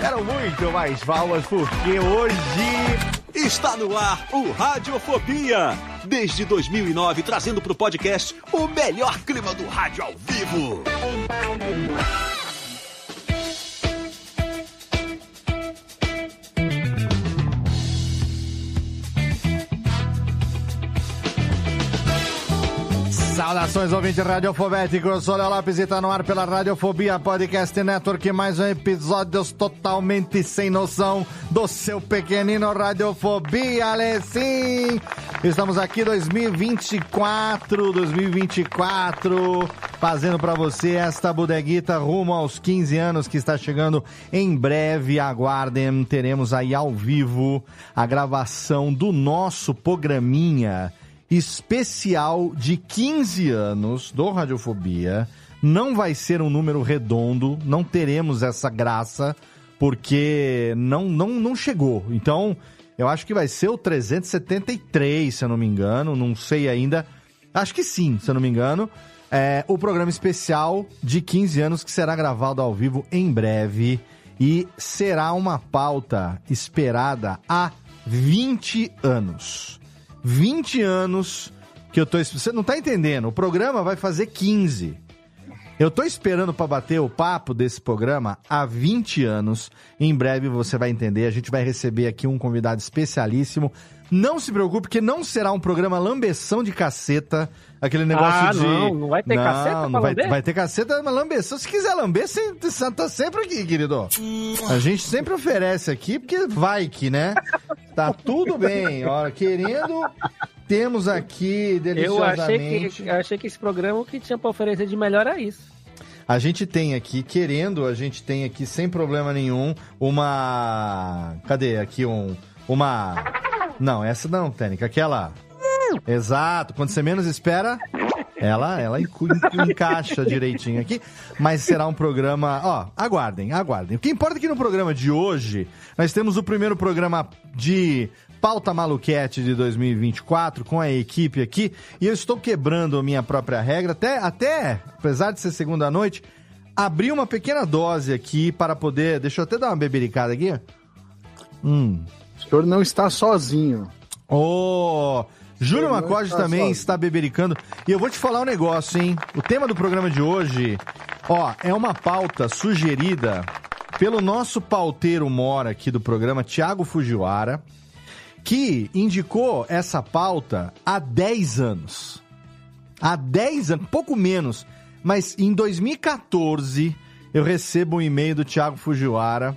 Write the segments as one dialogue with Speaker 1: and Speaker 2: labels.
Speaker 1: Quero muito mais palmas, porque hoje
Speaker 2: Está no ar o Radiofobia. Desde 2009, trazendo para o podcast o melhor clima do rádio ao vivo.
Speaker 1: Saudações, ouvinte radiofobético. Eu sou Léo Lopes e tá no ar pela Radiofobia Podcast Network. Mais um episódio totalmente sem noção do seu pequenino Radiofobia, Alessim. Estamos aqui 2024, 2024, fazendo para você esta bodeguita rumo aos 15 anos que está chegando em breve. Aguardem, teremos aí ao vivo a gravação do nosso programinha especial de 15 anos do Radiofobia. Não vai ser um número redondo, não teremos essa graça, porque não, não, não chegou. Então, eu acho que vai ser o 373, se eu não me engano, não sei ainda. Acho que sim, se eu não me engano. É o programa especial de 15 anos que será gravado ao vivo em breve e será uma pauta esperada há 20 anos. 20 anos que eu tô. Você não tá entendendo? O programa vai fazer 15. Eu tô esperando para bater o papo desse programa há 20 anos. Em breve você vai entender. A gente vai receber aqui um convidado especialíssimo. Não se preocupe, que não será um programa lambeção de caceta. Aquele negócio
Speaker 3: Ah,
Speaker 1: de.
Speaker 3: não, não vai ter caceta pra
Speaker 1: não vai,
Speaker 3: lamber?
Speaker 1: vai ter caceta, mas lambeção. Se quiser lamber, você você tá sempre aqui, querido. A gente sempre oferece aqui, porque vai que, né? Tá tudo bem. Querendo, temos aqui
Speaker 3: Eu achei
Speaker 1: deliciosamente.
Speaker 3: que, eu achei que esse programa o que tinha pra oferecer de melhor era isso.
Speaker 1: A gente tem aqui, querendo, a gente tem aqui sem problema nenhum uma. Cadê aqui um. Uma. Não, essa não, técnica. Aquela. Exato. Quando você menos espera, ela, ela encaixa direitinho aqui. Mas será um programa. Ó, aguardem, aguardem. O que importa é que no programa de hoje, nós temos o primeiro programa de pauta maluquete de 2024 com a equipe aqui. E eu estou quebrando a minha própria regra, até, até apesar de ser segunda noite, abri uma pequena dose aqui para poder. Deixa eu até dar uma bebericada aqui. Hum.
Speaker 4: O senhor não está sozinho.
Speaker 1: Ô, Júlio Macode também
Speaker 4: sozinho.
Speaker 1: está bebericando. E eu vou te falar um negócio, hein? O tema do programa de hoje, ó, é uma pauta sugerida pelo nosso pauteiro mora aqui do programa, Thiago Fujiwara, que indicou essa pauta há 10 anos. Há 10 anos, pouco menos. Mas em 2014, eu recebo um e-mail do Thiago Fujiwara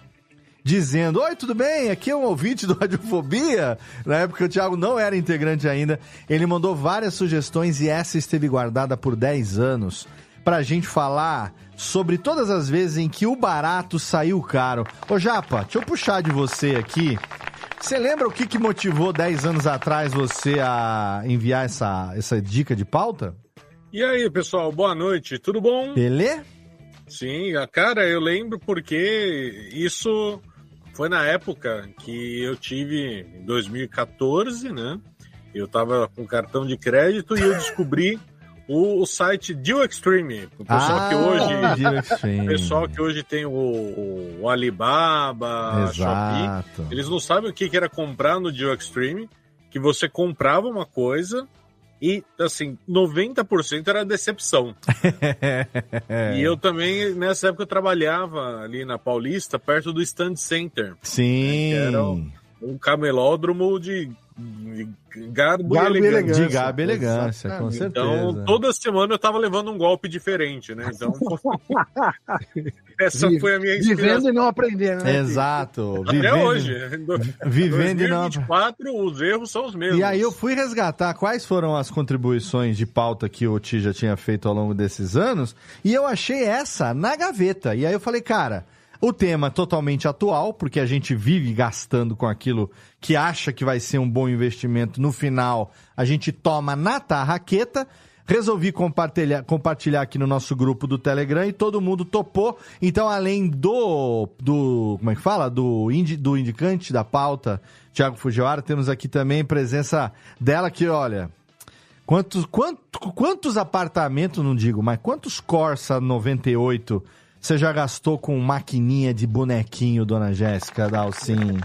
Speaker 1: dizendo: Oi, tudo bem? Aqui é um ouvinte do Radiofobia. Na época o Thiago não era integrante ainda. Ele mandou várias sugestões e essa esteve guardada por 10 anos pra gente falar sobre todas as vezes em que o barato saiu caro. Ô Japa, deixa eu puxar de você aqui. Você lembra o que, que motivou 10 anos atrás você a enviar essa, essa dica de pauta?
Speaker 5: E aí, pessoal, boa noite, tudo bom?
Speaker 1: Belê?
Speaker 5: Sim, a cara, eu lembro porque isso foi na época que eu tive, em 2014, né? Eu tava com cartão de crédito e eu descobri o, o site Deal Extreme. O pessoal que hoje.
Speaker 1: Ah, Deal Extreme.
Speaker 5: O pessoal que hoje tem o, o Alibaba, Shopee, eles não sabem o que que era comprar no Deal Extreme, que você comprava uma coisa E, assim, 90% era decepção. E eu também, nessa época, eu trabalhava ali na Paulista, perto do Stand Center.
Speaker 1: Sim.
Speaker 5: Era um, um camelódromo de garbo,
Speaker 4: Garbo
Speaker 5: e elegância.
Speaker 1: De gaba e elegância, com
Speaker 4: Exatamente.
Speaker 1: certeza.
Speaker 5: Então, toda semana eu tava levando um golpe diferente, né? Então, essa foi a minha
Speaker 4: Vivendo
Speaker 5: inspiração.
Speaker 4: e não aprendendo, né?
Speaker 1: Exato.
Speaker 5: Até
Speaker 1: Vivendo-
Speaker 5: hoje.
Speaker 1: Vivendo e não.
Speaker 5: 2024, os erros são os mesmos.
Speaker 1: E aí eu fui resgatar quais foram as contribuições de pauta que o Ti já tinha feito ao longo desses anos, e eu achei essa na gaveta. E aí eu falei, cara, o tema totalmente atual, porque a gente vive gastando com aquilo que acha que vai ser um bom investimento, no final a gente toma na tarraqueta. Resolvi compartilhar, compartilhar aqui no nosso grupo do Telegram e todo mundo topou. Então, além do. do como é que fala? Do, indi, do indicante da pauta, Thiago Fujiwara, temos aqui também presença dela que, olha. Quantos, quanto, quantos apartamentos, não digo, mas quantos Corsa 98 você já gastou com maquininha de bonequinho, dona Jéssica Dalcin?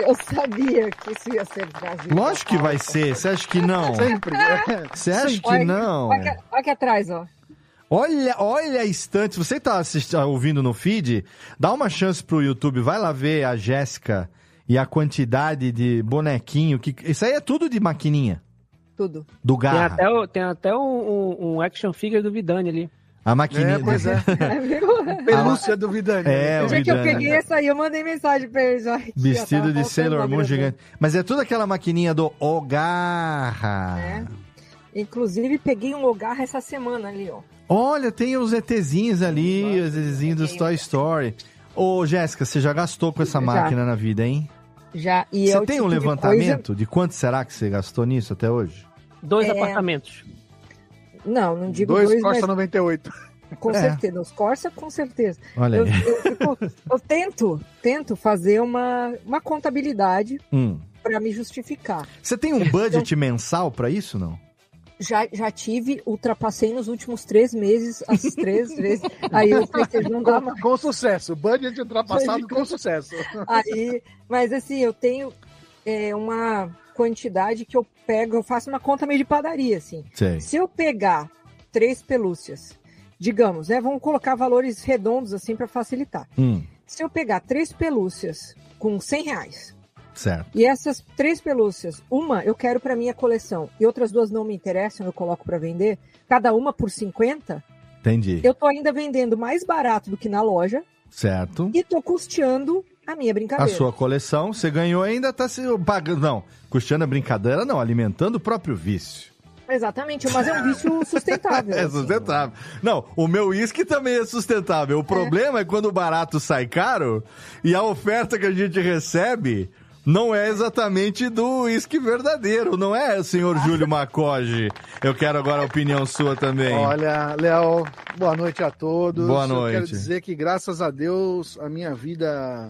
Speaker 6: Eu sabia que isso ia ser trazido.
Speaker 1: Lógico que vai ser, você acha que não?
Speaker 4: Sempre. é.
Speaker 1: Você acha que
Speaker 6: Olha-
Speaker 1: não?
Speaker 6: Olha aqui, olha aqui atrás, ó.
Speaker 1: Olha, olha a estante. Você tá assisti- ouvindo no feed? Dá uma chance pro YouTube, vai lá ver a Jéssica e a quantidade de bonequinho. Que... Isso aí é tudo de maquininha.
Speaker 6: Tudo.
Speaker 1: Do
Speaker 3: Tem
Speaker 1: Garra.
Speaker 3: até, o- tem até um, um- um action figure do Vidani ali.
Speaker 1: A maquininha.
Speaker 4: É, pois é.
Speaker 6: Viu?
Speaker 4: Pelúcia do Vidani.
Speaker 1: É,
Speaker 6: O
Speaker 1: o
Speaker 6: dia que eu peguei essa aí, eu mandei mensagem pra eles. ó, já
Speaker 1: Vestido de Sailor Moon gigante. Mas é tudo aquela maquininha do O Garra.
Speaker 6: É. Inclusive, peguei um lugar essa semana ali, ó.
Speaker 1: Olha, tem os ETzinhos ali, os ETzinhos dos Toy Story. Ô, Jéssica, você já gastou com essa
Speaker 6: Já.
Speaker 1: máquina na vida, hein?
Speaker 6: Já, e
Speaker 1: Você
Speaker 6: é
Speaker 1: tem
Speaker 6: tipo
Speaker 1: um
Speaker 6: de
Speaker 1: levantamento de quanto será que você gastou nisso até hoje?
Speaker 3: Dois
Speaker 6: É.
Speaker 3: apartamentos.
Speaker 6: Não, não digo
Speaker 4: Dois,
Speaker 6: dois,
Speaker 4: Corsa
Speaker 6: mas
Speaker 4: 98.
Speaker 6: com
Speaker 1: É.
Speaker 6: certeza. Os Corsa, com certeza.
Speaker 1: Olha
Speaker 6: Eu,
Speaker 1: aí.
Speaker 6: eu, fico- eu tento, tento fazer uma, uma contabilidade
Speaker 1: Hum.
Speaker 6: para me justificar.
Speaker 1: Você tem um budget mensal pra isso, não?
Speaker 6: Já, já tive, ultrapassei nos últimos três meses, as três vezes. Aí eu pensei, não dá mais.
Speaker 4: Com, com sucesso. Budget ultrapassado com sucesso.
Speaker 6: Aí, mas assim, eu tenho é, uma quantidade que eu pego, eu faço uma conta meio de padaria, assim.
Speaker 1: Sei.
Speaker 6: Se eu pegar três pelúcias, digamos, né, vamos colocar valores redondos assim para facilitar.
Speaker 1: Hum,
Speaker 6: Se eu pegar três pelúcias com 100 reais
Speaker 1: certo.
Speaker 6: e essas três pelúcias, uma eu quero para minha coleção e outras duas não me interessam, eu coloco para vender, cada uma por 50,
Speaker 1: Entendi.
Speaker 6: eu tô ainda vendendo mais barato do que na loja
Speaker 1: Certo.
Speaker 6: e tô custeando a minha
Speaker 1: A
Speaker 6: brincadeira.
Speaker 1: sua coleção, você ganhou ainda tá se pagando. Não, custeando a brincadeira, não, alimentando o próprio vício.
Speaker 6: Exatamente, mas é um vício sustentável.
Speaker 1: É
Speaker 6: assim.
Speaker 1: sustentável. Não, o meu uísque também é sustentável. O problema é quando o barato sai caro e a oferta que a gente recebe não é exatamente do uísque verdadeiro, não é, senhor Júlio Macoge? Eu quero agora a opinião sua também.
Speaker 4: Olha, Léo, boa noite a todos.
Speaker 1: Boa
Speaker 4: Eu
Speaker 1: noite.
Speaker 4: quero dizer que, graças a Deus, a minha vida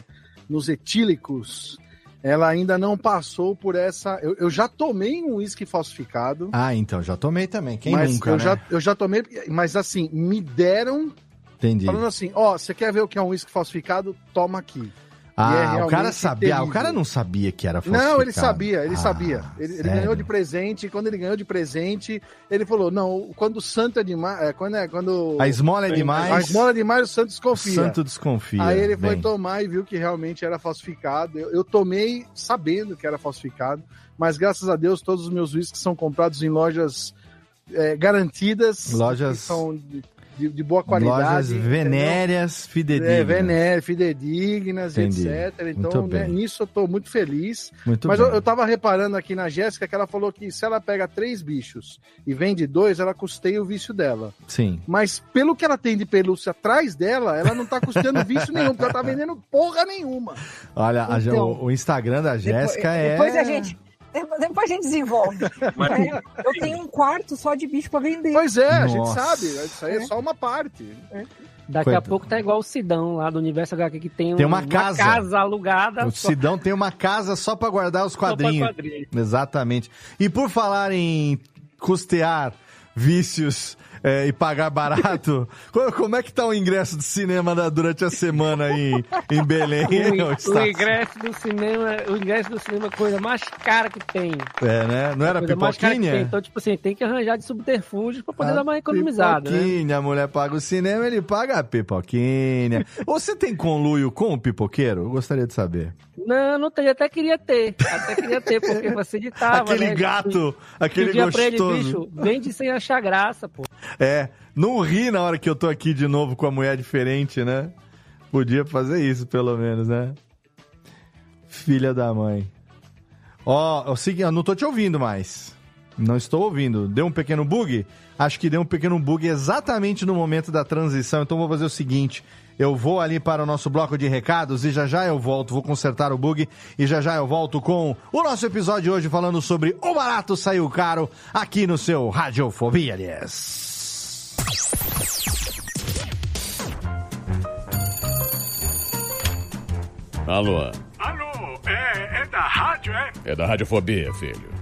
Speaker 4: nos etílicos, ela ainda não passou por essa. Eu, eu já tomei um uísque falsificado.
Speaker 1: Ah, então, já tomei também. Quem
Speaker 4: mas
Speaker 1: nunca,
Speaker 4: eu,
Speaker 1: né?
Speaker 4: já, eu já tomei, mas assim, me deram
Speaker 1: Entendi.
Speaker 4: falando assim: ó, você quer ver o que é um uísque falsificado? Toma aqui.
Speaker 1: Ah,
Speaker 4: E é
Speaker 1: o cara sabia. Ah, o cara não sabia que era falsificado.
Speaker 4: Não, ele sabia, ele
Speaker 1: Ah,
Speaker 4: sabia. Ele, ele ganhou de presente, e quando ele ganhou de presente, ele falou: não, quando o santo é demais. É, quando é, quando
Speaker 1: A esmola é demais.
Speaker 4: a esmola é demais, o santo
Speaker 1: o
Speaker 4: desconfia.
Speaker 1: santo desconfia.
Speaker 4: Aí ele foi
Speaker 1: Bem,
Speaker 4: tomar e viu que realmente era falsificado. Eu, eu tomei sabendo que era falsificado, mas graças a Deus todos os meus uísques são comprados em lojas é, garantidas,
Speaker 1: Lojas-
Speaker 4: que são de, de- de boa qualidade.
Speaker 1: Lojas venéreas, fidedignas.
Speaker 4: É, fidedignas,
Speaker 1: Entendi.
Speaker 4: etc. Então, né, nisso eu tô muito feliz.
Speaker 1: Muito
Speaker 4: Mas
Speaker 1: bem.
Speaker 4: eu, eu tava reparando aqui na Jéssica que ela falou que se ela pega três bichos e vende dois, ela custeia o vício dela.
Speaker 1: Sim.
Speaker 4: Mas pelo que ela tem de pelúcia atrás dela, ela não tá custeando vício nenhum, porque ela tá vendendo porra nenhuma.
Speaker 1: Olha, a-
Speaker 6: Então,
Speaker 1: o, o Instagram da Jéssica é...
Speaker 6: Depois a gente. Depois a gente desenvolve.
Speaker 5: Mas-
Speaker 6: É, eu tenho um quarto só de bicho pra vender.
Speaker 4: Pois é, a gente
Speaker 1: Nossa.
Speaker 4: sabe. Isso aí é só uma parte.
Speaker 3: Daqui
Speaker 1: Coitado.
Speaker 3: a pouco tá igual o Sidão lá do Universo HQ que tem,
Speaker 1: Tem
Speaker 3: um-
Speaker 1: uma casa.
Speaker 3: alugada
Speaker 1: O
Speaker 3: só-
Speaker 1: Sidão tem uma casa só pra guardar os quadrinhos.
Speaker 3: quadrinho.
Speaker 1: Exatamente. E por falar em custear vícios é, e pagar barato. Co- Como é que tá o ingresso do cinema da- durante a semana aí em Belém?
Speaker 3: O, o
Speaker 1: Estácio?
Speaker 3: ingresso do cinema, o ingresso do cinema é a coisa mais cara que tem.
Speaker 1: É, né? Não era
Speaker 3: cara que tem.
Speaker 1: pipoquinha?
Speaker 3: Então, tipo assim, tem que arranjar de subterfúgio pra poder
Speaker 1: A
Speaker 3: dar uma economizada, né?
Speaker 1: Pipoquinha, a mulher paga o cinema, ele paga a pipoquinha. Você tem conluio com o pipoqueiro? Eu gostaria de saber.
Speaker 3: Não, não tem, até queria ter. Até queria ter, porque facilitava.
Speaker 1: aquele
Speaker 3: né?
Speaker 1: gato, aquele
Speaker 3: Pedia pra ele,
Speaker 1: gostoso.
Speaker 3: bicho, vende sem achar graça, pô.
Speaker 1: É, não ri na hora que eu tô aqui de novo com a mulher diferente, né? Podia fazer isso, pelo menos, né? Filha da mãe. Ó, eu segui- eu não tô te ouvindo mais. Não estou ouvindo. Deu um pequeno bug? Acho que deu um pequeno bug exatamente no momento da transição. Então vou fazer o seguinte: eu vou ali para o nosso bloco de recados e já já eu volto. Vou consertar o bug e já já eu volto com o nosso episódio de hoje falando sobre o barato saiu caro aqui no seu Radiofobia, yes.
Speaker 7: Alô,
Speaker 8: Alô, é, é da rádio, é?
Speaker 7: é da Radiofobia, filho.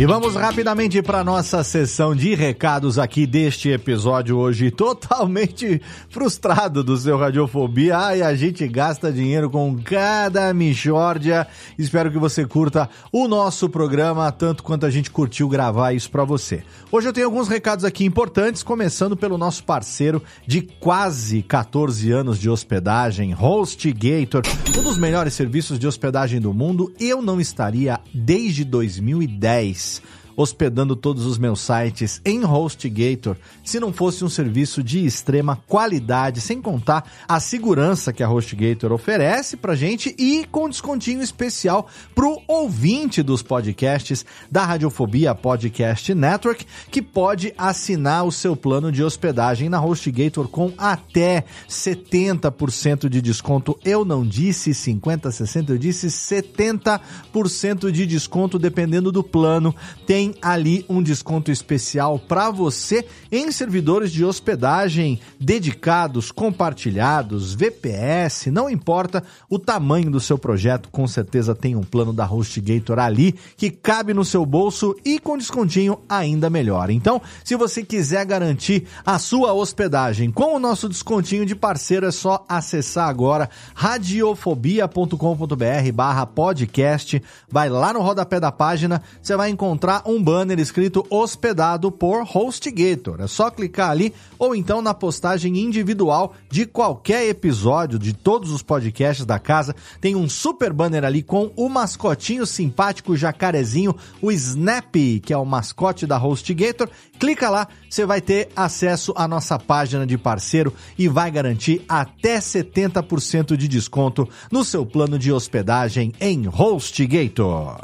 Speaker 1: E vamos rapidamente para nossa sessão de recados aqui deste episódio hoje, totalmente frustrado do seu Radiofobia. Ai, a gente gasta dinheiro com cada michórdia. Espero que você curta o nosso programa, tanto quanto a gente curtiu gravar isso para você. Hoje eu tenho alguns recados aqui importantes, começando pelo nosso parceiro de quase 14 anos de hospedagem, HostGator, um dos melhores serviços de hospedagem do mundo. Eu não estaria desde 2010 Yes. Hospedando todos os meus sites em HostGator se não fosse um serviço de extrema qualidade, sem contar a segurança que a HostGator oferece pra gente e com descontinho especial pro ouvinte dos podcasts da Radiofobia Podcast Network, que pode assinar o seu plano de hospedagem na HostGator com até 70% de desconto. Eu não disse 50, 60, eu disse 70% de desconto dependendo do plano. Tem ali um desconto especial para você em servidores de hospedagem dedicados, compartilhados, VPS, não importa o tamanho do seu projeto, com certeza tem um plano da HostGator ali que cabe no seu bolso e com descontinho ainda melhor. Então, se você quiser garantir a sua hospedagem com o nosso descontinho de parceiro, é só acessar agora radiofobia.com.br barra podcast, vai lá no rodapé da página, você vai encontrar um banner escrito hospedado por HostGator. É só clicar ali ou então na postagem individual de qualquer episódio de todos os podcasts da casa. Tem um super banner ali com o mascotinho simpático jacarezinho, o Snap, que é o mascote da HostGator. Clica lá, você vai ter acesso à nossa página de parceiro e vai garantir até 70% de desconto no seu plano de hospedagem em HostGator.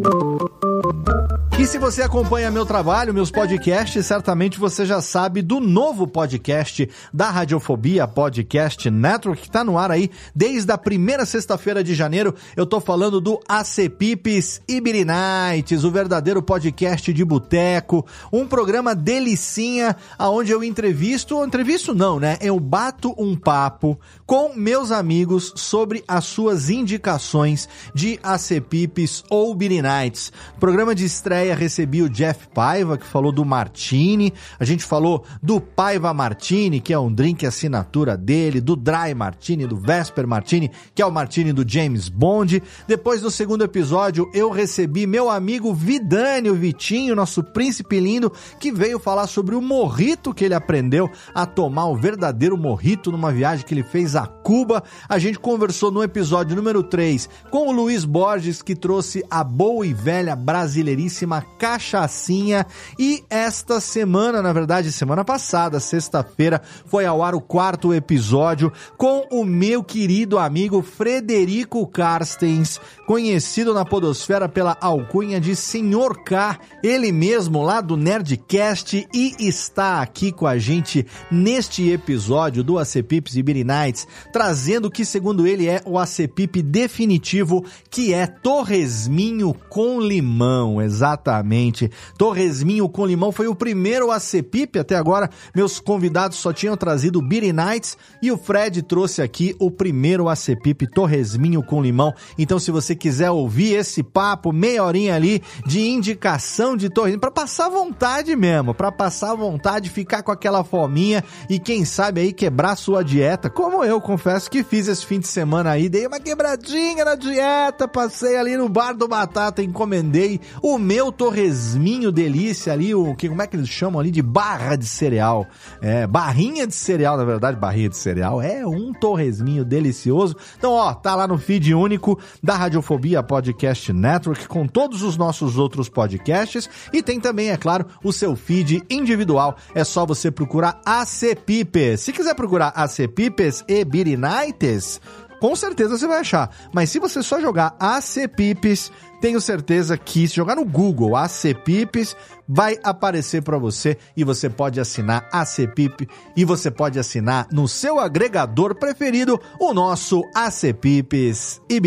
Speaker 1: Thank you. E se você acompanha meu trabalho, meus podcasts, certamente você já sabe do novo podcast da Radiofobia Podcast Network, que está no ar aí desde a primeira sexta-feira de janeiro. Eu tô falando do AC Pipes Ibiri Nights, o verdadeiro podcast de boteco, um programa delicinha, aonde eu entrevisto, entrevisto não, né? Eu bato um papo com meus amigos sobre as suas indicações de AC Pipes ou Ibiri Nights. Programa de estreia estreia recebi o Jeff Paiva, que falou do Martini. A gente falou do Paiva Martini, que é um drink assinatura dele, do Dry Martini, do Vesper Martini, que é o Martini do James Bond. Depois, no segundo episódio, eu recebi meu amigo Vidani, o Vitinho, nosso príncipe lindo, que veio falar sobre o morrito que ele aprendeu a tomar, o verdadeiro morrito numa viagem que ele fez a Cuba. A gente conversou no episódio número 3 com o Luiz Borges, que trouxe a boa e velha brasileiríssima cachaçinha. E esta semana, na verdade, semana passada, sexta-feira, foi ao ar o quarto episódio com o meu querido amigo Frederico Carstens, conhecido na podosfera pela alcunha de Senhor K, ele mesmo lá do Nerdcast e está aqui com a gente neste episódio do ACPips e Beer Nights, trazendo o que segundo ele é o ACPip definitivo, que é torresminho com limão, exatamente. Torresminho com limão foi o primeiro ACPip até agora. Meus convidados só tinham trazido Beer Nights e o Fred trouxe aqui o primeiro ACPip Torresminho com limão. Então se você quiser ouvir esse papo, meia horinha ali de indicação de torresminho, para passar vontade mesmo, para passar vontade, ficar com aquela fominha e quem sabe aí quebrar sua dieta, como eu confesso que fiz esse fim de semana aí, dei uma quebradinha na dieta, passei ali no bar do Batata, encomendei o meu torresminho delícia ali, o que como é que eles chamam ali de barra de cereal. É, barrinha de cereal, na verdade, barrinha de cereal é um torresminho delicioso. Então, ó, tá lá no feed único da Radiofobia Podcast Network com todos os nossos outros podcasts e tem também, é claro, o seu feed individual. É só você procurar AC Pipes. Se quiser procurar AC Pipes e Birinites, com certeza você vai achar. Mas se você só jogar AC Pipes, tenho certeza que se jogar no Google AC Pipes, vai aparecer para você e você pode assinar AC Pip e você pode assinar no seu agregador preferido o nosso AC Pipes e.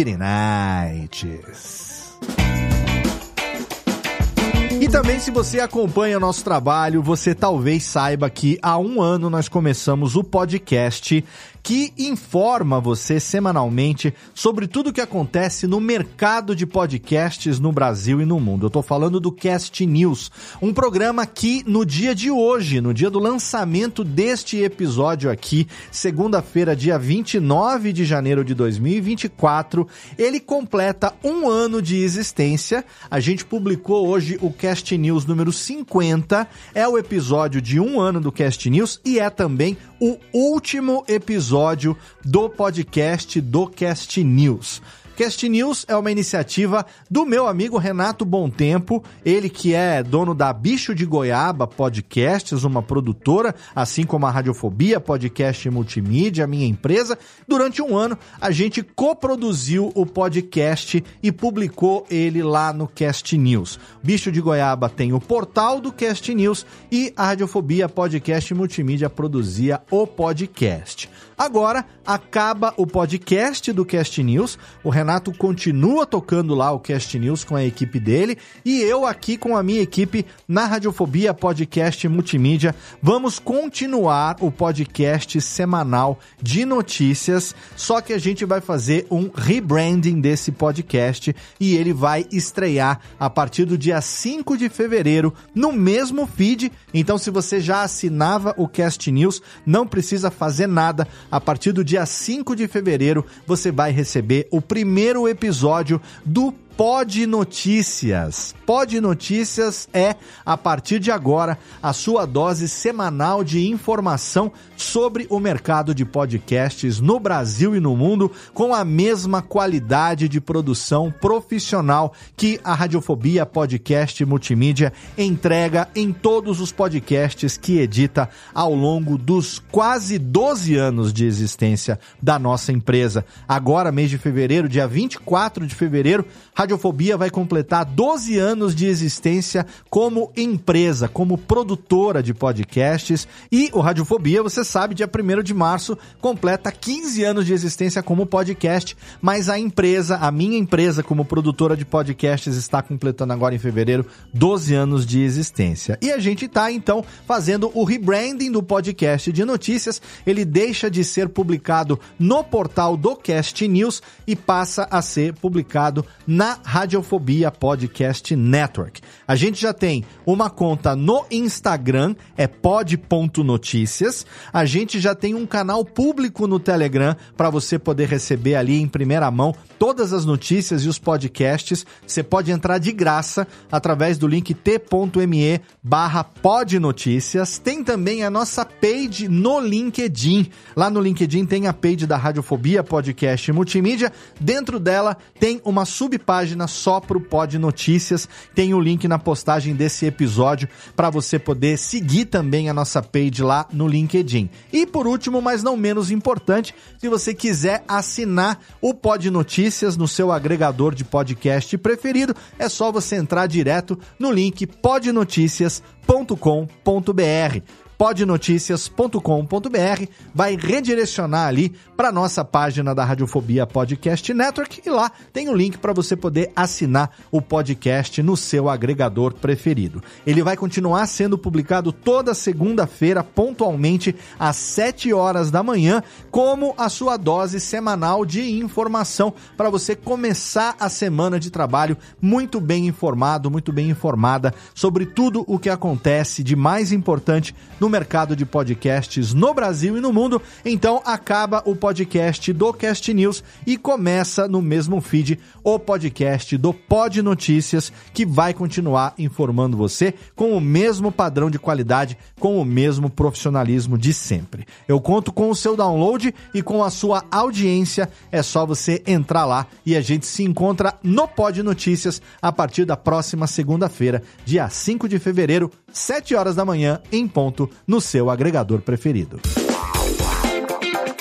Speaker 1: E também, se você acompanha nosso trabalho, você talvez saiba que há um ano nós começamos o podcast que informa você semanalmente sobre tudo o que acontece no mercado de podcasts no Brasil e no mundo. Eu estou falando do Cast News, um programa que no dia de hoje, no dia do lançamento deste episódio aqui, segunda-feira, dia 29 de janeiro de 2024, ele completa um ano de existência. A gente publicou hoje o Cast News número 50, é o episódio de um ano do Cast News e é também o último episódio do podcast do Cast News. Cast News é uma iniciativa do meu amigo Renato Bom Tempo, ele que é dono da Bicho de Goiaba Podcasts, uma produtora, assim como a Radiofobia Podcast Multimídia, minha empresa. Durante um ano, a gente coproduziu o podcast e publicou ele lá no Cast News. Bicho de Goiaba tem o portal do Cast News e a Radiofobia Podcast Multimídia produzia o podcast. Agora acaba o podcast do Cast News. O Renato continua tocando lá o Cast News com a equipe dele e eu aqui com a minha equipe na Radiofobia Podcast Multimídia vamos continuar o podcast semanal de notícias, só que a gente vai fazer um rebranding desse podcast e ele vai estrear a partir do dia 5 de fevereiro no mesmo feed. Então se você já assinava o Cast News, não precisa fazer nada a partir do dia 5 de fevereiro, você vai receber o primeiro episódio do Pod Notícias. Pod Notícias é, a partir de agora, a sua dose semanal de informação sobre o mercado de podcasts no Brasil e no mundo, com a mesma qualidade de produção profissional que a Radiofobia Podcast Multimídia entrega em todos os podcasts que edita ao longo dos quase 12 anos de existência da nossa empresa. Agora, mês de fevereiro, dia 24 de fevereiro, Radiofobia vai completar 12 anos de existência como empresa, como produtora de podcasts. E o Radiofobia, você sabe, dia 1 de março completa 15 anos de existência como podcast. Mas a empresa, a minha empresa como produtora de podcasts, está completando agora em fevereiro 12 anos de existência. E a gente está então fazendo o rebranding do podcast de notícias. Ele deixa de ser publicado no portal do Cast News e passa a ser publicado na Radiofobia Podcast Network. A gente já tem uma conta no Instagram, é pod.notícias. A gente já tem um canal público no Telegram para você poder receber ali em primeira mão todas as notícias e os podcasts. Você pode entrar de graça através do link t.me barra podnotícias. Tem também a nossa page no LinkedIn. Lá no LinkedIn tem a page da Radiofobia Podcast Multimídia. Dentro dela tem uma subpágina só pro Pod Notícias. Tem o link na postagem desse episódio para você poder seguir também a nossa page lá no LinkedIn. E por último, mas não menos importante, se você quiser assinar o Pod Notícias no seu agregador de podcast preferido, é só você entrar direto no link podnoticias.com.br podnoticias.com.br, vai redirecionar ali para nossa página da Radiofobia Podcast Network e lá tem o um link para você poder assinar o podcast no seu agregador preferido. Ele vai continuar sendo publicado toda segunda-feira, pontualmente às 7 horas da manhã, como a sua dose semanal de informação para você começar a semana de trabalho muito bem informado, muito bem informada sobre tudo o que acontece de mais importante no mercado de podcasts no Brasil e no mundo. Então acaba o podcast do Cast News e começa no mesmo feed o podcast do Pod Notícias, que vai continuar informando você com o mesmo padrão de qualidade, com o mesmo profissionalismo de sempre. Eu conto com o seu download e com a sua audiência. É só você entrar lá e a gente se encontra no Pod Notícias a partir da próxima segunda-feira, dia 5 de fevereiro, 7 horas da manhã, em ponto, no seu agregador preferido.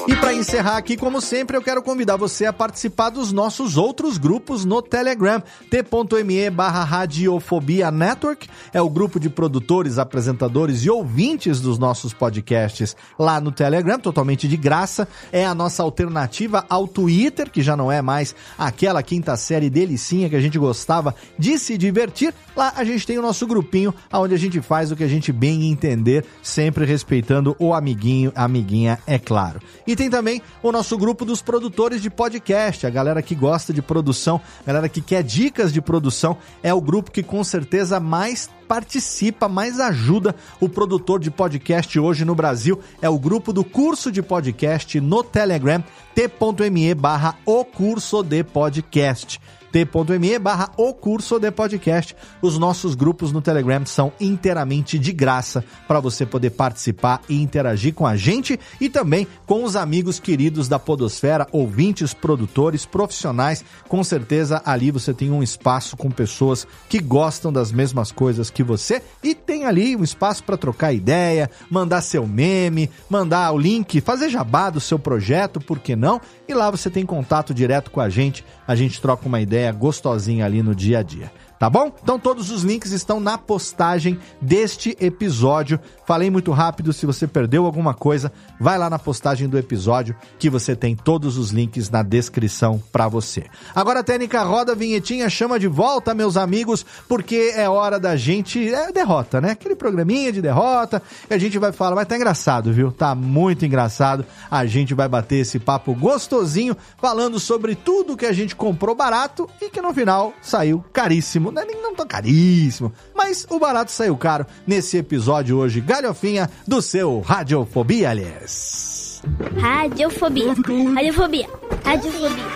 Speaker 1: E para encerrar aqui, como sempre, eu quero convidar você a participar dos nossos outros grupos no Telegram. t.me barra Radiofobia Network é o grupo de produtores, apresentadores e ouvintes dos nossos podcasts lá no Telegram, totalmente de graça. É a nossa alternativa ao Twitter, que já não é mais aquela quinta série delicinha que a gente gostava de se divertir. Lá a gente tem o nosso grupinho, onde a gente faz o que a gente bem entender, sempre respeitando o amiguinho, amiguinha, é claro. E tem também o nosso grupo dos produtores de podcast, a galera que gosta de produção, a galera que quer dicas de produção, é o grupo que com certeza mais participa, mais ajuda o produtor de podcast hoje no Brasil. É o grupo do curso de podcast no Telegram, t.me barra o curso de podcast t.me barra o curso de podcast. Os nossos grupos no Telegram são inteiramente de graça para você poder participar e interagir com a gente e também com os amigos queridos da Podosfera, ouvintes, produtores, profissionais. Com certeza ali você tem um espaço com pessoas que gostam das mesmas coisas que você e tem ali um espaço para trocar ideia, mandar seu meme, mandar o link, fazer jabá do seu projeto, por que não? E lá você tem contato direto com a gente, a gente troca uma ideia gostosinha ali no dia a dia. Tá bom? Então todos os links estão na postagem deste episódio. Falei muito rápido, se você perdeu alguma coisa, vai lá na postagem do episódio que você tem todos os links na descrição para você. Agora, técnica roda a vinhetinha, chama de volta, meus amigos, porque é hora da gente. É derrota, né? Aquele programinha de derrota. E a gente vai falar, mas tá engraçado, viu? Tá muito engraçado. A gente vai bater esse papo gostosinho, falando sobre tudo que a gente comprou barato e que no final saiu caríssimo não é nem não tão caríssimo, mas o barato saiu caro nesse episódio hoje, galhofinha do seu Radiofobia, aliás.
Speaker 9: Radiofobia. Radiofobia. Radiofobia.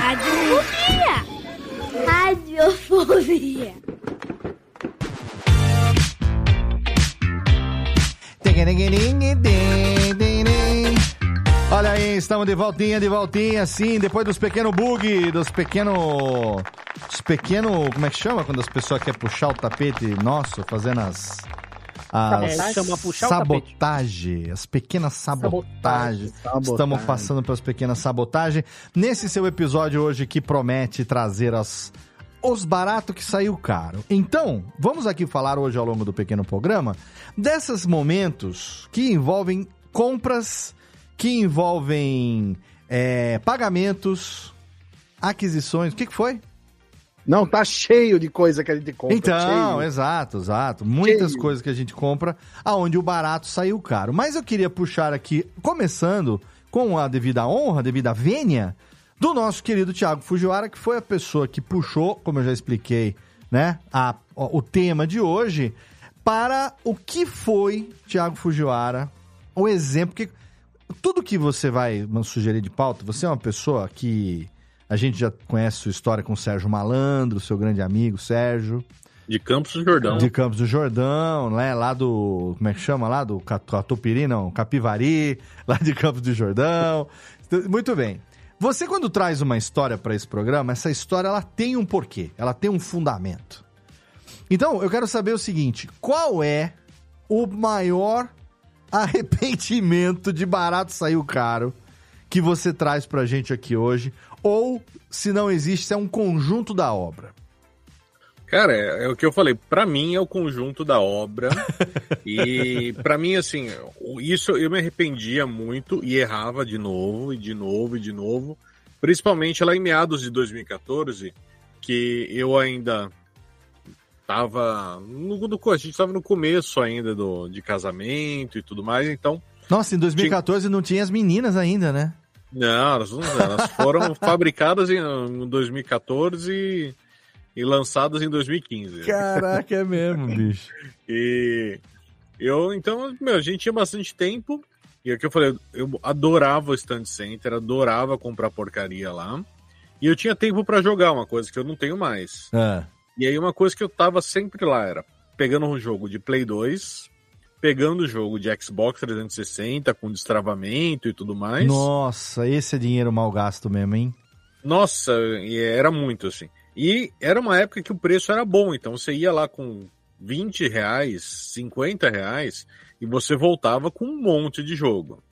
Speaker 9: Radiofobia. Radiofobia.
Speaker 1: Olha aí, estamos de voltinha, de voltinha, sim, depois dos pequenos bug, dos pequenos. Os pequenos. Como é que chama quando as pessoas querem puxar o tapete nosso, fazendo as. As
Speaker 3: Chama puxar o
Speaker 1: sabotagem, as pequenas sabotagens.
Speaker 4: Sabotagem.
Speaker 1: Estamos passando pelas pequenas sabotagens. Nesse seu episódio hoje que promete trazer as, os baratos que saiu caro. Então, vamos aqui falar hoje ao longo do pequeno programa desses momentos que envolvem compras, que envolvem é, pagamentos, aquisições. O que, que foi?
Speaker 4: Não, tá cheio de coisa que a gente compra.
Speaker 1: Então,
Speaker 4: cheio.
Speaker 1: exato, exato. Muitas
Speaker 4: Cheio.
Speaker 1: coisas que a gente compra, aonde o barato saiu caro. Mas eu queria puxar aqui, começando com a devida honra, a devida vênia, do nosso querido Thiago Fujiwara, que foi a pessoa que puxou, como eu já expliquei, né, a, o tema de hoje, para o que foi Thiago Fujiwara, o exemplo que tudo que você vai sugerir de pauta, você é uma pessoa que a gente já conhece sua história com o Sérgio Malandro, seu grande amigo Sérgio.
Speaker 5: De Campos do Jordão.
Speaker 1: De Campos do Jordão, né? Lá do. Como é que chama lá? Do Catupiri, não? Capivari, lá de Campos do Jordão. Muito bem. Você, quando traz uma história para esse programa, essa história ela tem um porquê, ela tem um fundamento. Então, eu quero saber o seguinte: qual é o maior arrependimento de barato saiu caro que você traz pra gente aqui hoje? Ou, se não existe, se é um conjunto da obra?
Speaker 5: Cara, é, é, o que eu falei. Para mim é o conjunto da obra. e para mim, assim, isso eu me arrependia muito e errava de novo, e de novo, e de novo. Principalmente lá em meados de 2014, que eu ainda tava. No, no, a gente tava no começo ainda do, de casamento e tudo mais, então.
Speaker 1: Nossa, em 2014 tinha... não tinha as meninas ainda, né?
Speaker 5: Não, elas, elas foram fabricadas em 2014 e e lançadas em 2015.
Speaker 1: Caraca, é mesmo, bicho.
Speaker 5: e eu, então, meu, a gente tinha bastante tempo. E é o que eu falei, eu adorava o Stand Center, adorava comprar porcaria lá. E eu tinha tempo para jogar, uma coisa que eu não tenho mais.
Speaker 1: É.
Speaker 5: E aí uma coisa que eu tava sempre lá era pegando um jogo de Play 2, pegando o jogo de Xbox 360 com destravamento e tudo mais.
Speaker 1: Nossa, esse é dinheiro mal gasto mesmo, hein?
Speaker 5: Nossa, era muito assim. E era uma época que o preço era bom, então você ia lá com 20 reais, 50 reais, e você voltava com um monte de jogo.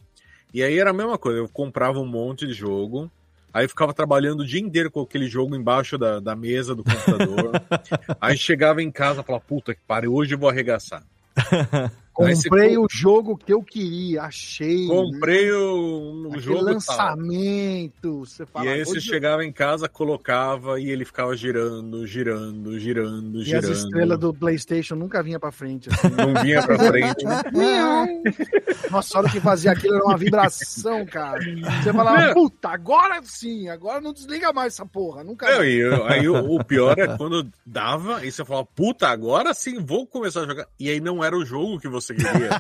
Speaker 5: E aí era a mesma coisa, eu comprava um monte de jogo, aí ficava trabalhando o dia inteiro com aquele jogo embaixo da, da mesa do computador. aí chegava em casa e falava, puta que pariu, hoje eu vou arregaçar.
Speaker 4: Comprei o jogo que eu queria, achei.
Speaker 5: Comprei né? o, o jogo
Speaker 4: lançamento.
Speaker 5: Você fala, e aí você chegava em casa, colocava e ele ficava girando, girando, girando,
Speaker 4: e
Speaker 5: girando.
Speaker 4: E as estrelas do PlayStation nunca vinha para frente. Assim.
Speaker 5: Não vinha para frente.
Speaker 4: Nossa, a hora que fazia aquilo era uma vibração, cara. Você falava, puta, agora sim, agora não desliga mais essa porra, nunca.
Speaker 5: Não, e aí o, o pior é quando dava e você falava, puta, agora sim vou começar a jogar. E aí não era o jogo que você você queria.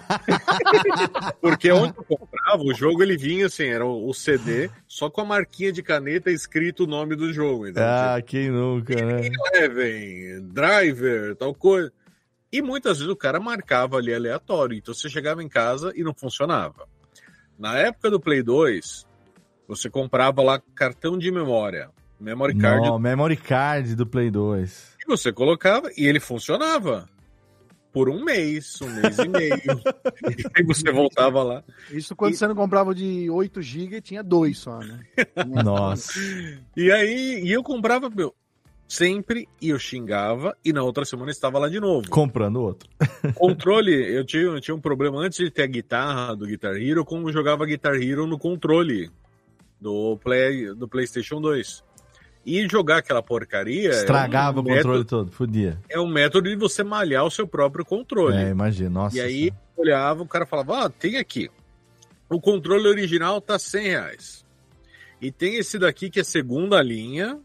Speaker 5: Porque onde eu comprava, o jogo ele vinha assim, era o CD, só com a marquinha de caneta escrito o nome do jogo.
Speaker 1: Então, ah, tipo, quem nunca, né?
Speaker 5: Eleven, Driver, tal coisa. E muitas vezes o cara marcava ali aleatório, então você chegava em casa e não funcionava. Na época do Play 2, você comprava lá cartão de memória. Memory card. Não,
Speaker 1: memory card do Play 2.
Speaker 5: E você colocava e ele funcionava por um mês, um mês e meio. e aí você voltava lá.
Speaker 4: Isso quando e... você não comprava de 8 GB tinha dois só, né?
Speaker 1: Nossa.
Speaker 5: E aí, e eu comprava, meu, sempre e eu xingava e na outra semana estava lá de novo.
Speaker 1: Comprando outro.
Speaker 5: Controle, eu tinha, eu tinha um problema antes de ter a guitarra do Guitar Hero, como eu jogava Guitar Hero no controle do, play, do PlayStation 2. E jogar aquela porcaria.
Speaker 1: Estragava é um o controle método, todo, fodia.
Speaker 5: É um método de você malhar o seu próprio controle.
Speaker 1: É, imagina, nossa.
Speaker 5: E aí olhava, o cara falava: Ah, tem aqui. O controle original tá 100 reais. E tem esse daqui que é segunda linha,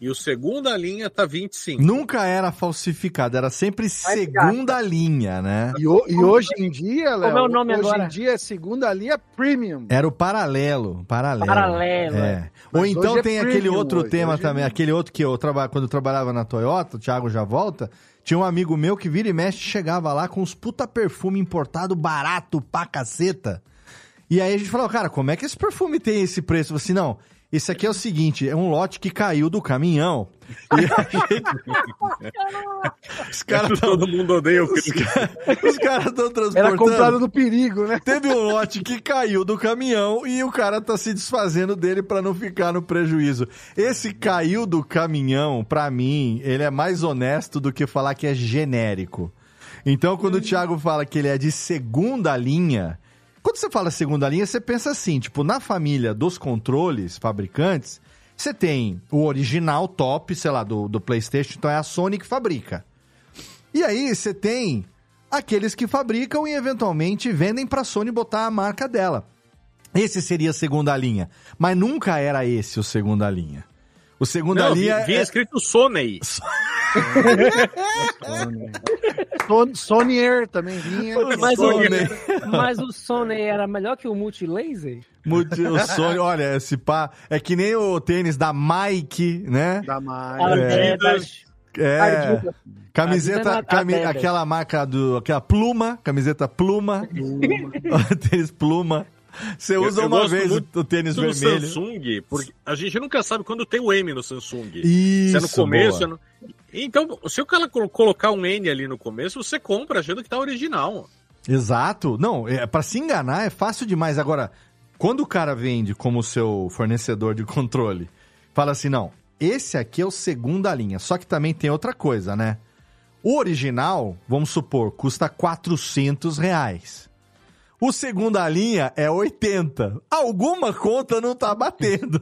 Speaker 5: e o segunda linha tá 25.
Speaker 1: Nunca era falsificado, era sempre segunda linha, né?
Speaker 4: E, o, e hoje em dia, Léo,
Speaker 3: Como é o nome
Speaker 4: hoje
Speaker 3: agora?
Speaker 4: em dia é segunda linha premium.
Speaker 1: Era o paralelo, paralelo.
Speaker 3: Paralelo.
Speaker 1: É. Ou então é tem aquele outro hoje, tema hoje é também, é aquele outro que eu trabalho quando eu trabalhava na Toyota, o Thiago já volta, tinha um amigo meu que vira e mexe chegava lá com uns puta perfume importado barato pra caceta. E aí a gente falou, cara, como é que esse perfume tem esse preço? Eu falei assim, não, esse aqui é o seguinte, é um lote que caiu do caminhão. E
Speaker 5: gente... Os caras tão... Todo mundo odeia o
Speaker 1: Os, os caras estão transportando.
Speaker 4: Era comprado no perigo, né?
Speaker 1: Teve um lote que caiu do caminhão e o cara tá se desfazendo dele para não ficar no prejuízo. Esse caiu do caminhão, para mim, ele é mais honesto do que falar que é genérico. Então, quando o Thiago fala que ele é de segunda linha, quando você fala segunda linha, você pensa assim, tipo, na família dos controles fabricantes, você tem o original top, sei lá, do, do PlayStation, então é a Sony que fabrica. E aí você tem aqueles que fabricam e eventualmente vendem para a Sony botar a marca dela. esse seria a segunda linha. Mas nunca era esse o segunda linha. O segunda
Speaker 5: Não,
Speaker 1: linha.
Speaker 5: vinha, vinha
Speaker 1: é-
Speaker 5: escrito Sony.
Speaker 4: Son- Sonier também vinha.
Speaker 3: Mas o,
Speaker 1: Sony.
Speaker 3: mas o Sony era melhor que o Multilaser?
Speaker 1: Multi- o Sony, olha, esse pá. É que nem o tênis da Mike, né?
Speaker 4: Da mais.
Speaker 1: É.
Speaker 3: Adidas.
Speaker 1: É.
Speaker 6: Adidas.
Speaker 1: Camiseta,
Speaker 3: Adidas.
Speaker 1: cami-
Speaker 3: Adidas.
Speaker 1: aquela marca do. Aquela pluma, camiseta pluma. tênis pluma. Você
Speaker 5: Eu-
Speaker 1: usa
Speaker 5: eu
Speaker 1: uma
Speaker 5: gosto
Speaker 1: vez o, tênis vermelho.
Speaker 5: Samsung, porque a gente nunca sabe quando tem o M no Samsung.
Speaker 1: Isso,
Speaker 5: se é no começo. é no- Então, se o cara colo- colocar um N ali no começo, você compra achando que tá original.
Speaker 1: Exato. Não, é, para se enganar é fácil demais. Agora, quando o cara vende como seu fornecedor de controle, fala assim: não, esse aqui é o segunda linha. Só que também tem outra coisa, né? O original, vamos supor, custa 400 reais. O segunda linha é 80. Alguma conta não tá batendo.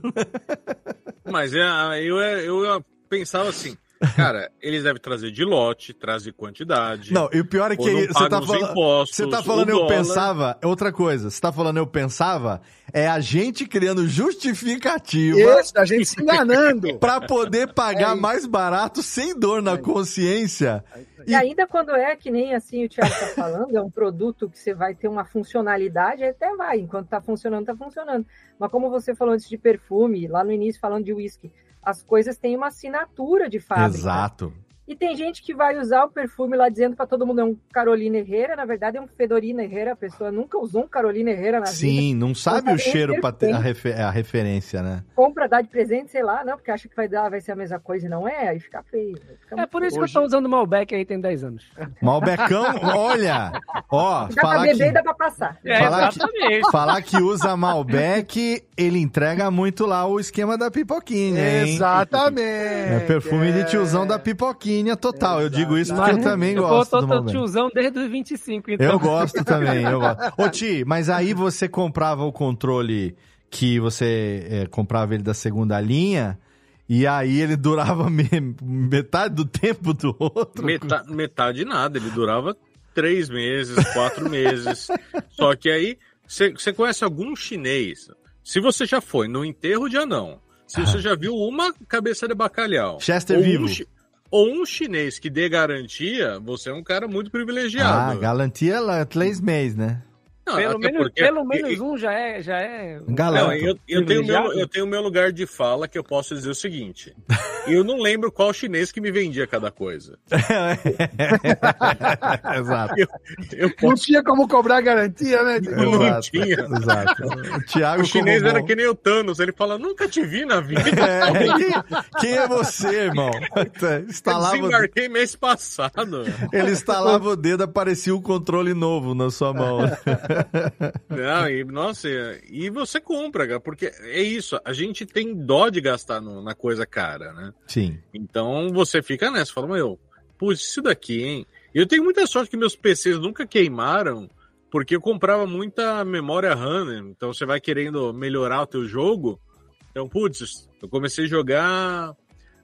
Speaker 5: Mas é, eu, eu pensava assim, cara, eles devem trazer de lote, trazer quantidade.
Speaker 1: Não, e o pior é que
Speaker 5: não
Speaker 1: você tá, falando,
Speaker 5: impostos,
Speaker 1: você tá falando eu
Speaker 5: dólar.
Speaker 1: pensava, é outra coisa. Você tá falando eu pensava, é a gente criando justificativa
Speaker 4: Esse, a gente se enganando.
Speaker 1: pra poder pagar
Speaker 4: É isso.
Speaker 1: mais barato sem dor na consciência.
Speaker 6: E ainda quando é que nem assim o Thiago tá falando, é um produto que você vai ter uma funcionalidade, até vai, enquanto tá funcionando, tá funcionando. Mas como você falou antes de perfume, lá no início falando de whisky, as coisas têm uma assinatura de fábrica.
Speaker 1: Exato.
Speaker 6: E tem gente que vai usar o perfume lá dizendo para todo mundo é um Carolina Herrera, na verdade é um Fedorina Herrera, a pessoa nunca usou um Carolina Herrera na vida.
Speaker 1: Sim, não sabe o cheiro pra ter a,
Speaker 6: perfume.
Speaker 1: refe- a referência, né?
Speaker 6: Compra, dá de presente, sei lá, não, porque acha que vai dar, vai ser a mesma coisa e não é, aí fica feio. né? Fica
Speaker 3: É por isso
Speaker 6: feio.
Speaker 3: que eu tô usando Malbec aí tem 10 anos.
Speaker 1: Malbecão, olha, ó,
Speaker 6: Dá pra
Speaker 1: falar
Speaker 6: beber
Speaker 1: que,
Speaker 6: e dá pra passar.
Speaker 3: É,
Speaker 1: Falar que-
Speaker 3: exatamente.
Speaker 1: falar que usa Malbec, ele entrega muito lá o esquema da pipoquinha, hein?
Speaker 4: Exatamente.
Speaker 1: É perfume de tiozão da pipoquinha total. Eu digo isso porque eu também
Speaker 3: eu
Speaker 1: gosto
Speaker 3: tô,
Speaker 1: do
Speaker 3: tô
Speaker 1: Malbec.
Speaker 3: tiozão desde os 25, então.
Speaker 1: Eu gosto também, eu gosto. Ô Ti, mas aí você comprava o controle que você é, comprava ele da segunda linha e aí ele durava me- metade do tempo do outro.
Speaker 5: Meta- metade nada, ele durava três meses, quatro meses. Só que aí, você conhece algum chinês? Se você já foi no enterro de anão, se você já viu uma cabeça de bacalhau,
Speaker 1: Chester vivo.
Speaker 5: Um, chi- ou um chinês que dê garantia, você é um cara muito
Speaker 1: Ah,
Speaker 5: privilegiado.
Speaker 1: garantia lá, três meses, né?
Speaker 5: Não,
Speaker 3: Pelo menos,
Speaker 5: porque-
Speaker 3: pelo menos um já é. Já é.
Speaker 5: Não, eu, eu tenho meu, eu tenho meu lugar de fala que eu posso dizer o seguinte. Eu não lembro qual chinês que me vendia cada coisa.
Speaker 1: Exato.
Speaker 5: Eu, eu
Speaker 4: Não
Speaker 5: posso.
Speaker 4: tinha como cobrar garantia, né?
Speaker 5: Não
Speaker 1: Exato,
Speaker 5: tinha.
Speaker 1: Exato. O Thiago
Speaker 5: O chinês era
Speaker 1: bom-
Speaker 5: que nem o Thanos, ele fala, nunca te vi na vida.
Speaker 1: É, quem, quem é você, irmão?
Speaker 5: Eu
Speaker 1: Instalava, o-
Speaker 5: desembarquei mês passado.
Speaker 1: ele instalava o dedo, aparecia um controle novo na sua mão.
Speaker 5: Não, e, nossa, e você compra, cara, porque é isso, a gente tem dó de gastar no- na coisa cara, né?
Speaker 1: Sim.
Speaker 5: Então você fica nessa, fala, meu, putz, isso daqui, hein? Eu tenho muita sorte que meus PCs nunca queimaram, porque eu comprava muita memória RAM, né? Então você vai querendo melhorar o teu jogo. Então, putz, eu comecei a jogar.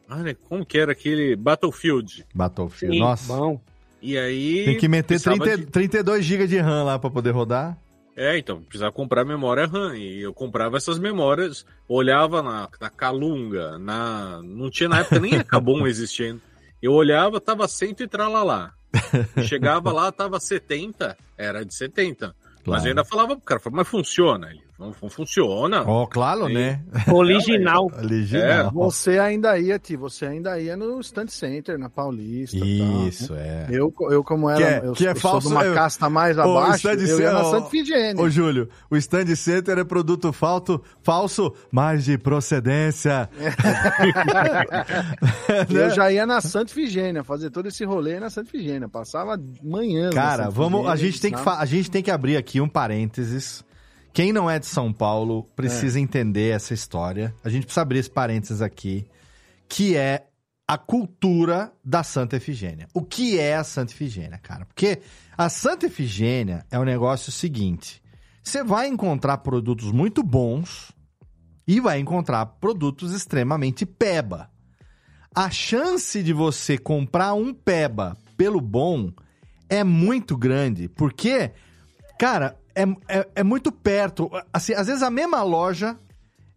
Speaker 5: Olha, como que era aquele Battlefield?
Speaker 1: Battlefield.
Speaker 3: Sim,
Speaker 1: Nossa.
Speaker 3: Bom.
Speaker 5: E aí.
Speaker 1: Tem que meter
Speaker 5: precisava
Speaker 1: 30,
Speaker 5: de-
Speaker 1: 32 GB de RAM lá pra poder rodar.
Speaker 5: É, então, precisava comprar memória RAM. E eu comprava essas memórias, olhava na, na Calunga, na. Não tinha na época nem a Kabum existindo. Eu olhava, tava 100 e tralalá. Chegava lá, tava 70, era de 70. Mas
Speaker 1: Claro.
Speaker 5: eu ainda falava pro cara, mas funciona? Ele, não, não funciona.
Speaker 1: Ó, claro,
Speaker 5: Sim.
Speaker 1: né?
Speaker 3: Original.
Speaker 1: Original.
Speaker 4: Você ainda ia, Ti, você ainda ia no Stand Center, na Paulista.
Speaker 1: Isso,
Speaker 4: tal, né?
Speaker 1: é.
Speaker 4: Eu, eu, como era,
Speaker 1: Que é-
Speaker 4: eu,
Speaker 1: que é
Speaker 4: eu
Speaker 1: falso,
Speaker 4: sou de uma
Speaker 1: eu-
Speaker 4: casta mais abaixo,
Speaker 1: stand
Speaker 4: eu ia na
Speaker 1: Center-
Speaker 4: Santa Figênia.
Speaker 1: Ô, Júlio, o stand center é produto falto, falso, mas de procedência.
Speaker 4: Eu já ia na Santa Figênia, fazer todo esse rolê na Santa Figênia. Passava manhã.
Speaker 1: Cara, vamos, a gente tem que a gente tem que abrir aqui um parênteses. Quem não é de São Paulo precisa entender essa história. A gente precisa abrir esse parênteses aqui, que é a cultura da Santa Efigênia. O que é a Santa Efigênia, cara? Porque a Santa Efigênia é o negócio seguinte: você vai encontrar produtos muito bons e vai encontrar produtos extremamente peba. A chance de você comprar um peba pelo bom é muito grande, porque Cara, é, é, é muito perto. Assim, às vezes a mesma loja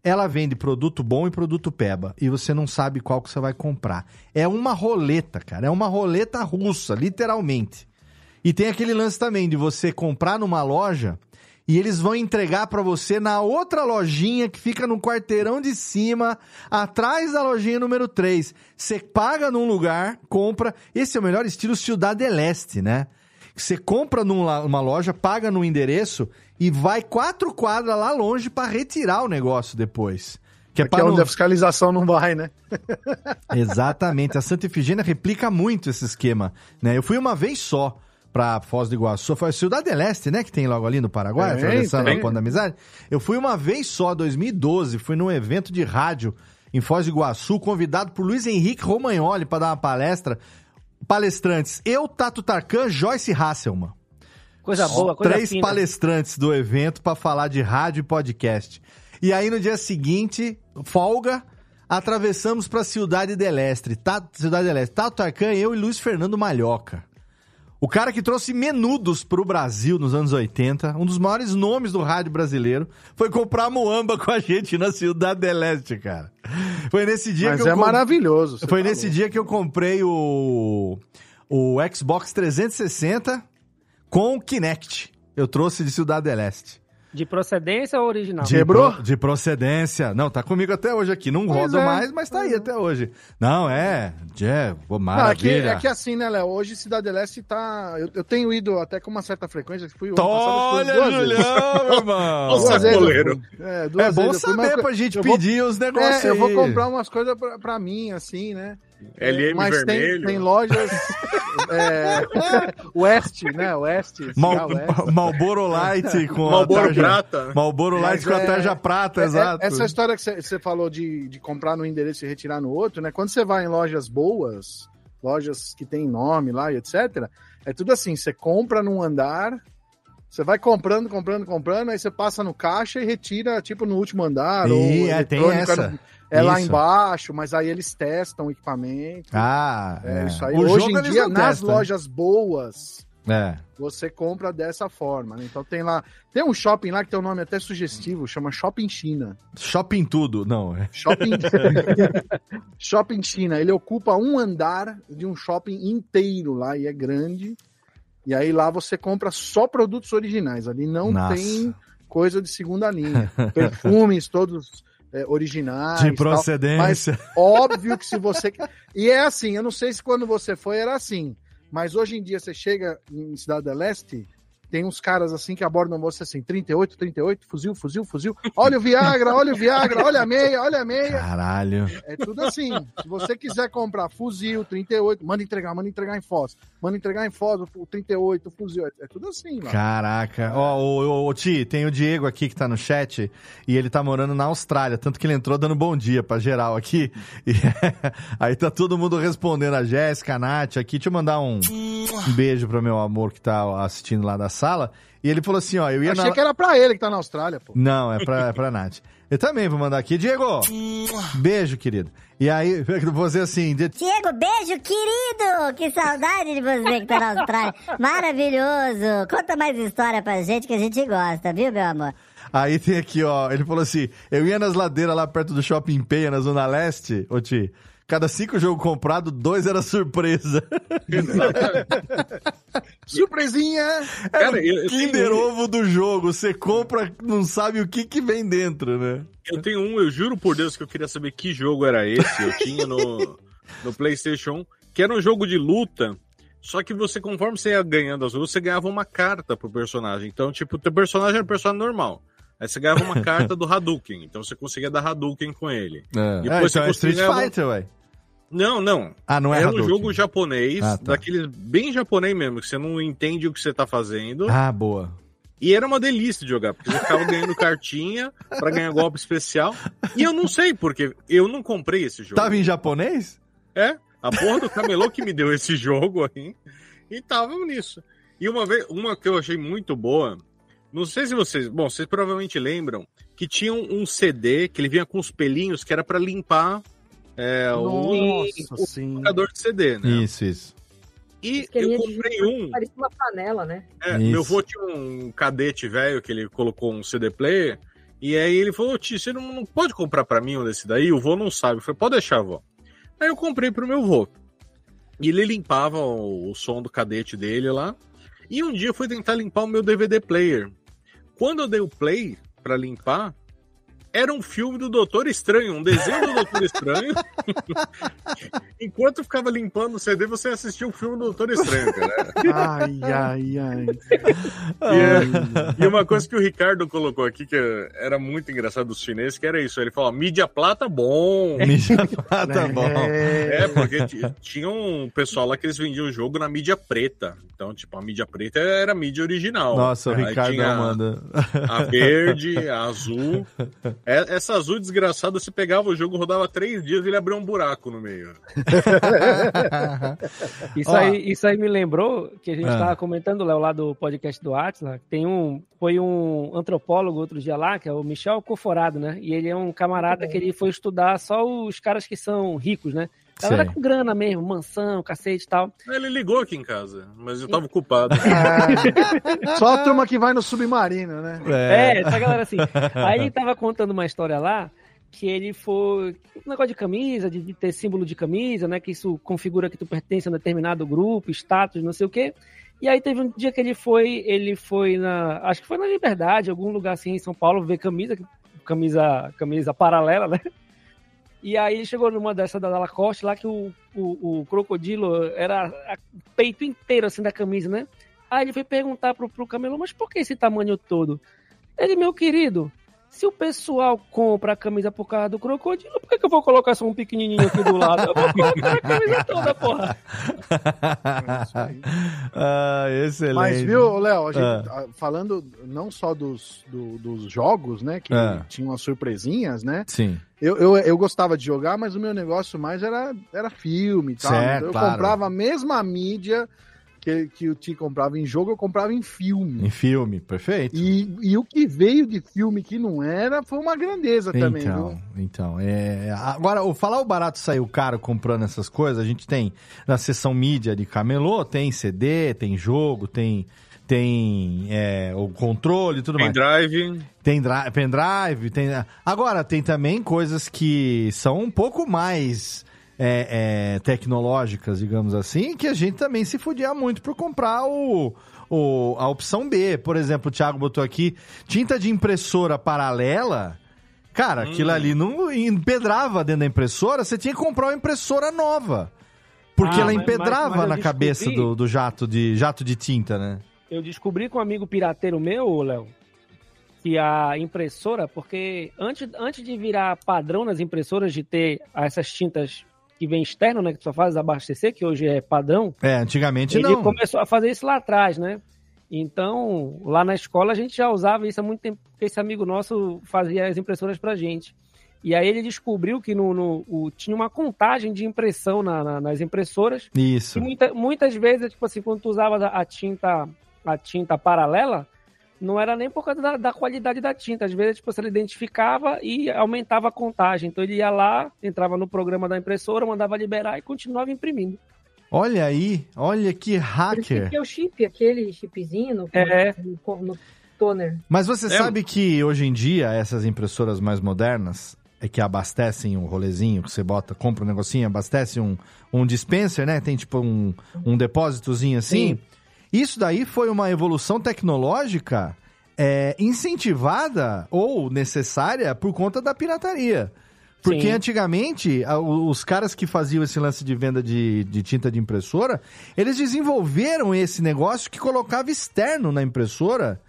Speaker 1: ela vende produto bom e produto peba. E você não sabe qual que você vai comprar. É uma roleta, cara. É uma roleta russa, literalmente. E tem aquele lance também de você comprar numa loja e eles vão entregar para você na outra lojinha que fica no quarteirão de cima, atrás da lojinha número 3. Você paga num lugar, compra. Esse é o melhor estilo Ciudad del Este, né? Você compra numa loja, paga no endereço e vai quatro quadras lá longe para retirar o negócio depois.
Speaker 4: Que é, é onde não... a fiscalização não vai, né?
Speaker 1: Exatamente. A Santa Efigênia replica muito esse esquema. Né? Eu fui uma vez só para Foz do Iguaçu. Foi a Cidade Leste, né? Que tem logo ali no Paraguai, atravessando a Ponta da Amizade. Eu fui uma vez só, 2012, fui num evento de rádio em Foz do Iguaçu, convidado por Luiz Henrique Romagnoli para dar uma palestra. Palestrantes, eu, Tato Tarkan, Joyce Hasselman.
Speaker 3: Coisa boa, coisa
Speaker 1: Três
Speaker 3: fina.
Speaker 1: palestrantes do evento para falar de rádio e podcast. E aí no dia seguinte, folga, atravessamos para Cidade del Este. Tato, Cidade. Tato Tarkan, eu e Luiz Fernando Malhoca. O cara que trouxe menudos pro Brasil nos anos 80, um dos maiores nomes do rádio brasileiro, foi comprar Moamba com a gente na Cidade del Este, cara. Foi nesse dia
Speaker 4: Mas
Speaker 1: que eu.
Speaker 4: é
Speaker 1: com...
Speaker 4: maravilhoso.
Speaker 1: Foi falou. nesse dia que eu comprei o. O Xbox 360 com o Kinect. Eu trouxe de Cidade del Este.
Speaker 3: De procedência ou original?
Speaker 1: De? Pro, de procedência. Não, tá comigo até hoje aqui. Não pois roda é. mais, mas tá aí até hoje. Não, é. É, maravilha.
Speaker 4: Não, é, que, é que assim, né, Léo? Hoje Cidade Leste tá. Eu, eu, tenho ido até com uma certa frequência. Fui
Speaker 1: Olha, Julião, meu irmão!
Speaker 4: duas vezes
Speaker 1: goleiro. É, duas é bom vezes saber fui, pra gente pedir vou, os negócios. É,
Speaker 4: eu vou comprar umas coisas pra, pra mim, assim, né?
Speaker 5: LM Mas vermelho.
Speaker 4: Tem, tem lojas é, West, né? West.
Speaker 1: Mal, West. Malboro Light com
Speaker 5: Malboro a tarja, Prata.
Speaker 1: Malboro Light com a tarja prata,
Speaker 4: é,
Speaker 1: exato.
Speaker 4: Essa história que você falou de, de comprar no endereço e retirar no outro, né? Quando você vai em lojas boas, lojas que tem nome lá e etc., é tudo assim, você compra num andar, você vai comprando, comprando, comprando, aí você passa no caixa e retira, tipo, no último andar.
Speaker 1: Sim, ou é, tem essa.
Speaker 4: É isso. lá embaixo, mas aí eles testam o equipamento.
Speaker 1: Ah,
Speaker 4: é, é. isso aí. O Hoje em dia, nas testam, lojas boas,
Speaker 1: é.
Speaker 4: você compra dessa forma. Né? Então tem lá. Tem um shopping lá que tem um nome até sugestivo, chama Shopping China.
Speaker 1: Shopping tudo, não. É.
Speaker 4: Shopping, shopping China. Ele ocupa um andar de um shopping inteiro lá e é grande. E aí lá você compra só produtos originais. Ali não Nossa. tem coisa de segunda linha. Perfumes todos é, originais.
Speaker 1: De procedência.
Speaker 4: Mas óbvio que se você. E é assim, eu não sei se quando você foi era assim, mas hoje em dia você chega em Cidade da Leste, tem uns caras assim que abordam você assim, 38, 38, fuzil, fuzil, fuzil. Olha o Viagra, olha o Viagra, olha a meia, olha a meia.
Speaker 1: Caralho.
Speaker 4: É tudo assim. Se você quiser comprar fuzil, 38, manda entregar, manda entregar em Foz. Manda entregar em Foz o 38, o fuzil. É, é tudo assim, mano.
Speaker 1: Caraca. Ó, oh, ô, Ti, tem o Diego aqui que tá no chat e ele tá morando na Austrália, tanto que ele entrou dando bom dia pra geral aqui. E aí tá todo mundo respondendo a Jéssica, a Nath aqui. Deixa eu mandar um, um beijo pro meu amor que tá assistindo lá da sala. E ele falou assim, ó, eu ia
Speaker 4: Achei
Speaker 1: na...
Speaker 4: que era pra ele que tá na Austrália, pô.
Speaker 1: Não, é pra, é pra Nath. Eu também vou mandar aqui. Diego, beijo, querido. E aí, você assim... De...
Speaker 10: Diego, beijo, querido! Que saudade de você que tá na Austrália. Maravilhoso! Conta mais história pra gente que a gente gosta, viu, meu amor?
Speaker 1: Aí tem aqui, ó, ele falou assim, eu ia nas ladeiras lá perto do Shopping Penha, na Zona Leste, ô Ti, cada cinco jogos comprados, dois era surpresa.
Speaker 4: Surpresinha!
Speaker 1: É Cara, eu, eu Kinder tenho... Ovo do jogo. Você compra, não sabe o que, que vem dentro, né?
Speaker 5: Eu tenho um, eu juro por Deus que eu queria saber que jogo era esse. Eu tinha no, no PlayStation 1, que era um jogo de luta. Só que você, conforme você ia ganhando as lutas, você ganhava uma carta pro personagem. Então, tipo, o teu personagem era um personagem normal. Aí você ganhava uma carta do Hadouken. Então você conseguia dar Hadouken com ele.
Speaker 1: É. Depois é, então você é Street Fighter, ué.
Speaker 5: Não, não.
Speaker 1: Ah, não é
Speaker 5: Era um jogo japonês, ah, tá. daqueles bem japonês mesmo, que você não entende o que você tá fazendo.
Speaker 1: Ah, boa.
Speaker 5: E era uma delícia de jogar, porque você ficava ganhando cartinha para ganhar golpe especial. E eu não sei, porque eu não comprei esse jogo.
Speaker 1: Tava em japonês?
Speaker 5: É, a porra do camelô que me deu esse jogo aí. E tava nisso. E uma vez, uma que eu achei muito boa, não sei se vocês, bom, vocês provavelmente lembram que tinha um CD que ele vinha com os pelinhos que era para limpar é,
Speaker 4: Nossa,
Speaker 5: o, o tocador de CD, né?
Speaker 1: Isso, isso.
Speaker 5: E eu
Speaker 6: de
Speaker 5: comprei um.
Speaker 6: Parecia uma panela, né?
Speaker 5: É, meu avô tinha um cadete velho que ele colocou um CD player. E aí ele falou: Tio, você não, não pode comprar pra mim um desse daí? O vô não sabe. Eu falei: Pode deixar, vô. Aí eu comprei pro meu vô. E ele limpava o, o som do cadete dele lá. E um dia eu fui tentar limpar o meu DVD player. Quando eu dei o play pra limpar, era um filme do Doutor Estranho, um desenho do Doutor Estranho. Enquanto eu ficava limpando o CD, você assistia o filme do Doutor Estranho, cara.
Speaker 4: Ai, ai, ai.
Speaker 5: E, e uma coisa que o Ricardo colocou aqui, que era muito engraçado dos chineses, que era isso. Ele falou, mídia plata bom.
Speaker 1: Mídia plata bom.
Speaker 5: É, porque tinha um pessoal lá que eles vendiam o jogo na mídia preta. Então, tipo, a mídia preta era a mídia original.
Speaker 1: Nossa, o
Speaker 5: Aí
Speaker 1: Ricardo
Speaker 5: tinha
Speaker 1: manda.
Speaker 5: A verde, a azul. É- Essa azul desgraçada, você pegava o jogo, rodava três dias e ele abriu um buraco no meio.
Speaker 3: Isso, aí, isso aí me lembrou que a gente
Speaker 1: Ah.
Speaker 3: estava comentando, Léo, lá do podcast do Atlas. Tem um. Foi um antropólogo outro dia lá, que é o Michel Coforado, né? E ele é um camarada que ele foi estudar só os caras que são ricos, né? Galera
Speaker 5: Sei.
Speaker 3: com grana mesmo, mansão, cacete e tal.
Speaker 5: Ele ligou aqui em casa, mas eu tava ocupado.
Speaker 4: Só a turma que vai no submarino, né?
Speaker 3: É, essa galera assim. Aí ele tava contando uma história lá que ele foi. Um negócio de camisa, de, de ter símbolo de camisa, né? Que isso configura que tu pertence a um determinado grupo, status, não sei o quê. E aí teve um dia que ele foi, ele foi na. Acho que foi na Liberdade, algum lugar assim em São Paulo, ver camisa, camisa, camisa paralela, né? E aí chegou numa dessa da Lacoste lá que o, o, o crocodilo era a- peito inteiro assim da camisa, né? Aí ele foi perguntar pro, pro camelô, mas por que esse tamanho todo? Ele, meu querido, se o pessoal compra a camisa por causa do crocodilo, por que, que eu vou colocar só um pequenininho aqui do lado? Eu vou colocar a camisa toda, porra.
Speaker 1: ah, excelente.
Speaker 4: Mas viu, Léo,
Speaker 1: Ah.
Speaker 4: ah, falando não só dos, do- dos jogos, né? Que
Speaker 1: Ah.
Speaker 4: tinham as surpresinhas, né?
Speaker 1: Sim.
Speaker 4: Eu, eu, eu gostava de jogar, mas o meu negócio mais era, era filme e tal.
Speaker 1: Certo,
Speaker 4: eu
Speaker 1: claro.
Speaker 4: comprava a mesma mídia que, que o Ti comprava em jogo, eu comprava em filme.
Speaker 1: Em filme, perfeito.
Speaker 4: E, e o que veio de filme que não era foi uma grandeza também,
Speaker 1: Então,
Speaker 4: viu?
Speaker 1: então, é... Agora, o falar o barato saiu caro comprando essas coisas, a gente tem na seção mídia de camelô, tem CD, tem jogo, tem, tem é, o controle e tudo mais.
Speaker 5: Pendrive.
Speaker 1: Tem dri- pendrive, tem... Agora, tem também coisas que são um pouco mais é, é, tecnológicas, digamos assim, que a gente também se fudia muito por comprar o, o- a opção B. Por exemplo, o Thiago botou aqui tinta de impressora paralela. Cara, aquilo ali não empedrava dentro da impressora, você tinha que comprar uma impressora nova. Porque
Speaker 3: Ah,
Speaker 1: ela empedrava
Speaker 3: mas- mas
Speaker 1: na cabeça
Speaker 3: descobri-
Speaker 1: do, do jato de jato de tinta, né?
Speaker 3: Eu descobri com um amigo pirateiro meu, Léo, que a impressora, porque antes, antes de virar padrão nas impressoras de ter essas tintas que vem externo, né, que tu só faz abastecer, que hoje é padrão,
Speaker 1: É, antigamente
Speaker 3: ele
Speaker 1: não.
Speaker 3: começou a fazer isso lá atrás, né? Então, lá na escola a gente já usava isso há muito tempo, porque esse amigo nosso fazia as impressoras pra gente. E aí ele descobriu que no, no- o- tinha uma contagem de impressão na- na- nas impressoras.
Speaker 1: Isso.
Speaker 3: E muita- muitas vezes, tipo assim, quando tu usava a tinta, a tinta paralela, não era nem por causa da, da qualidade da tinta. Às vezes, tipo, você identificava e aumentava a contagem. Então ele ia lá, entrava no programa da impressora, mandava liberar e continuava imprimindo.
Speaker 1: Olha aí, olha que hacker.
Speaker 6: Porque o chip, aquele chipzinho no,
Speaker 3: É.
Speaker 6: no, no toner.
Speaker 1: Mas você
Speaker 6: É.
Speaker 1: sabe que hoje em dia essas impressoras mais modernas é que abastecem um rolezinho que você bota, compra um negocinho, abastece um, um dispenser, né? Tem tipo um, um depósitozinho assim. Isso daí foi uma evolução tecnológica é, incentivada ou necessária por conta da pirataria. Porque
Speaker 3: Sim.
Speaker 1: antigamente, os caras que faziam esse lance de venda de, de tinta de impressora, eles desenvolveram esse negócio que colocava externo na impressora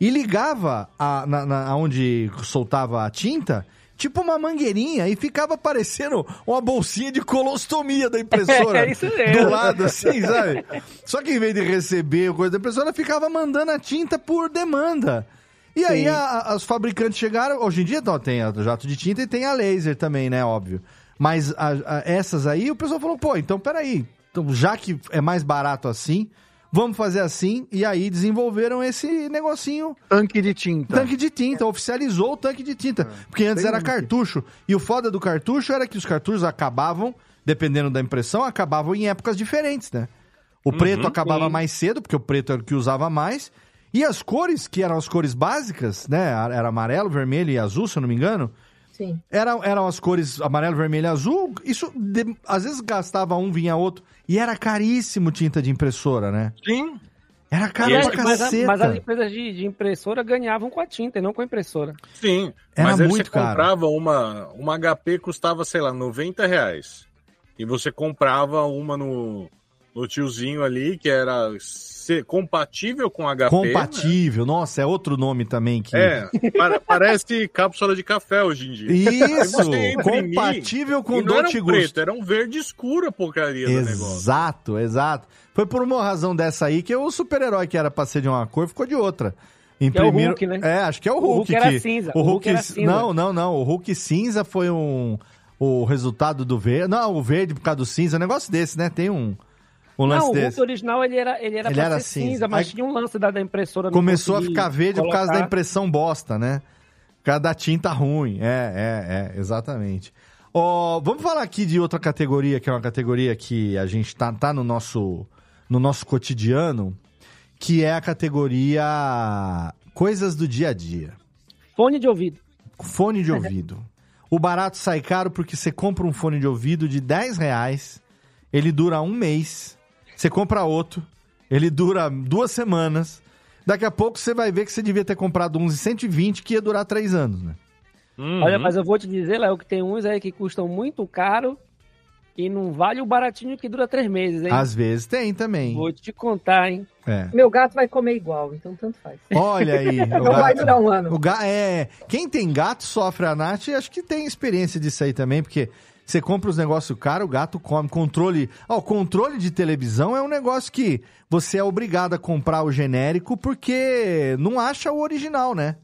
Speaker 1: e ligava a, na, na- onde soltava a tinta, tipo uma mangueirinha, e ficava parecendo uma bolsinha de colostomia da impressora.
Speaker 3: É isso mesmo.
Speaker 1: Do lado, assim, sabe? Só que em vez de receber coisa da impressora, ficava mandando a tinta por demanda. E aí
Speaker 3: Sim.
Speaker 1: a- a- os fabricantes chegaram. Hoje em dia então, tem a jato de tinta e tem a laser também, né? Óbvio. Mas a- a- essas aí, o pessoal falou, pô, então peraí. Então, já que é mais barato assim, vamos fazer assim. E aí desenvolveram esse negocinho.
Speaker 4: Tanque de tinta.
Speaker 1: Tanque de tinta, oficializou o tanque de tinta. Porque antes
Speaker 4: bem
Speaker 1: era
Speaker 4: bonito.
Speaker 1: cartucho. E o foda do cartucho era que os cartuchos acabavam, dependendo da impressão, acabavam em épocas diferentes, né? O preto
Speaker 5: Uhum,
Speaker 1: acabava
Speaker 5: sim.
Speaker 1: mais cedo, porque o preto era o que usava mais. E as cores, que eram as cores básicas, né? Era amarelo, vermelho e azul, se eu não me engano.
Speaker 6: Sim.
Speaker 1: Eram, eram as cores amarelo, vermelho e azul. Isso de- às vezes gastava um, vinha outro. E era caríssimo tinta de impressora, né?
Speaker 5: Sim.
Speaker 1: Era caro
Speaker 3: Mas,
Speaker 1: pra
Speaker 3: mas,
Speaker 1: caceta.
Speaker 3: mas as empresas de, de impressora ganhavam com a tinta e não com a impressora.
Speaker 5: Sim,
Speaker 1: Era
Speaker 5: mas aí
Speaker 1: muito
Speaker 5: você
Speaker 1: caro.
Speaker 5: comprava uma, uma HP custava, sei lá, 90 reais. E você comprava uma no, no tiozinho ali, que era ser compatível com HP. né?
Speaker 1: Compatível. Nossa, é outro nome também que.
Speaker 5: É, para- parece cápsula de café hoje em dia.
Speaker 1: Isso! compatível com
Speaker 5: era
Speaker 1: Dolce
Speaker 5: um
Speaker 1: Gusto.
Speaker 5: preto, era um verde escuro a porcaria do negócio.
Speaker 1: Exato, exato. Foi por uma razão dessa aí que o super-herói que era pra ser de uma cor ficou de outra.
Speaker 3: é o
Speaker 1: Imprimiram...
Speaker 3: Hulk, né?
Speaker 1: É, acho que é o
Speaker 3: O
Speaker 1: Hulk.
Speaker 3: Hulk era
Speaker 1: que...
Speaker 3: cinza,
Speaker 1: O
Speaker 3: o
Speaker 1: Hulk,
Speaker 3: Hulk era cinza.
Speaker 1: Não, não, não. O Hulk cinza foi um... o resultado do verde. Não, o verde por causa do cinza. Um negócio desse, né? Tem um, um lance
Speaker 3: não, o
Speaker 1: desse.
Speaker 3: Hulk original ele era, ele era
Speaker 1: Ele era cinza.
Speaker 3: cinza, mas
Speaker 1: Aí
Speaker 3: tinha um lance da, da impressora.
Speaker 1: Começou a ficar verde por causa da
Speaker 3: colocar.
Speaker 1: impressão bosta, né? Por causa da tinta ruim. É, é, é, exatamente. Ó, vamos falar aqui de outra categoria, que é uma categoria que a gente tá, tá no, nosso, no nosso cotidiano, que é a categoria coisas do dia a dia.
Speaker 3: Fone de ouvido.
Speaker 1: Fone de ouvido. O barato sai caro porque você compra um fone de ouvido de 10 reais, ele dura um mês, você compra outro, ele dura duas semanas, daqui a pouco você vai ver que você devia ter comprado uns de 120 que ia durar três anos, né?
Speaker 3: Olha, mas eu vou te dizer, Léo, que tem uns aí que custam muito caro e não vale o baratinho que dura três meses, hein?
Speaker 1: Às vezes tem também.
Speaker 3: Vou te contar, hein?
Speaker 1: É.
Speaker 6: Meu gato vai comer igual, então tanto faz.
Speaker 1: Olha aí.
Speaker 6: Não vai durar um ano.
Speaker 1: O ga... é... Quem tem gato sofre a Nath e acho que tem experiência disso aí também, porque você compra os negócios caros, o gato come. Controle. Ó, controle de televisão é um negócio que você é obrigado a comprar o genérico porque não acha o original, né?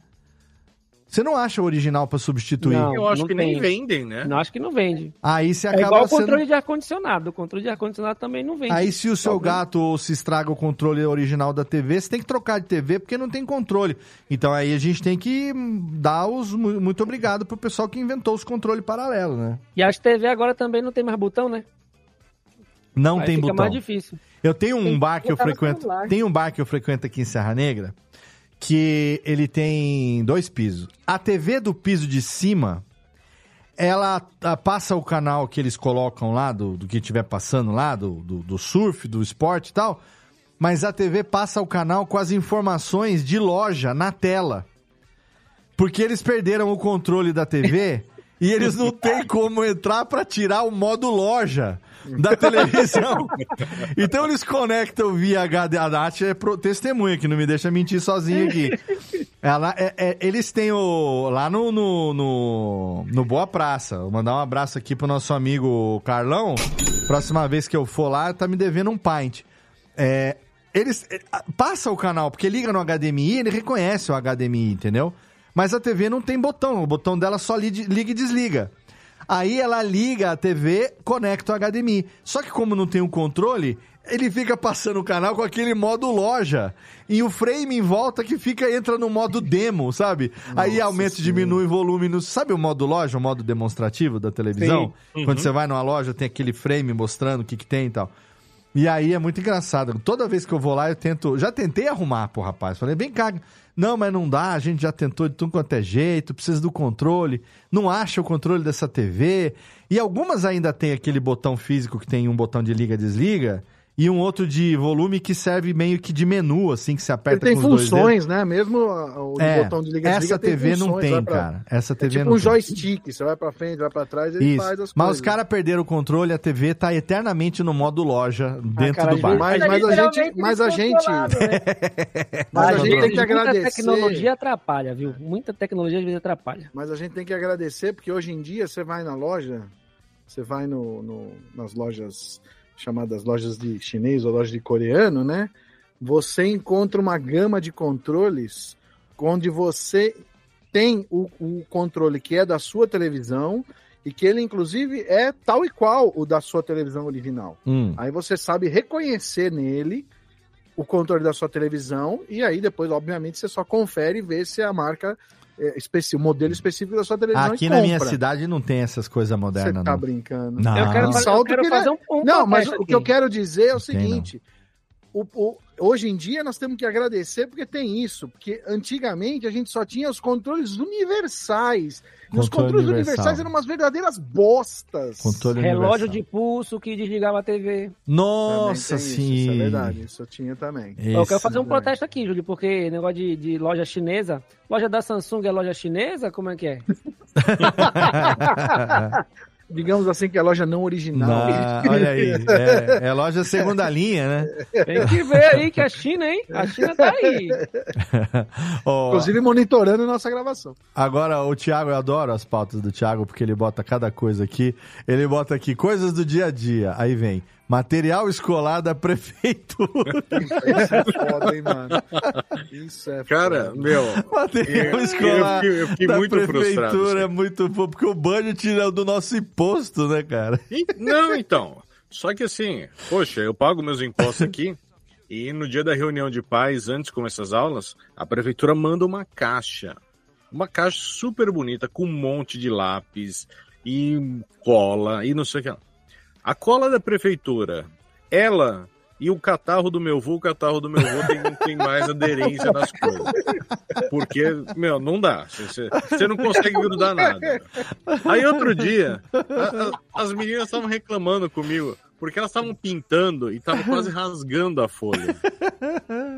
Speaker 1: Você não acha o original pra substituir.
Speaker 3: Não,
Speaker 5: Eu acho
Speaker 3: não
Speaker 5: que
Speaker 3: tem.
Speaker 5: nem vendem, né?
Speaker 3: Não, acho que não vende.
Speaker 1: Aí você
Speaker 3: É
Speaker 1: acaba
Speaker 3: igual o
Speaker 1: sendo...
Speaker 3: controle de ar-condicionado. O controle de ar-condicionado também não vende.
Speaker 1: Aí se o seu
Speaker 3: Talvez.
Speaker 1: gato ou se estraga o controle original da TV, você tem que trocar de TV porque não tem controle. Então aí a gente tem que dar os mu- muito obrigado pro pessoal que inventou os controles paralelos, né?
Speaker 3: E as TV agora também não tem mais botão, né?
Speaker 1: Não
Speaker 3: Aí
Speaker 1: tem
Speaker 3: fica
Speaker 1: botão.
Speaker 3: mais difícil.
Speaker 1: Eu tenho
Speaker 6: Tem
Speaker 1: um
Speaker 6: que
Speaker 1: bar que eu frequento, tem um bar que eu frequento aqui em Serra Negra que ele tem dois pisos. A TV do piso de cima ela ah, passa o canal que eles colocam lá, do, do que estiver passando lá, do, do, do surf, do esporte e tal, mas a TV passa o canal com as informações de loja na tela. Porque eles perderam o controle da TV e eles não têm como entrar para tirar o modo loja da televisão. Então eles conectam via HD. A Nath é pro- testemunha que não me deixa mentir sozinho aqui. Ela, é- é- eles têm o. Lá no, no, no, no Boa Praça. Vou mandar um abraço aqui pro nosso amigo Carlão. Próxima vez que eu for lá, tá me devendo um pint. É, eles. é, Passa o canal, porque liga no HDMI, ele reconhece o HDMI, entendeu? Mas a TV não tem botão. O botão dela só li- liga e desliga. Aí ela liga a TV, conecta o HDMI. Só que como não tem o controle, ele fica passando o canal com aquele modo loja. E o frame em volta que fica entra no modo demo, sabe? Aí aumenta e diminui o volume. No... Sabe o modo loja, o modo demonstrativo da televisão?
Speaker 5: Sim.
Speaker 1: Quando
Speaker 5: Uhum.
Speaker 1: você vai numa loja, tem aquele frame mostrando o que, que tem e tal. E aí é muito engraçado. Toda vez que eu vou lá, eu tento. Já tentei arrumar pro rapaz. Falei, vem cá. Não, mas não dá. A gente já tentou de tudo quanto é jeito. Precisa do controle. Não acha o controle dessa TV. E algumas ainda tem aquele botão físico que tem um botão de liga-desliga. E um outro de volume que serve meio que de menu, assim, que se
Speaker 4: Ele
Speaker 1: aperta
Speaker 4: tem
Speaker 1: com os dois dedos.
Speaker 4: funções, né? Mesmo o
Speaker 1: É,
Speaker 4: botão de liga
Speaker 1: essa TV não
Speaker 4: funções,
Speaker 1: tem,
Speaker 4: vai pra-
Speaker 1: cara. Essa
Speaker 4: É
Speaker 1: TV
Speaker 4: tipo
Speaker 1: não
Speaker 4: um
Speaker 1: tem.
Speaker 4: joystick, você vai pra frente, vai pra trás, ele
Speaker 1: Isso.
Speaker 4: faz as
Speaker 1: Mas
Speaker 4: coisas.
Speaker 1: os caras perderam o controle, a TV tá eternamente no modo loja, dentro
Speaker 3: cara,
Speaker 1: do bar.
Speaker 4: Mas, mas a gente, mas a gente,
Speaker 6: né?
Speaker 4: mas a gente tem que
Speaker 3: Muita
Speaker 4: agradecer.
Speaker 3: tecnologia atrapalha, viu? Muita tecnologia às vezes atrapalha.
Speaker 4: Mas a gente tem que agradecer porque hoje em dia você vai na loja, você vai no, no- nas lojas chamadas lojas de chinês ou lojas de coreano, né? Você encontra uma gama de controles onde você tem o, o controle que é da sua televisão e que ele inclusive é tal e qual o da sua televisão original.
Speaker 1: Hum.
Speaker 4: Aí você sabe reconhecer nele o controle da sua televisão e aí depois, obviamente, você só confere e vê se a marca é, especi- o modelo específico da sua televisão
Speaker 1: Aqui na minha
Speaker 4: compra.
Speaker 1: cidade não tem essas coisas
Speaker 4: Você
Speaker 1: modernas,
Speaker 4: tá
Speaker 1: não.
Speaker 4: brincando.
Speaker 1: Não.
Speaker 3: Eu quero, fazer, eu quero
Speaker 4: que ele é-
Speaker 3: fazer um, um
Speaker 4: Não, mas
Speaker 3: protesto
Speaker 4: o que eu
Speaker 3: aqui.
Speaker 4: quero dizer é o
Speaker 1: Não
Speaker 4: seguinte: o, o, hoje em dia nós temos que agradecer porque tem isso, porque antigamente a gente só tinha os controles universais. E os controles universal. universais eram umas verdadeiras bostas.
Speaker 3: Controle Relógio universal. de pulso que desligava a TV.
Speaker 1: Nossa, sim.
Speaker 4: Isso, isso, é verdade, isso tinha também.
Speaker 3: Isso, eu quero fazer um protesto aqui, Júlio, porque negócio de, de loja chinesa. Loja da Samsung é loja chinesa? Como é que é?
Speaker 4: digamos assim, que é loja não original.
Speaker 1: Olha aí, é, é, loja segunda linha, né?
Speaker 3: Tem que ver aí que a China, hein? A China tá aí.
Speaker 4: oh, Inclusive monitorando nossa gravação.
Speaker 1: Agora, o Thiago, eu adoro as pautas do Thiago, porque ele bota cada coisa aqui. Ele bota aqui coisas do dia a dia. Aí vem Material escolar da prefeitura.
Speaker 4: Isso é foda, hein, mano? Isso é
Speaker 5: Cara,
Speaker 4: foda.
Speaker 5: meu.
Speaker 1: Material eu, escolar eu, eu fiquei, da muito prefeitura é muito bom, porque o budget é do nosso imposto, né, cara?
Speaker 5: Não, então. Só que assim, poxa, eu pago meus impostos aqui. E no dia da reunião de pais, antes de começar as aulas, a prefeitura manda uma caixa. Uma caixa super bonita, com um monte de lápis e cola e não sei o que. A cola da prefeitura, ela e o catarro do meu avô, o catarro do meu avô tem, tem mais aderência nas coisas. Porque, meu, não dá. Você, você não consegue grudar nada. Aí outro dia, a, a, as meninas estavam reclamando comigo. Porque elas estavam pintando e estavam quase rasgando a folha.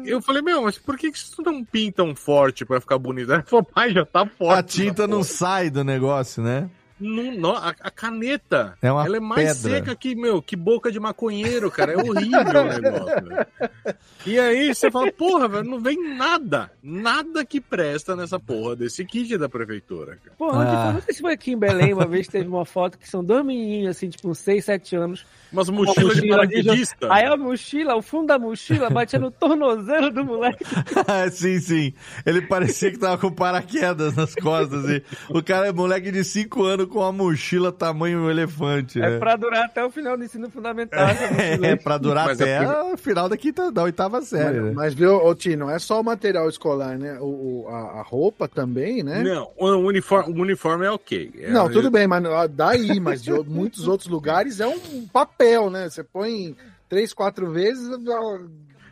Speaker 5: Eu falei, meu, mas por que, que vocês não pintam forte para ficar bonito? Ela falou, pai, já tá forte.
Speaker 1: A tinta não sai do negócio, né?
Speaker 5: Não, não, a, a, caneta,
Speaker 1: é uma
Speaker 5: ela é mais
Speaker 1: pedra.
Speaker 5: seca que, meu, que boca de maconheiro, cara. É horrível o negócio. E aí você fala, porra, velho, não vem nada. Nada que presta nessa porra desse kit da prefeitura. Cara.
Speaker 3: Porra, ah. não sei se foi aqui em Belém, uma vez teve uma foto que são dois menininhos, assim, tipo, uns 6, 7 anos.
Speaker 5: Umas mochilas de paraquedista.
Speaker 3: Aí a mochila, o fundo da mochila batia no tornozelo do moleque.
Speaker 1: sim, sim. Ele parecia que tava com paraquedas nas costas. E o cara é moleque de 5 anos com a mochila tamanho elefante.
Speaker 3: É né? pra durar até o final do ensino fundamental.
Speaker 1: É, é pra durar Mas até é o final da, quinta, da oitava série.
Speaker 4: Mas,
Speaker 1: né?
Speaker 4: mas viu, ô, Tino, não é só o material escolar, né? O, o a, a, roupa também, né?
Speaker 5: Não, o uniforme, o uniforme é ok. É,
Speaker 4: não, tudo bem, mas daí, mas de muitos outros lugares é um papel, né? Você põe três, quatro vezes.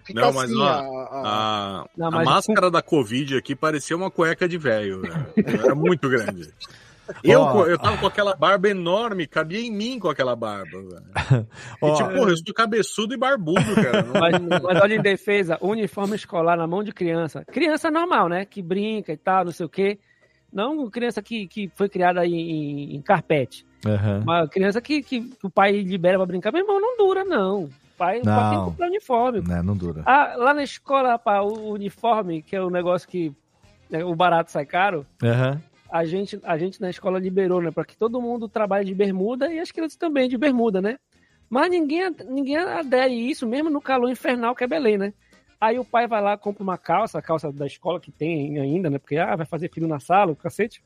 Speaker 4: Fica
Speaker 5: não, mas assim, ó, a, a, não, a máscara da Covid aqui parecia uma cueca de velho. Né? Era muito grande. Eu, oh, eu tava com aquela barba enorme, cabia em mim com aquela barba. Velho. Oh, e tipo, porra, eu sou cabeçudo e barbudo, cara.
Speaker 3: Mas, mas, olha em defesa, uniforme escolar na mão de criança. Criança normal, né? Que brinca e tal, não sei o quê. Não criança que, que foi criada em, em, carpete. Uhum. Uma criança que, que o pai libera pra brincar, meu irmão, não dura, não. O pai, não, o pai tem que comprar uniforme.
Speaker 1: Não, não dura.
Speaker 3: Ah, lá na escola, rapaz, o uniforme, que é o negócio que né, o barato sai caro,
Speaker 1: uhum
Speaker 3: a gente, a gente na escola liberou, né? Para que todo mundo trabalhe de bermuda e as crianças também de bermuda, né? Mas ninguém, ninguém adere isso, mesmo no calor infernal que é Belém, né? Aí o pai vai lá, compra uma calça, a calça da escola que tem ainda, né? Porque ah, vai fazer frio na sala, o cacete.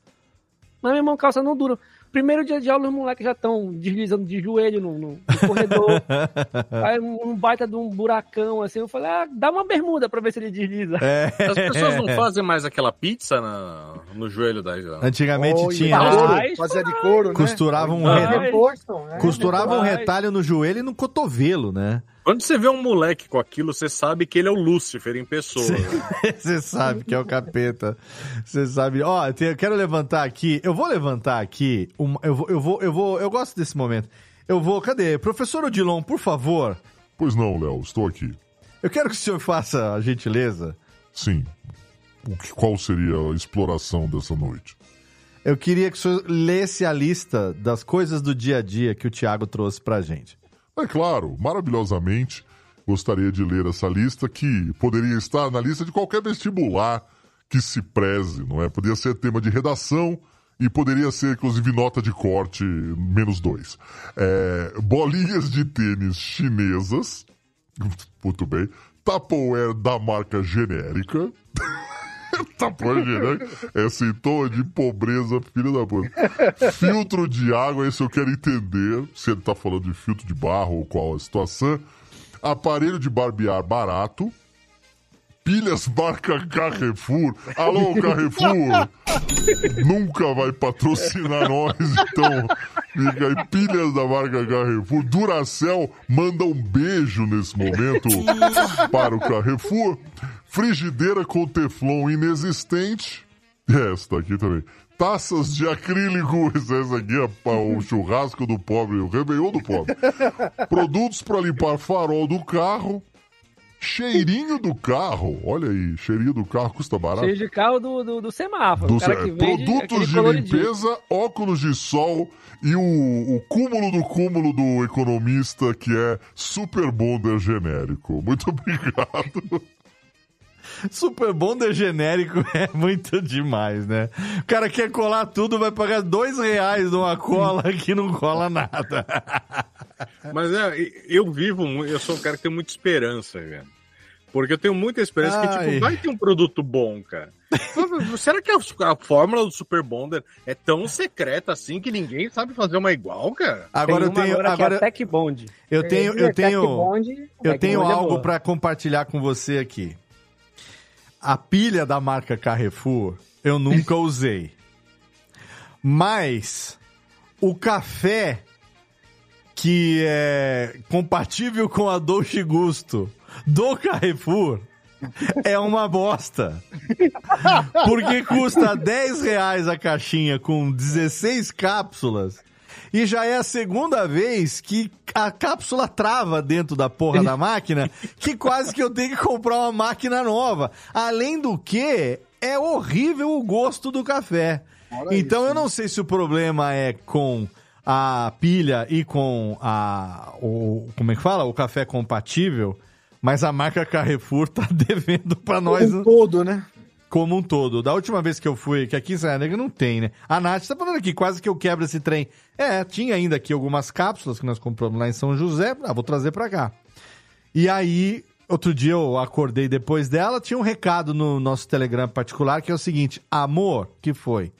Speaker 3: Mas, meu irmão, calça não dura. Primeiro dia de aula, os moleques já estão deslizando de joelho no, no, no corredor. aí um, baita de um buracão, assim. Eu falei, ah, dá uma bermuda pra ver se ele desliza.
Speaker 5: É. As pessoas não fazem mais aquela pizza na, no joelho da
Speaker 1: Antigamente oh, tinha.
Speaker 4: Couro, fazia de couro, né?
Speaker 1: Costuravam um, re... né? Costuravam um retalho no joelho e no cotovelo, né?
Speaker 5: Quando você vê um moleque com aquilo, você sabe que ele é o Lúcifer em pessoa.
Speaker 1: Você sabe que é o capeta. Você sabe. Ó, eu quero levantar aqui. Eu vou levantar aqui. Uma, eu, vou, eu vou, eu vou. Eu gosto desse momento. Eu vou. Cadê? Professor Odilon, por favor.
Speaker 11: Pois não, Léo, estou aqui.
Speaker 1: Eu quero que o senhor faça a gentileza.
Speaker 11: Sim. O que, qual seria a exploração dessa noite?
Speaker 1: Eu queria que o senhor lesse a lista das coisas do dia a dia que o Tiago trouxe pra gente.
Speaker 11: É claro, maravilhosamente. Gostaria de ler essa lista que poderia estar na lista de qualquer vestibular que se preze, não é? Poderia ser tema de redação e poderia ser, inclusive, nota de corte menos dois. É, bolinhas de tênis chinesas. Muito bem. Tupperware da marca genérica. Tupperware genérica. É sintoma de pobreza, filho da puta. Filtro de água, esse eu quero entender. Se ele tá falando de filtro de barro ou qual a situação. Aparelho de barbear barato. pilhas marca Carrefour. Alô, Carrefour! Nunca vai patrocinar nós, então. Fica aí, pilhas da marca Carrefour. Duracell manda um beijo nesse momento para o Carrefour. Frigideira com teflon inexistente. Esta aqui também. Taças de acrílico, essa aqui é o churrasco do pobre, o Réveillon do pobre. Produtos para limpar farol do carro. Cheirinho do carro, olha aí, cheirinho do carro custa barato.
Speaker 3: Cheio de carro do, do, do semáforo.
Speaker 11: Do
Speaker 3: o cara
Speaker 11: ce-
Speaker 3: que vende
Speaker 11: Produtos de limpeza, óculos de sol e o, o cúmulo do cúmulo do economista que é Super Bonder genérico. Muito obrigado.
Speaker 1: Super Bonder genérico é muito demais, né? O cara quer colar tudo, vai pagar dois reais numa cola que não cola nada.
Speaker 5: Mas é, eu vivo, eu sou um cara que tem muita esperança, cara. Porque eu tenho muita esperança que,
Speaker 1: Ai.
Speaker 5: tipo, vai ter um produto bom, cara. Será que a, a fórmula do Super Bonder é tão secreta assim que ninguém sabe fazer uma igual, cara?
Speaker 1: Agora eu
Speaker 3: Tem uma
Speaker 1: tenho,
Speaker 3: agora que é
Speaker 1: agora
Speaker 3: a Tech Bond.
Speaker 1: eu tenho, eu
Speaker 3: Tech
Speaker 1: tenho,
Speaker 3: Bond,
Speaker 1: eu tenho
Speaker 3: Bond é
Speaker 1: algo
Speaker 3: boa.
Speaker 1: pra compartilhar com você aqui. A pilha da marca Carrefour eu nunca usei, mas o café que é compatível com a Dolce Gusto do Carrefour é uma bosta. Porque custa 10 reais a caixinha com 16 cápsulas. E já é a segunda vez que a cápsula trava dentro da porra da máquina, que quase que eu tenho que comprar uma máquina nova. Além do que, é horrível o gosto do café. então eu não sei se o problema é com a pilha e com a o como é que fala? O café compatível, mas a marca Carrefour tá devendo pra nós
Speaker 4: Um todo, né?
Speaker 1: Como um todo. Da última vez que eu fui, que aqui em Serra Negra não tem, né? A Nath tá falando aqui, quase que eu quebro esse trem. É, tinha ainda aqui algumas cápsulas que nós compramos lá em São José. Ah, vou trazer pra cá. E aí, outro dia eu acordei depois dela, tinha um recado no nosso Telegram particular que é o seguinte: Amor, que foi?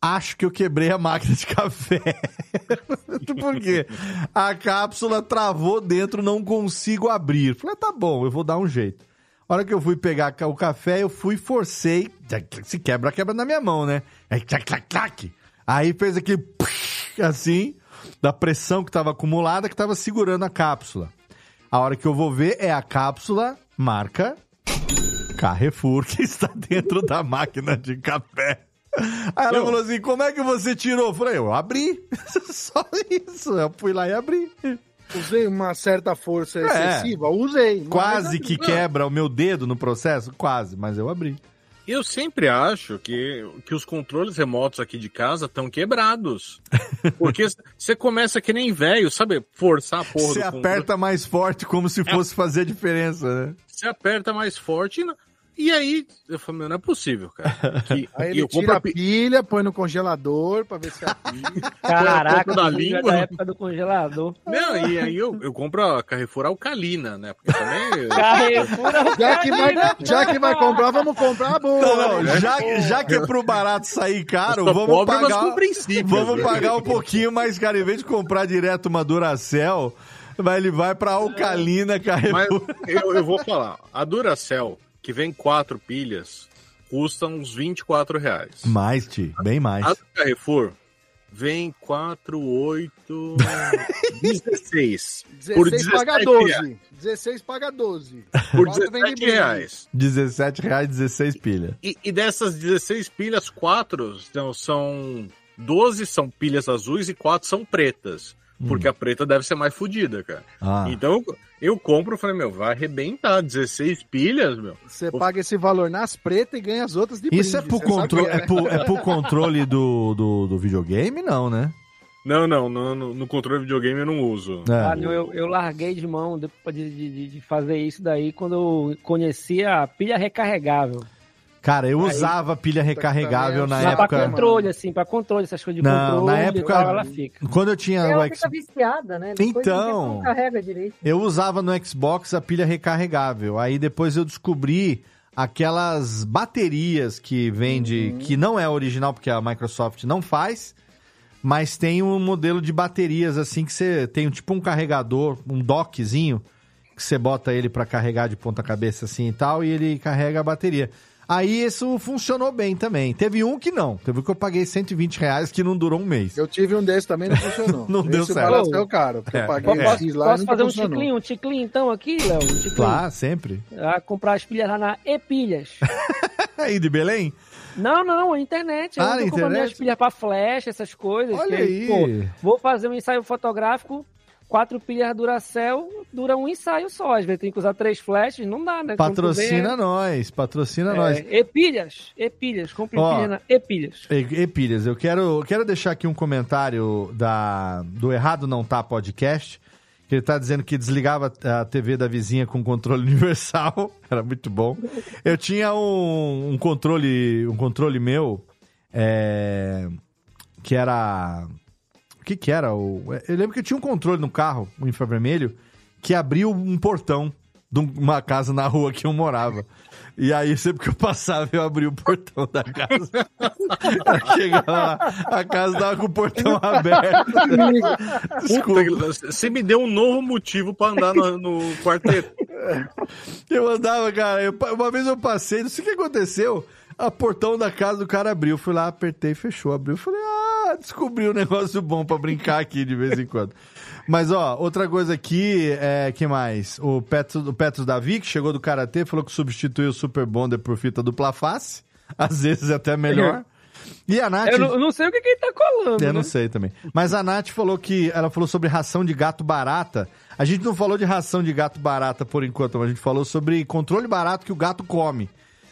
Speaker 1: Acho que eu quebrei a máquina de café. Por quê? A cápsula travou dentro, não consigo abrir. Falei, tá bom, eu vou dar um jeito. A hora que eu fui pegar o café, eu fui e forcei. Se quebra, quebra na minha mão, né? Aí, clac, clac, clac. Aí fez aquele assim, da pressão que tava acumulada, que tava segurando a cápsula. A hora que eu vou ver é a cápsula marca Carrefour que está dentro da máquina de café. Aí ela
Speaker 4: Eu-
Speaker 1: falou assim: como é que você tirou? Eu falei, eu abri. Só isso. Eu fui lá e abri.
Speaker 4: Usei uma certa força
Speaker 1: É.
Speaker 4: excessiva? Usei.
Speaker 1: Quase que quebra o meu dedo no processo? Quase, mas eu abri.
Speaker 5: Eu sempre acho que, que os controles remotos aqui de casa estão quebrados. Porque você começa que nem velho, sabe? Forçar a porra
Speaker 1: Você aperta mais forte como se fosse fazer a diferença, né?
Speaker 5: Você aperta mais forte e, não- e aí eu falo, meu, não é possível, cara. Que,
Speaker 4: Aí
Speaker 5: e
Speaker 4: ele
Speaker 5: eu
Speaker 4: tira
Speaker 5: compro
Speaker 4: a pilha, põe no congelador pra ver se é a pilha.
Speaker 3: Caraca,
Speaker 5: da língua.
Speaker 3: da época do congelador.
Speaker 5: Não, e aí eu, eu compro a Carrefour Alcalina, né? Porque também.
Speaker 3: Carrefour
Speaker 4: Já que, vai, já que vai comprar, vamos comprar a boa.
Speaker 1: Não, não,
Speaker 4: né?
Speaker 1: já, já que é pro barato sair caro, vamos
Speaker 5: pobre, mas
Speaker 1: pagar. Vamos
Speaker 5: né?
Speaker 1: pagar um pouquinho mais caro. Em vez de comprar direto uma Duracell, vai, ele vai pra Alcalina
Speaker 5: Mas
Speaker 1: Carrefour.
Speaker 5: eu, eu vou falar, a Duracell, que vem quatro pilhas, custa uns 24 reais.
Speaker 1: Mais, Ti, bem mais.
Speaker 5: A do Carrefour vem 4, 8, 16.
Speaker 4: 16 paga
Speaker 5: reais.
Speaker 4: 12. 16 paga 12.
Speaker 5: Por
Speaker 4: Quatro vem de
Speaker 5: 17
Speaker 4: brinde.
Speaker 5: reais.
Speaker 1: 17 reais, 16 pilha.
Speaker 5: E, e dessas 16 pilhas, 4 então, são. 12 são pilhas azuis e 4 são pretas. Porque a preta deve ser mais fodida, cara.
Speaker 1: Ah.
Speaker 5: Então eu, eu compro e falei, meu, vai arrebentar. 16 pilhas, meu.
Speaker 4: Você paga esse valor nas pretas e ganha as outras de
Speaker 1: Isso é
Speaker 4: brinde,
Speaker 1: pro,
Speaker 4: você sabe
Speaker 1: contro
Speaker 4: que
Speaker 1: é pro, é pro controle do, do, do videogame? Não, né?
Speaker 5: Não, não, no, no, no controle de videogame eu não uso.
Speaker 3: Ah,
Speaker 1: É.
Speaker 3: não, eu, eu larguei de mão de, de, de- de fazer isso daí quando eu conheci a pilha recarregável.
Speaker 1: Cara, eu
Speaker 3: Aí-
Speaker 1: usava pilha recarregável na
Speaker 3: Mas pra
Speaker 1: época.
Speaker 3: controle, assim, pra controle, essas coisas de
Speaker 1: Não,
Speaker 3: controle.
Speaker 1: na época-
Speaker 3: tal, ela fica.
Speaker 1: Quando eu tinha
Speaker 6: Ela
Speaker 1: o
Speaker 6: fica viciada, né? Depois de
Speaker 1: Então.
Speaker 6: não carrega direito.
Speaker 1: Eu usava no Xbox a pilha recarregável. Aí depois eu descobri aquelas baterias que vende, que não é original porque a Microsoft não faz, mas tem um modelo de baterias assim que você tem tipo um carregador, um dockzinho, que você bota ele pra carregar de ponta cabeça assim e tal, e ele carrega a bateria. Aí isso funcionou bem também. Teve um que não. Teve um que eu paguei 120 reais que não durou um mês.
Speaker 4: Eu tive um desse também, não funcionou.
Speaker 1: não deu
Speaker 4: Esse
Speaker 1: certo.
Speaker 4: barato é o caro. porque
Speaker 1: É.
Speaker 4: Eu paguei
Speaker 1: É.
Speaker 4: X lá
Speaker 3: Posso fazer um ticlinho, um ticlinho então aqui, Léo? Um.
Speaker 1: Claro, sempre.
Speaker 3: Ah, comprar as pilhas lá na E-Pilhas.
Speaker 1: Aí de Belém?
Speaker 3: Não, não, a internet. Eu
Speaker 1: Ah,
Speaker 3: comprando
Speaker 1: internet?
Speaker 3: minhas pilhas pra flash, essas coisas.
Speaker 1: Olha
Speaker 3: que
Speaker 1: aí.
Speaker 3: pô, vou fazer um ensaio fotográfico, quatro pilhas Duracell, dura um ensaio só. Às vezes tem que usar três flashes, não dá, né?
Speaker 1: Patrocina
Speaker 3: vê,
Speaker 1: nós, patrocina
Speaker 3: é,
Speaker 1: nós.
Speaker 3: é, E-Pilhas, E-Pilhas, compre
Speaker 1: Ó.
Speaker 3: pilha na E-Pilhas.
Speaker 1: E, e pilhas, eu quero, quero deixar aqui um comentário da, do Errado Não Tá Podcast, que ele tá dizendo que desligava a TV da vizinha com controle universal. Era muito bom. Eu tinha um, um controle, um controle meu, é, que era... O que que era? O, eu lembro que eu tinha um controle no carro, um infravermelho, que abriu um portão de uma casa na rua que eu morava. E aí, sempre que eu passava, eu abria o portão da casa. Eu Chegava lá, a casa tava com o portão aberto. Desculpa.
Speaker 5: Puta, você me deu um novo motivo pra andar no, no quarteto.
Speaker 1: Eu andava, cara, eu- uma vez eu passei, não sei o que aconteceu, a portão da casa do cara abriu. Fui lá, apertei, fechou, abriu. Falei, ah, descobri um negócio bom pra brincar aqui de vez em quando. Mas, ó, outra coisa aqui, é, que mais? O Petros, o Petros Davi, que chegou do Karatê, falou que substituiu o Super Bonder por fita dupla face. Às vezes até melhor. E a Nath...
Speaker 3: Eu não, eu não sei o que, que ele tá colando.
Speaker 1: Eu
Speaker 3: né?
Speaker 1: não sei também. Mas a Nath falou que. Ela falou sobre ração de gato barata. A gente não falou de ração de gato barata por enquanto, mas a gente falou sobre controle barato que o gato come.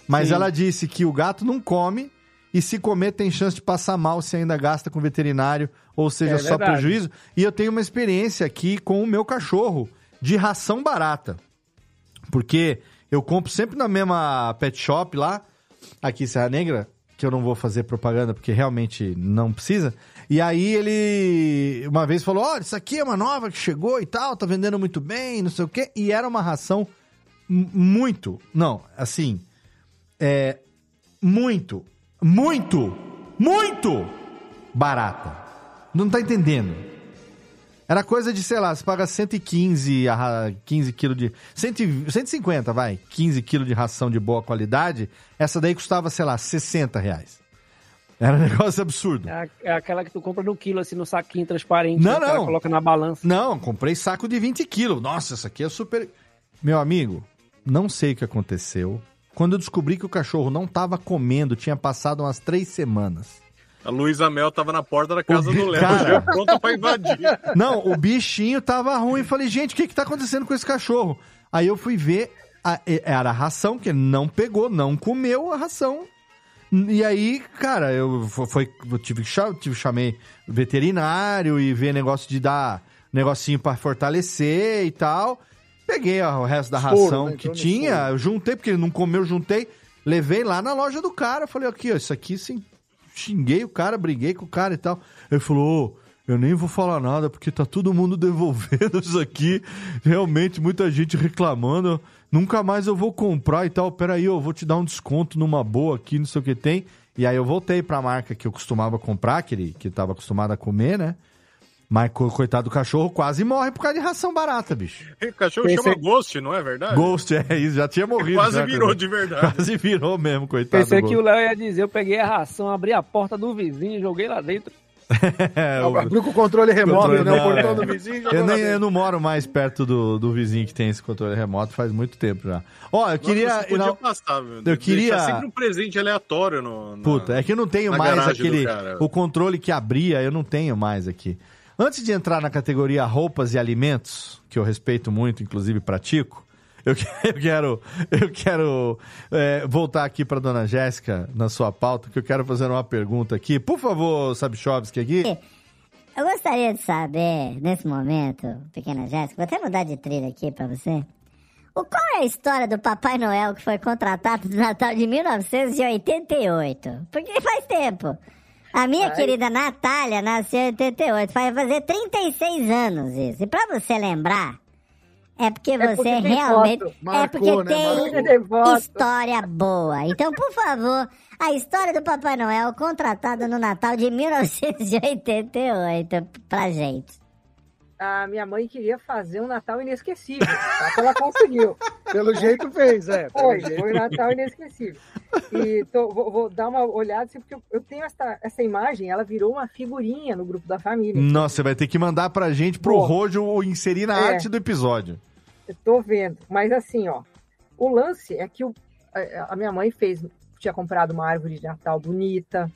Speaker 1: Mas
Speaker 3: Sim.
Speaker 1: ela disse que o gato não come e se comer tem chance de passar mal se ainda gasta com veterinário, ou seja,
Speaker 3: É
Speaker 1: só prejuízo. E eu tenho uma experiência aqui com o meu cachorro de ração barata. Porque eu compro sempre na mesma pet shop lá, aqui em Serra Negra, que eu não vou fazer propaganda porque realmente não precisa. E aí ele uma vez falou: Olha, isso aqui é uma nova que chegou e tal, tá vendendo muito bem, não sei o quê. E era uma ração muito, não, assim, é muito, muito, muito barata. Não tá entendendo. Era coisa de, sei lá, você paga 115 a ra- 15 quilos de. 100, 150, vai. 15 quilos de ração de boa qualidade. Essa daí custava, sei lá, 60 reais. Era um negócio absurdo.
Speaker 3: É, é aquela que tu compra no quilo, assim, no saquinho transparente.
Speaker 1: Não,
Speaker 3: né,
Speaker 1: não.
Speaker 3: Coloca na balança.
Speaker 1: Não, comprei saco de 20 quilos. Nossa, essa aqui é super. Meu amigo, não sei o que aconteceu. Quando eu descobri que o cachorro não tava comendo, tinha passado umas três semanas.
Speaker 5: A Luísa Mel tava na porta da casa do Léo,
Speaker 1: cara.
Speaker 5: já pronta pra invadir.
Speaker 1: Não, o bichinho tava ruim. Falei, gente, o que que tá acontecendo com esse cachorro? Aí eu fui ver, a- era a ração, que ele não pegou, não comeu a ração. E aí, cara, eu, fo- foi, eu tive que tive, chamei veterinário e ver negócio de dar negocinho pra fortalecer e tal. Peguei ó, o resto da
Speaker 4: Soro,
Speaker 1: ração
Speaker 4: né?
Speaker 1: que
Speaker 4: Entrou no
Speaker 1: tinha, eu juntei, porque ele não comeu, eu juntei. Levei lá na loja do cara. Falei, aqui, ó, isso aqui sim. Xinguei o cara, briguei com o cara e tal. Ele falou, ô, eu nem vou falar nada, porque tá todo mundo devolvendo isso aqui. Realmente, muita gente reclamando. Nunca mais eu vou comprar e tal. Peraí, eu vou te dar um desconto numa boa aqui, não sei o que tem. E aí eu voltei pra marca que eu costumava comprar, que ele que tava acostumado a comer, né? Mas, co- coitado do cachorro, quase morre por causa de ração barata, bicho.
Speaker 5: O cachorro
Speaker 3: Pensei-
Speaker 5: chama Ghost, não é verdade?
Speaker 1: Ghost, é isso, já tinha morrido.
Speaker 5: Quase
Speaker 1: já,
Speaker 5: virou
Speaker 1: cara.
Speaker 5: de verdade.
Speaker 1: Quase virou mesmo, coitado.
Speaker 3: Pensei que o. Léo ia dizer, eu peguei a ração, abri a porta do vizinho, joguei lá dentro.
Speaker 1: É, o-
Speaker 4: Abriu com o controle remoto,
Speaker 1: Controle-
Speaker 4: né? O
Speaker 1: não,
Speaker 4: portão
Speaker 1: é.
Speaker 4: do vizinho.
Speaker 1: Eu, nem, eu não moro mais perto do, do vizinho que tem esse controle remoto faz muito tempo já. Ó, eu queria.
Speaker 5: Você podia
Speaker 1: não-
Speaker 5: passar, meu.
Speaker 1: eu queria-
Speaker 5: Deixar sempre um presente aleatório no. na-
Speaker 1: Puta, é que eu não tenho mais aquele. O controle que abria, eu não tenho mais aqui. Antes de entrar na categoria roupas e alimentos, que eu respeito muito, inclusive pratico, eu que- eu quero, eu quero é, voltar aqui para dona Jéssica na sua pauta, que eu quero fazer uma pergunta aqui. Por favor, Sabichovski aqui.
Speaker 10: Eu gostaria de saber, nesse momento, pequena Jéssica, vou até mudar de trilha aqui pra você. O, qual é a história do Papai Noel que foi contratado no Natal de 1988? Porque faz tempo. A minha querida Natália nasceu em 88, vai fazer 36 anos isso. E pra você lembrar, é porque
Speaker 6: É
Speaker 10: você
Speaker 6: porque
Speaker 10: realmente. é
Speaker 4: Marcou,
Speaker 10: porque
Speaker 4: né?
Speaker 10: tem
Speaker 6: foto.
Speaker 10: história boa. Então, por favor, a história do Papai Noel contratado no Natal de 1988 pra gente.
Speaker 6: a minha mãe queria fazer um Natal inesquecível. Só que ela conseguiu.
Speaker 4: Pelo jeito fez, é.
Speaker 6: Foi,
Speaker 4: jeito.
Speaker 6: foi um Natal inesquecível. E tô- vou, vou dar uma olhada, assim, porque eu, eu tenho essa, essa imagem, ela virou uma figurinha no grupo da família.
Speaker 1: Nossa, você vai ter que mandar pra gente, pro
Speaker 6: Boa.
Speaker 1: Rojo, inserir na
Speaker 6: É.
Speaker 1: arte do episódio.
Speaker 6: Eu tô vendo. Mas assim, ó, o lance é que o- a, a minha mãe fez, tinha comprado uma árvore de Natal bonita,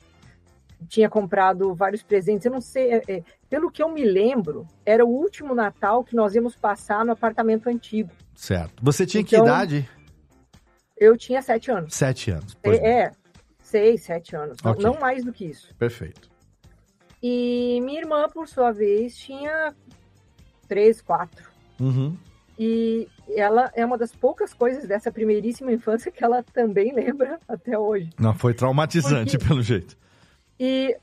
Speaker 6: tinha comprado vários presentes. Eu não sei, é, é, pelo que eu me lembro, era o último Natal que nós íamos passar no apartamento antigo.
Speaker 1: Certo. Você tinha que
Speaker 6: Então-
Speaker 1: idade?
Speaker 6: Eu tinha sete anos.
Speaker 1: Sete anos.
Speaker 6: É, é, seis, sete anos. Não-
Speaker 1: Ok.
Speaker 6: Não mais do que isso.
Speaker 1: Perfeito.
Speaker 6: E minha irmã, por sua vez, tinha três, quatro.
Speaker 1: Uhum.
Speaker 6: E ela é uma das poucas coisas dessa primeiríssima infância que ela também lembra até hoje.
Speaker 1: Não, foi traumatizante,
Speaker 6: Porque-
Speaker 1: pelo jeito.
Speaker 6: E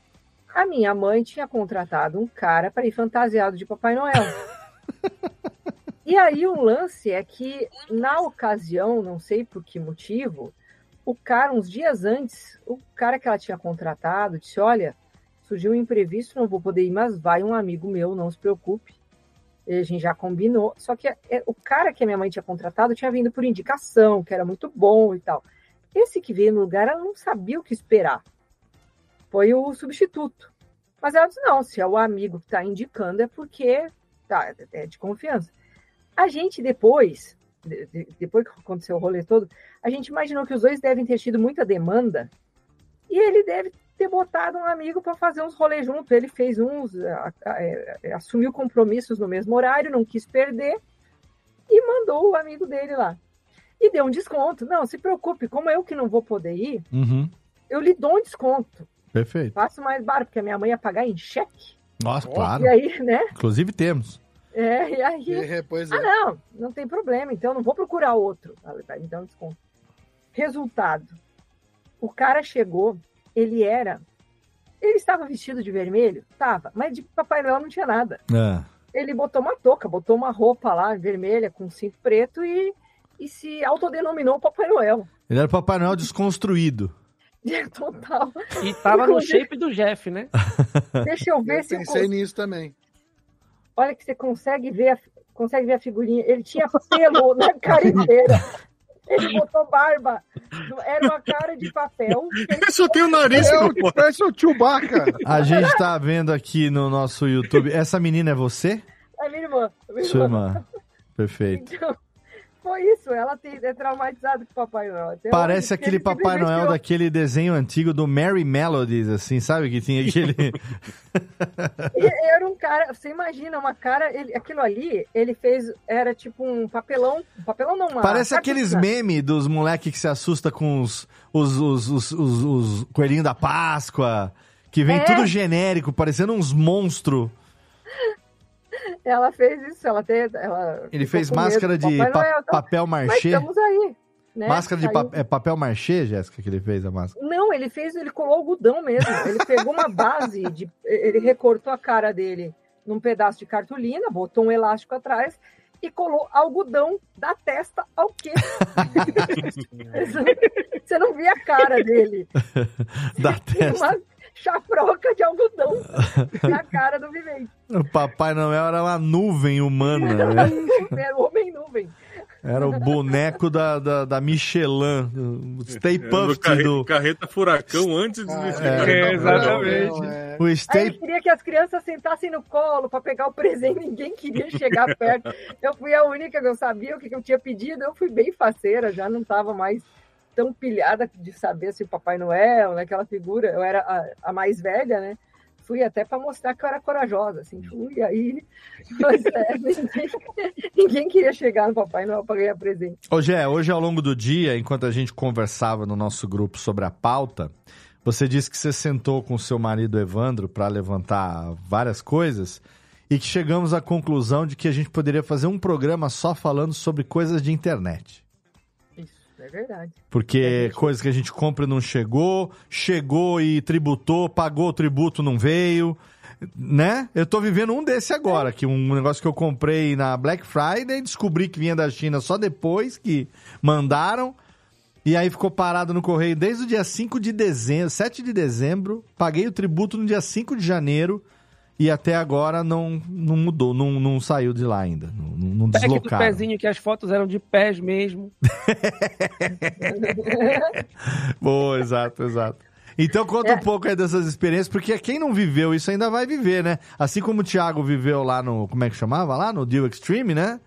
Speaker 6: a minha mãe tinha contratado um cara para ir fantasiado de Papai Noel. e aí o lance é que, na ocasião, não sei por que motivo, o cara, uns dias antes, o cara que ela tinha contratado disse: Olha, surgiu um imprevisto, não vou poder ir, mas vai um amigo meu, não se preocupe. E a gente já combinou. Só que é, o cara que a minha mãe tinha contratado tinha vindo por indicação, que era muito bom e tal. Esse que veio no lugar, ela não sabia o que esperar. Foi o substituto. Mas ela disse: não, se é o amigo que está indicando, é porque tá, é de confiança. A gente depois, de- de- depois que aconteceu o rolê todo, a gente imaginou que os dois devem ter tido muita demanda e ele deve ter botado um amigo para fazer uns rolês junto. Ele fez uns, a- a- é, assumiu compromissos no mesmo horário, não quis perder e mandou o amigo dele lá. E deu um desconto. Não, se preocupe, como eu que não vou poder ir,
Speaker 1: Uhum.
Speaker 6: eu lhe dou um desconto.
Speaker 1: Perfeito.
Speaker 6: Faço mais barato, porque a minha mãe ia pagar em cheque.
Speaker 1: Nossa, claro.
Speaker 6: E aí, né?
Speaker 1: Inclusive temos.
Speaker 6: É, e aí.
Speaker 4: É, pois é.
Speaker 6: Ah, não, não tem problema, então eu não vou procurar outro. Ela vai me dar um desconto. Resultado: o cara chegou, ele era. Ele estava vestido de vermelho? Tava, mas de Papai Noel não tinha nada.
Speaker 1: Ah,
Speaker 6: Ele botou uma touca, botou uma roupa lá vermelha com cinto preto e, e se autodenominou Papai Noel.
Speaker 1: ele era o Papai Noel desconstruído.
Speaker 6: Total.
Speaker 3: E tava no shape do Jeff, né?
Speaker 6: Deixa eu ver
Speaker 4: Eu
Speaker 6: se eu
Speaker 4: pensei
Speaker 6: cons-
Speaker 4: nisso também.
Speaker 6: Olha que você consegue ver, a, consegue ver a figurinha. Ele tinha pelo na cara inteira. Ele botou barba. Era uma cara de papel.
Speaker 5: Ele só tem o nariz.
Speaker 4: É, parece o Chewbacca.
Speaker 1: A gente tá vendo aqui no nosso YouTube. Essa menina é você?
Speaker 6: É minha irmã. Minha
Speaker 1: Sua irmã. Perfeito.
Speaker 6: Então, foi isso. Ela tem, é traumatizada com o Papai Noel. Até
Speaker 1: Parece
Speaker 6: hoje,
Speaker 1: aquele
Speaker 6: ele
Speaker 1: Papai Noel
Speaker 6: tirou-
Speaker 1: daquele desenho antigo do Merry Melodies, assim, sabe? Que tinha aquele.
Speaker 6: Era um cara, você imagina, uma cara, ele, aquilo ali, ele fez, era tipo um papelão, um papelão não, uma
Speaker 1: Parece aqueles memes dos moleques que se assusta com os, os, os, os, os- os coelhinhos da Páscoa, que vem
Speaker 6: É.
Speaker 1: tudo genérico, parecendo uns monstros.
Speaker 6: Ela fez isso, ela tem, ela
Speaker 1: Ele fez máscara de pa-
Speaker 6: Noel, então,
Speaker 1: papel marchê.
Speaker 6: estamos aí, né?
Speaker 1: Máscara de pa- é papel marchê, Jéssica, que ele fez a máscara.
Speaker 6: Não, ele fez, ele colou algodão mesmo. Ele pegou uma base, de, ele recortou a cara dele num pedaço de cartolina, botou um elástico atrás e colou algodão da testa ao queixo. Você não via a cara dele.
Speaker 1: Da testa.
Speaker 6: uma chaproca de algodão na cara do vivente.
Speaker 1: O Papai Noel era uma nuvem humana, né?
Speaker 6: Era o homem nuvem.
Speaker 1: Era o boneco da, da, da Michelin, o Stay
Speaker 5: Do
Speaker 1: Puft
Speaker 5: carre-
Speaker 1: do...
Speaker 5: Carreta furacão antes de vestir
Speaker 1: é,
Speaker 5: carreta
Speaker 1: exatamente.
Speaker 5: furacão.
Speaker 1: O
Speaker 6: Aí
Speaker 1: Stay
Speaker 6: ele queria que as crianças sentassem no colo para pegar o presente, ninguém queria chegar perto. Eu fui a única que eu sabia o que que eu tinha pedido, eu fui bem faceira, já não estava mais tão pilhada de saber se o Papai Noel, né, aquela figura, eu era a, a mais velha, né? Fui até para mostrar que eu era corajosa, assim, fui aí. Mas é, ninguém, ninguém queria chegar no Papai Noel para ganhar presente.
Speaker 1: Hoje é, hoje ao longo do dia, enquanto a gente conversava no nosso grupo sobre a pauta, você disse que você sentou com seu marido Evandro para levantar várias coisas e que chegamos à conclusão de que a gente poderia fazer um programa só falando sobre coisas de internet.
Speaker 6: É verdade.
Speaker 1: Porque coisas que a gente compra e não chegou, chegou e tributou, pagou o tributo, não veio, né? Eu tô vivendo um desse agora, que um negócio que eu comprei na Black Friday, descobri que vinha da China só depois que mandaram, e aí ficou parado no correio desde o dia 5 de dezembro, 7 de dezembro, paguei o tributo no dia 5 de janeiro, e até agora não, não mudou, não, não saiu de lá ainda. Não, não
Speaker 3: do
Speaker 1: deslocaram.
Speaker 3: pezinho que as fotos eram de pés mesmo.
Speaker 1: Boa, exato, exato. Então conta um pouco aí dessas experiências, porque quem não viveu isso ainda vai viver, né? Assim como o Thiago viveu lá no, como é que chamava lá? No Deal Extreme, né?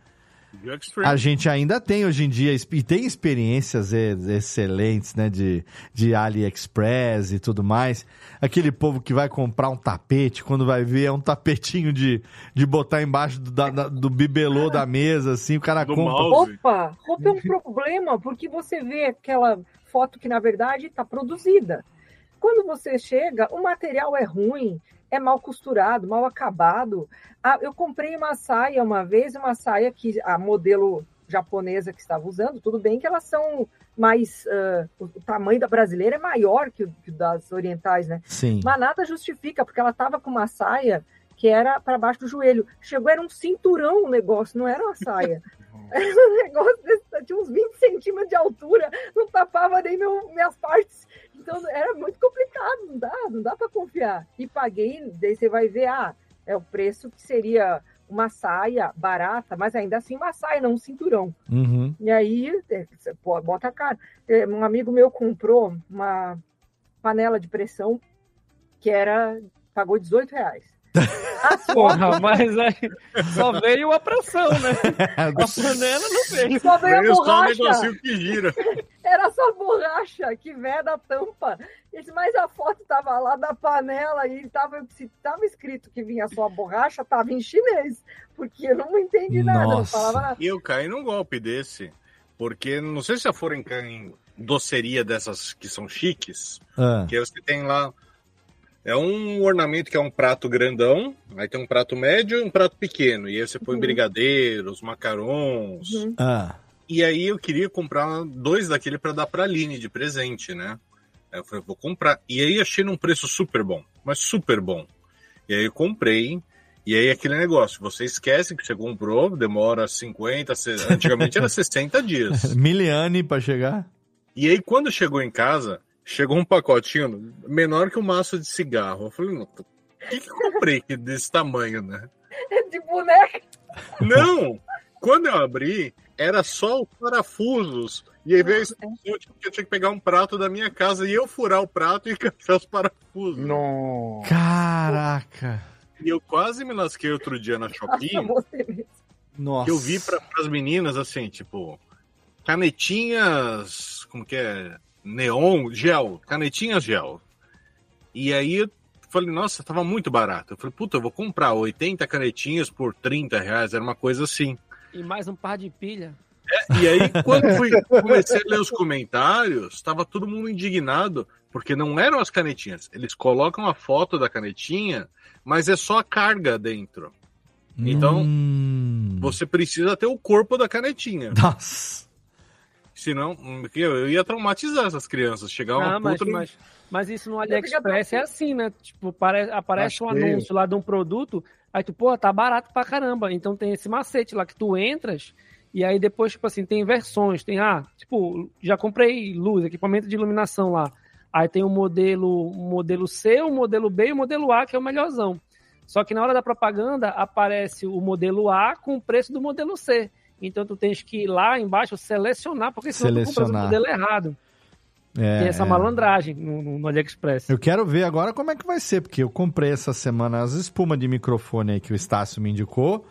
Speaker 1: A gente ainda tem hoje em dia, e tem experiências ex- excelentes, né? De, de AliExpress e tudo mais. Aquele povo que vai comprar um tapete, quando vai ver, é um tapetinho de, de botar embaixo do, da- do bibelô da mesa, assim, o cara compra.
Speaker 6: Opa, roupa é um problema, porque você vê aquela foto que, na verdade, está produzida. Quando você chega, o material é ruim, é mal costurado, mal acabado. Ah, eu comprei uma saia uma vez, uma saia que a modelo japonesa que estava usando, tudo bem que elas são mais. ah, o o tamanho da brasileira é maior que o, que o das orientais, né?
Speaker 1: Sim.
Speaker 6: Mas nada justifica, porque ela estava com uma saia que era para baixo do joelho. Chegou, era um cinturão o negócio, não era uma saia. Era um negócio desse, tinha uns 20 centímetros de altura, não tapava nem meu, minhas partes. Então era muito complicado, não dá, não dá para confiar. E paguei, daí você vai ver, ah, é o preço que seria uma saia barata, mas ainda assim uma saia, não um cinturão.
Speaker 1: Uhum.
Speaker 6: E aí, é, você bota a cara. É, Um amigo meu comprou uma panela de pressão que era. pagou 18 reais.
Speaker 3: Porra, mas aí só veio a pressão, né? A panela não veio.
Speaker 6: Só veio a
Speaker 5: Veio só um
Speaker 6: borracha.
Speaker 5: negocinho que gira.
Speaker 6: Era só borracha que veda a tampa. Esse, mas a foto tava lá da panela e tava, se tava escrito que vinha só a borracha, tava em chinês. Porque eu não entendi nada, não falava nada.
Speaker 5: E eu caí num golpe desse. Porque não sei se já foram em, em doceria dessas que são chiques.
Speaker 1: Ah.
Speaker 5: Que você tem lá. É um ornamento que é um prato grandão, aí tem um prato médio e um prato pequeno. E aí você põe
Speaker 6: Uhum.
Speaker 5: brigadeiros, macarons.
Speaker 1: Ah.
Speaker 5: E aí eu queria comprar dois daquele para dar pra Aline de presente, né? Aí eu falei, vou comprar. E aí achei num preço super bom, mas super bom. E aí eu comprei. E aí aquele negócio, você esquece que você comprou, demora 50, se- antigamente era 60 dias.
Speaker 1: Miliane pra chegar.
Speaker 5: E aí quando chegou em casa, chegou um pacotinho menor que um maço de cigarro. Eu falei, não, o que, que eu comprei que desse tamanho, né?
Speaker 6: É de boneca.
Speaker 5: Não! Quando eu abri, era só os parafusos. E aí veio a instrução de que eu tinha que pegar um prato da minha casa e eu furar o prato e encaixar os parafusos.
Speaker 4: Não.
Speaker 1: Caraca.
Speaker 5: E eu quase me lasquei outro dia na Shopping.
Speaker 1: Nossa.
Speaker 5: que eu vi para as meninas assim, tipo, canetinhas, como que é? Neon, gel, canetinhas gel. E aí eu falei, nossa, tava muito barato. Eu falei, puta, eu vou comprar 80 canetinhas por 30 reais, era uma coisa assim.
Speaker 3: E mais um par de pilha.
Speaker 5: E aí, quando eu fui, comecei a ler os comentários, estava todo mundo indignado, porque não eram as canetinhas. Eles colocam a foto da canetinha, mas é só a carga dentro. Então,
Speaker 1: Hum.
Speaker 5: você precisa ter o corpo da canetinha.
Speaker 1: Nossa.
Speaker 5: Senão, hum, eu ia traumatizar essas crianças. Chegar uma
Speaker 3: Ah, mas,
Speaker 5: puta.
Speaker 3: mas, mas isso no AliExpress é assim, né? Tipo, pare- aparece um
Speaker 4: feio.
Speaker 3: anúncio lá de um produto, aí tu, pô, tá barato pra caramba. Então tem esse macete lá que tu entras, e aí depois, tipo assim, tem versões. Tem, ah, tipo, já comprei luz, equipamento de iluminação lá. Aí tem o modelo, o modelo C, o modelo B e o modelo A, que é o melhorzão. Só que na hora da propaganda aparece o modelo A com o preço do modelo C. Então tu tens que ir lá embaixo selecionar, porque senão tu compra o
Speaker 1: Selecionar.
Speaker 3: modelo errado.
Speaker 1: É,
Speaker 3: Tem essa
Speaker 1: é.
Speaker 3: malandragem no, no, AliExpress.
Speaker 1: Eu quero ver agora como é que vai ser, porque eu comprei essa semana as espumas de microfone aí que o Estácio me indicou.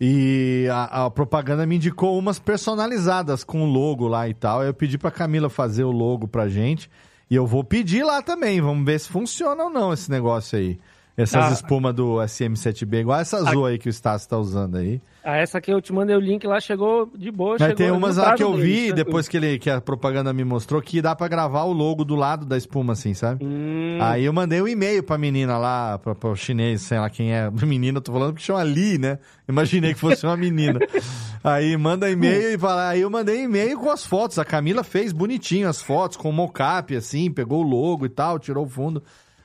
Speaker 1: E a, a propaganda me indicou umas personalizadas com o logo lá e tal. Eu pedi pra Camila fazer o logo pra gente. E eu vou pedir lá também. Vamos ver se funciona ou não esse negócio aí. Essas
Speaker 3: Ah.
Speaker 1: espumas do SM7B, igual essa azul aí que o Estácio tá usando aí.
Speaker 3: Ah, essa que eu te mandei o link lá, chegou de boa.
Speaker 1: Mas
Speaker 3: chegou
Speaker 1: tem umas lá que eu vi,
Speaker 3: tranquilo.
Speaker 1: depois que, ele, que a propaganda me mostrou, que dá pra gravar o logo do lado da espuma, assim, sabe?
Speaker 3: Hum,
Speaker 1: Aí eu mandei um e-mail pra menina lá, pra, pra o chinês, sei lá quem é. Menina, eu tô falando porque chama Li, né? Imaginei que fosse uma menina. aí manda e-mail e fala. Aí eu mandei e-mail com as fotos. A Camila fez bonitinho as fotos, com mocap, assim, pegou o logo e tal, tirou o fundo.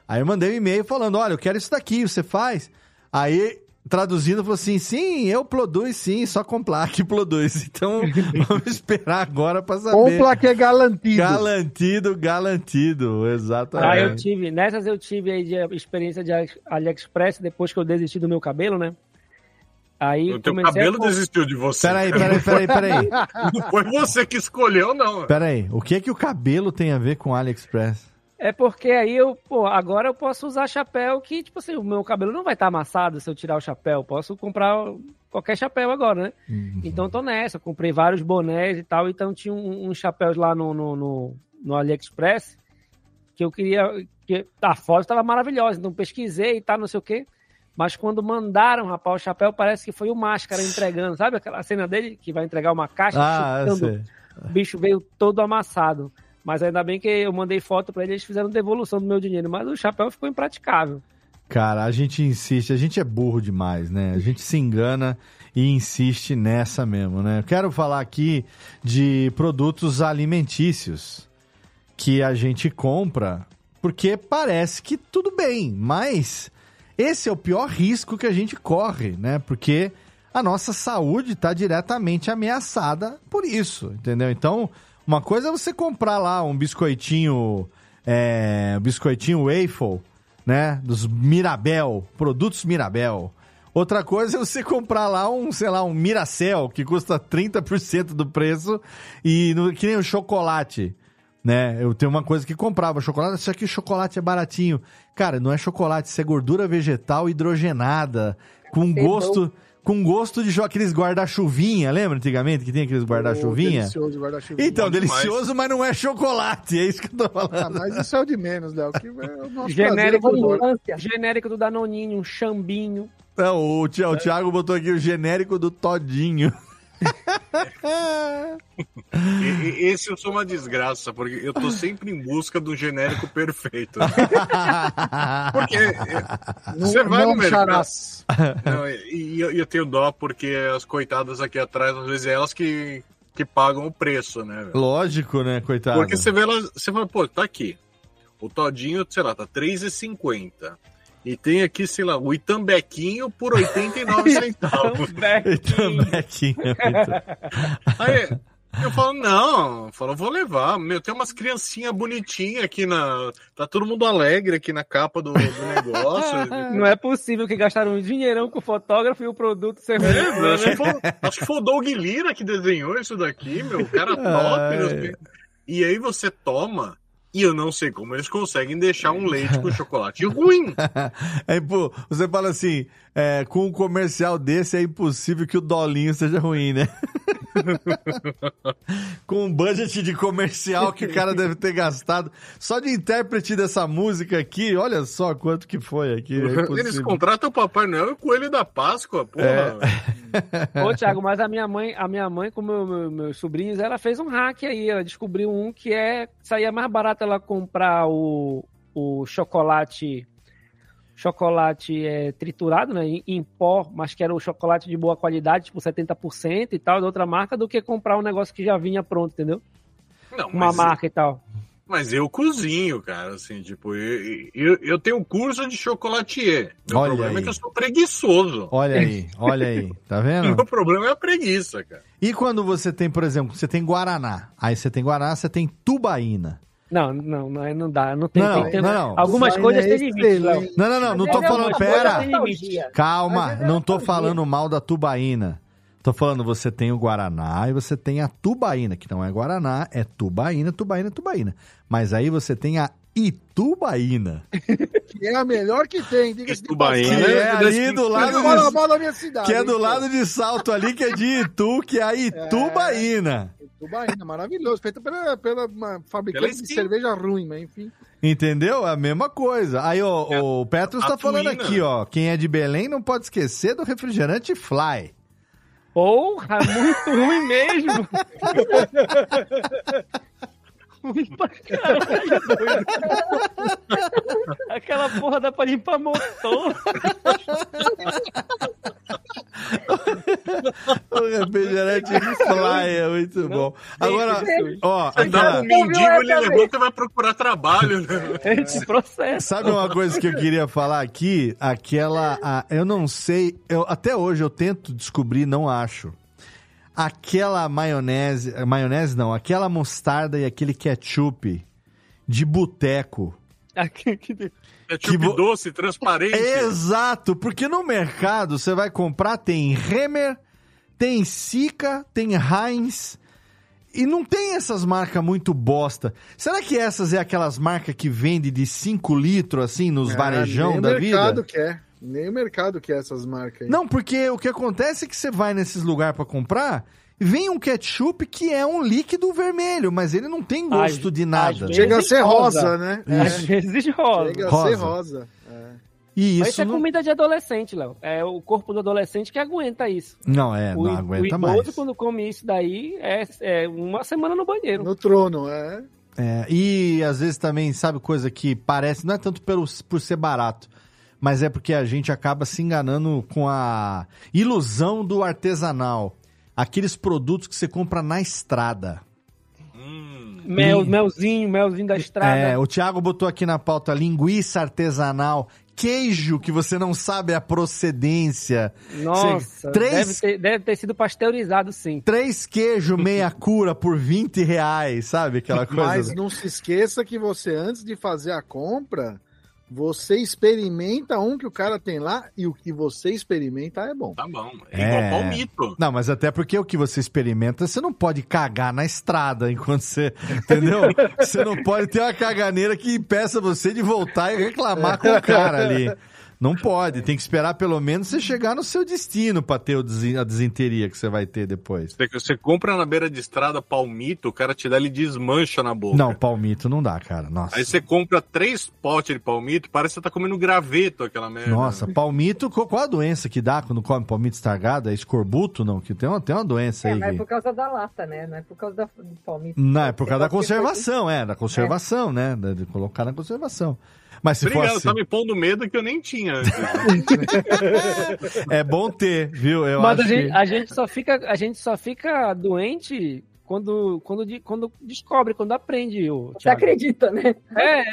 Speaker 1: Aí eu mandei um e-mail falando: olha, eu quero isso daqui, você faz? Aí traduzindo, falou assim: sim, eu produz sim, só com plaque produz. Então, vamos esperar agora pra saber.
Speaker 4: Com plaque é galantido.
Speaker 1: Galantido, galantido, exatamente.
Speaker 3: Ah, eu tive, nessas eu tive aí de experiência de AliExpress depois que eu desisti do meu cabelo, né? Aí
Speaker 5: o teu cabelo
Speaker 3: a...
Speaker 5: desistiu de você.
Speaker 1: Peraí, peraí, peraí, peraí.
Speaker 5: Não foi você que escolheu, não.
Speaker 1: Peraí, o que é que o cabelo tem a ver com AliExpress?
Speaker 3: É porque aí eu, pô, agora eu posso usar chapéu que, tipo assim, o meu cabelo não vai estar amassado se eu tirar o chapéu. Posso comprar qualquer chapéu agora, né? Uhum. Então tô nessa. Comprei vários bonés e tal. Então tinha uns um, um chapéus lá no, no, no, no, AliExpress que eu queria. que A foto estava maravilhosa. Então pesquisei e tal, não sei o quê. Mas quando mandaram, rapaz, o chapéu parece que foi o máscara entregando. Sabe aquela cena dele que vai entregar uma caixa?
Speaker 1: Ah,
Speaker 3: chutando, o bicho veio todo amassado. Mas ainda bem que eu mandei foto para eles, eles fizeram devolução do meu dinheiro. Mas o chapéu ficou impraticável.
Speaker 1: Cara, a gente insiste, a gente é burro demais, né? A gente se engana e insiste nessa mesmo, né? Eu quero falar aqui de produtos alimentícios que a gente compra porque parece que tudo bem, mas esse é o pior risco que a gente corre, né? Porque a nossa saúde está diretamente ameaçada por isso, entendeu? Então, uma coisa é você comprar lá um biscoitinho, é, biscoitinho waffle, né? Dos Mirabel, produtos Mirabel. Outra coisa é você comprar lá um, sei lá, um Miracel, que custa 30% do preço, e no, que nem o chocolate né? Eu tenho uma coisa que comprava chocolate, só que o chocolate é baratinho. Cara, não é chocolate, isso é gordura vegetal hidrogenada, com gosto, com gosto de aqueles guarda-chuvinha, lembra antigamente que tinha aqueles guarda-chuvinha?
Speaker 4: delicioso guarda-chuvinha.
Speaker 1: Então, delicioso, mas não é chocolate, é isso que eu tô falando.
Speaker 4: Ah, mas isso é o de menos, Léo, que é o nosso
Speaker 3: genérico, do, genérico do Danoninho, um chambinho.
Speaker 1: Não, o, o Thiago botou aqui o genérico do Todinho.
Speaker 5: Esse eu sou uma desgraça, porque eu tô sempre em busca do genérico perfeito. Porque você vai no mercado. Não, e eu, eu tenho dó porque as coitadas aqui atrás, às vezes é elas que, que pagam o preço, né?
Speaker 1: Lógico, né, coitado.
Speaker 5: Porque você vê elas, você fala, pô, tá aqui. O todinho, sei lá, tá R$3,50. E tem aqui, sei lá, o Itambequinho por 89 centavos.
Speaker 1: Itambequinho.
Speaker 5: Aí eu falo, não, eu falo, vou levar. Meu, tem umas criancinhas bonitinhas aqui na. Tá todo mundo alegre aqui na capa do, do negócio.
Speaker 3: Não é possível que gastaram um dinheirão com o fotógrafo e o produto ser
Speaker 5: é, acho, que foi, acho que foi o Doug Lira que desenhou isso daqui, meu. O cara top. E aí você toma e eu não sei como eles conseguem deixar um leite com chocolate ruim.
Speaker 1: É, pô, você fala assim, é, com um comercial desse é impossível que o dolinho seja ruim, né? com um budget de comercial que o cara deve ter gastado. Só de intérprete dessa música aqui, olha só quanto que foi aqui. É
Speaker 5: eles contratam o Papai Noel e o Coelho da Páscoa, porra.
Speaker 3: É. Ô, Thiago, mas a minha mãe, a minha mãe com meu, meu, meus sobrinhos, ela fez um hack aí. Ela descobriu um que é saía mais barato ela comprar o, o chocolate chocolate é, triturado, né, em, em, pó, mas que era o chocolate de boa qualidade, tipo 70% e tal, de outra marca, do que comprar um negócio que já vinha pronto, entendeu?
Speaker 5: Não,
Speaker 3: Uma marca e tal.
Speaker 5: Mas eu cozinho, cara, assim, tipo, eu, eu, eu tenho curso de chocolatier. Meu
Speaker 1: olha
Speaker 5: problema
Speaker 1: aí.
Speaker 5: é que eu sou preguiçoso.
Speaker 1: Olha aí, olha aí, tá vendo?
Speaker 5: Meu problema é a preguiça, cara.
Speaker 1: E quando você tem, por exemplo, você tem Guaraná, aí você tem Guaraná, você tem tubaína.
Speaker 3: Não, não, não, não dá. Não tem,
Speaker 1: Não,
Speaker 3: tem, tem-
Speaker 1: não, não.
Speaker 3: Algumas coisas têm limite, Léo.
Speaker 1: Não, não, não, não tô
Speaker 6: é
Speaker 1: falando, pera. Calma,
Speaker 6: é
Speaker 1: não tô falando mal da tubaína. Tô falando, você tem o Guaraná e você tem a tubaína, que não é Guaraná, é tubaína, tubaína, tubaína. Mas aí você tem a Itubaína,
Speaker 4: Que é a melhor que tem, diga-se de
Speaker 5: Itubaína.
Speaker 1: que é ali do lado de,
Speaker 4: da minha cidade.
Speaker 1: que é do lado de Salto ali, que é de Itu, que é a Itubaína.
Speaker 4: Tubaína, maravilhoso. Feita pela, pela uma fabricante
Speaker 5: Pela
Speaker 4: de cerveja ruim, mas enfim.
Speaker 1: Entendeu? É a mesma coisa. Aí ó, o Petros
Speaker 5: a
Speaker 1: tá falando
Speaker 5: Tuína.
Speaker 1: aqui, ó. Quem é de Belém não pode esquecer do refrigerante Fly.
Speaker 3: Porra, muito ruim mesmo. ruim pra caralho, doido. Aquela porra dá pra limpar motor.
Speaker 1: O refrigerante Fly, é muito bom. Agora, ó,
Speaker 5: Você dá
Speaker 1: aquela-
Speaker 5: um mendigo, ele levanta e vai procurar trabalho. Né?
Speaker 3: Esse processo.
Speaker 1: Sabe uma coisa que eu queria falar aqui? Aquela. a- eu não sei. Eu, até hoje eu tento descobrir, não acho. Aquela maionese. Maionese não, aquela mostarda e aquele ketchup de boteco.
Speaker 5: É
Speaker 1: Que vo-
Speaker 5: doce, transparente.
Speaker 1: Exato, porque no mercado você vai comprar, tem Remer, tem Sica, tem Heinz. E não tem essas marcas muito bosta. Será que essas é aquelas marcas que vende de 5 litros, assim, nos
Speaker 4: Ah,
Speaker 1: varejão da
Speaker 4: o mercado
Speaker 1: vida?
Speaker 4: quer. Nem o mercado quer essas marcas aí.
Speaker 1: Não, porque o que acontece é que você vai nesses lugares pra comprar, vem um ketchup que é um líquido vermelho, mas ele não tem gosto de nada.
Speaker 4: Chega a ser rosa,
Speaker 3: rosa.
Speaker 4: né?
Speaker 3: Às vezes rosa.
Speaker 4: Chega a
Speaker 1: Rosa.
Speaker 4: ser rosa. É.
Speaker 1: E
Speaker 3: Mas
Speaker 1: isso
Speaker 3: é
Speaker 1: não...
Speaker 3: comida de adolescente, Léo. É o corpo do adolescente que aguenta isso.
Speaker 1: Não, é,
Speaker 3: o,
Speaker 1: não aguenta
Speaker 3: o idoso,
Speaker 1: mais.
Speaker 3: quando come isso daí, é, é uma semana no banheiro.
Speaker 4: No trono, é.
Speaker 1: É, e às vezes também, sabe, coisa que parece, não é tanto pelo, por ser barato, mas é porque a gente acaba se enganando com a ilusão do artesanal. Aqueles produtos que você compra na estrada.
Speaker 3: Mel,
Speaker 1: Hum.
Speaker 3: melzinho, melzinho da estrada.
Speaker 1: É, o Thiago botou aqui na pauta linguiça artesanal, queijo que você não sabe a procedência.
Speaker 3: Nossa,
Speaker 1: Você- três,
Speaker 3: deve, ter, deve ter sido pasteurizado, sim.
Speaker 1: três queijo meia cura por 20 reais, sabe? Aquela coisa.
Speaker 4: Mas não se esqueça que você, antes de fazer a compra, você experimenta um que o cara tem lá e o que você experimenta é bom.
Speaker 5: Tá bom. É igual palmito.
Speaker 1: Não, mas até porque o que você experimenta, você não pode cagar na estrada enquanto você. Entendeu? você não pode ter uma caganeira que impeça você de voltar e reclamar com o cara ali. Não pode, tem que esperar pelo menos você chegar no seu destino pra ter a desinteria que você vai ter depois.
Speaker 5: Você, você compra na beira de estrada palmito, o cara te dá, ele desmancha na boca.
Speaker 1: Não, palmito não dá, cara. Nossa.
Speaker 5: Aí você compra três potes de palmito, parece que você tá comendo graveto aquela merda.
Speaker 1: Nossa, palmito, qual a doença que dá quando come palmito estragado? É escorbuto, não? Que tem uma, tem uma doença
Speaker 6: É,
Speaker 1: aí.
Speaker 6: mas é por causa da lata, né? Não é por causa da, do palmito.
Speaker 1: Não, é por causa da conservação, é, da conservação, né? De colocar na conservação. Mas se
Speaker 5: Obrigado,
Speaker 1: for assim,
Speaker 5: tá me pondo medo que eu nem tinha. Antes.
Speaker 1: é bom ter, viu? Eu
Speaker 3: Mas a
Speaker 1: acho
Speaker 3: gente,
Speaker 1: que...
Speaker 3: a gente só fica, a gente só fica doente quando, quando, de- quando descobre, quando aprende. O
Speaker 6: Você acredita, né?
Speaker 3: É.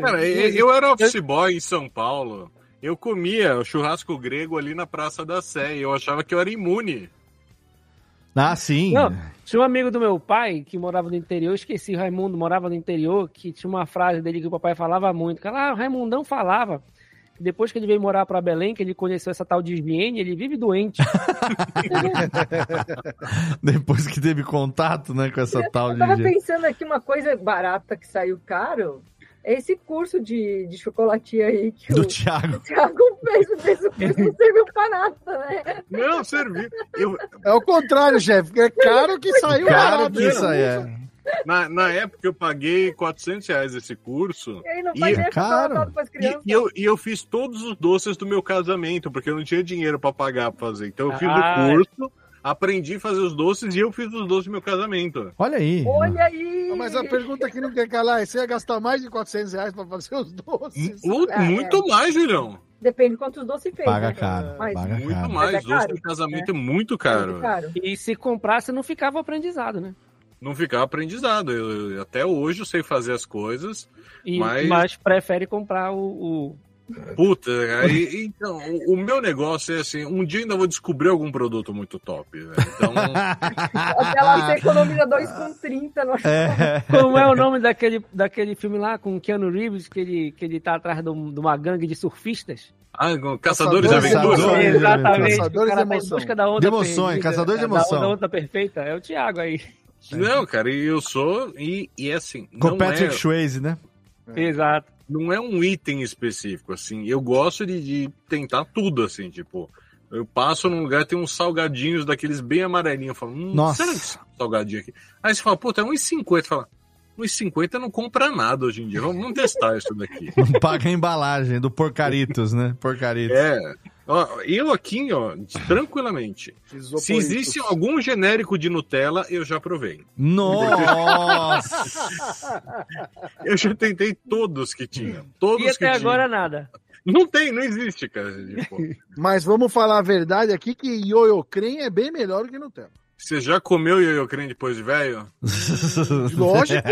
Speaker 5: Cara, eu, era office boy em São Paulo. Eu comia o churrasco grego ali na Praça da Sé e eu achava que eu era imune.
Speaker 1: Ah, sim.
Speaker 3: Não, tinha um amigo do meu pai que morava no interior, eu esqueci, o Raimundo morava no interior, que tinha uma frase dele que o papai falava muito. Que ah, o Raimundão falava. Depois que ele veio morar pra Belém, que ele conheceu essa tal de higiene, ele vive doente.
Speaker 1: Depois que teve contato, né, com essa tal
Speaker 6: Eu
Speaker 1: de...
Speaker 6: tava pensando aqui uma coisa barata que saiu caro. É esse curso de, de chocolatia aí que
Speaker 1: Do
Speaker 6: o,
Speaker 1: Thiago.
Speaker 6: o Thiago fez, fez o curso não serviu pra nada, né?
Speaker 5: Não, serviu. Eu,
Speaker 4: É o contrário, chefe. É caro que saiu
Speaker 1: Caro
Speaker 4: barato,
Speaker 1: que
Speaker 4: né?
Speaker 1: É.
Speaker 5: na, na época eu paguei 400 reais esse curso.
Speaker 6: E aí não
Speaker 5: E-
Speaker 1: Caro.
Speaker 6: pras
Speaker 5: E,
Speaker 6: crianças.
Speaker 5: e eu, e eu fiz todos os doces do meu casamento, porque eu não tinha dinheiro pra pagar pra fazer. Então eu fiz
Speaker 3: Ah,
Speaker 5: o curso, aprendi a fazer os doces e eu fiz os doces do meu casamento.
Speaker 1: Olha aí.
Speaker 6: Olha aí!
Speaker 4: Mas a pergunta que não quer calar é: você ia gastar mais de 400 reais pra fazer os doces?
Speaker 5: Mu-
Speaker 6: É,
Speaker 5: muito mais, Julião.
Speaker 6: Depende quantos doces fez.
Speaker 1: Paga
Speaker 6: né?
Speaker 1: caro,
Speaker 6: Mas-
Speaker 1: paga
Speaker 5: Muito
Speaker 1: caro.
Speaker 5: mais.
Speaker 6: Mas é
Speaker 5: Doce de casamento é, muito
Speaker 6: Muito
Speaker 5: caro.
Speaker 6: caro.
Speaker 3: E se comprasse, não ficava aprendizado, né?
Speaker 5: Não ficava aprendizado. Eu, eu- até hoje eu sei fazer as coisas.
Speaker 3: E,
Speaker 5: Mas-
Speaker 3: mas... prefere comprar o, o-
Speaker 5: Puta, aí, então, o, o meu negócio é assim, um dia ainda vou descobrir algum produto muito top. velho. Então,
Speaker 6: Até lá você economiza 2,30 no
Speaker 1: É.
Speaker 3: Como é o nome daquele, daquele filme lá com Keanu Reeves, que ele, que ele tá atrás de um- de uma gangue de surfistas?
Speaker 5: ah, caçadores de
Speaker 1: Caçadores.
Speaker 5: aventura.
Speaker 1: Caçadores.
Speaker 3: Exatamente.
Speaker 4: Caçadores
Speaker 3: o cara
Speaker 4: de
Speaker 3: tá em
Speaker 4: emoção.
Speaker 3: busca da onda
Speaker 1: De emoções,
Speaker 3: perdida,
Speaker 1: caçador de
Speaker 3: da
Speaker 1: emoção.
Speaker 3: onda, onda perfeita. É o Thiago aí.
Speaker 5: Não, cara, e eu sou. E, e é assim.
Speaker 1: Com
Speaker 5: não
Speaker 1: Patrick
Speaker 5: é,
Speaker 1: Swayze, né?
Speaker 3: Exato.
Speaker 5: não é um item específico, assim. Eu gosto de, de tentar tudo, assim, tipo. Eu passo num lugar, tem uns salgadinhos daqueles bem amarelinhos. Eu falo, hum,
Speaker 1: Nossa.
Speaker 5: será que esse salgadinho aqui? Aí você fala, puta, é 1,50. Fala, 1,50 não compra nada hoje em dia. Vamos, vamos testar isso daqui.
Speaker 1: Não paga a embalagem do Porcaritos, né? Porcaritos.
Speaker 5: É. Ó, eu aqui, ó, tranquilamente. Se existe algum genérico de Nutella, eu já provei.
Speaker 1: Nossa!
Speaker 5: Eu já tentei todos que tinha. Todos
Speaker 3: E
Speaker 5: que
Speaker 3: até
Speaker 5: tinha.
Speaker 3: agora nada.
Speaker 5: Não tem, não existe, cara. Tipo,
Speaker 4: Mas vamos falar a verdade aqui que ioiô creme é bem melhor do que Nutella.
Speaker 5: Você já comeu ioiô creme depois de velho?
Speaker 4: Lógico.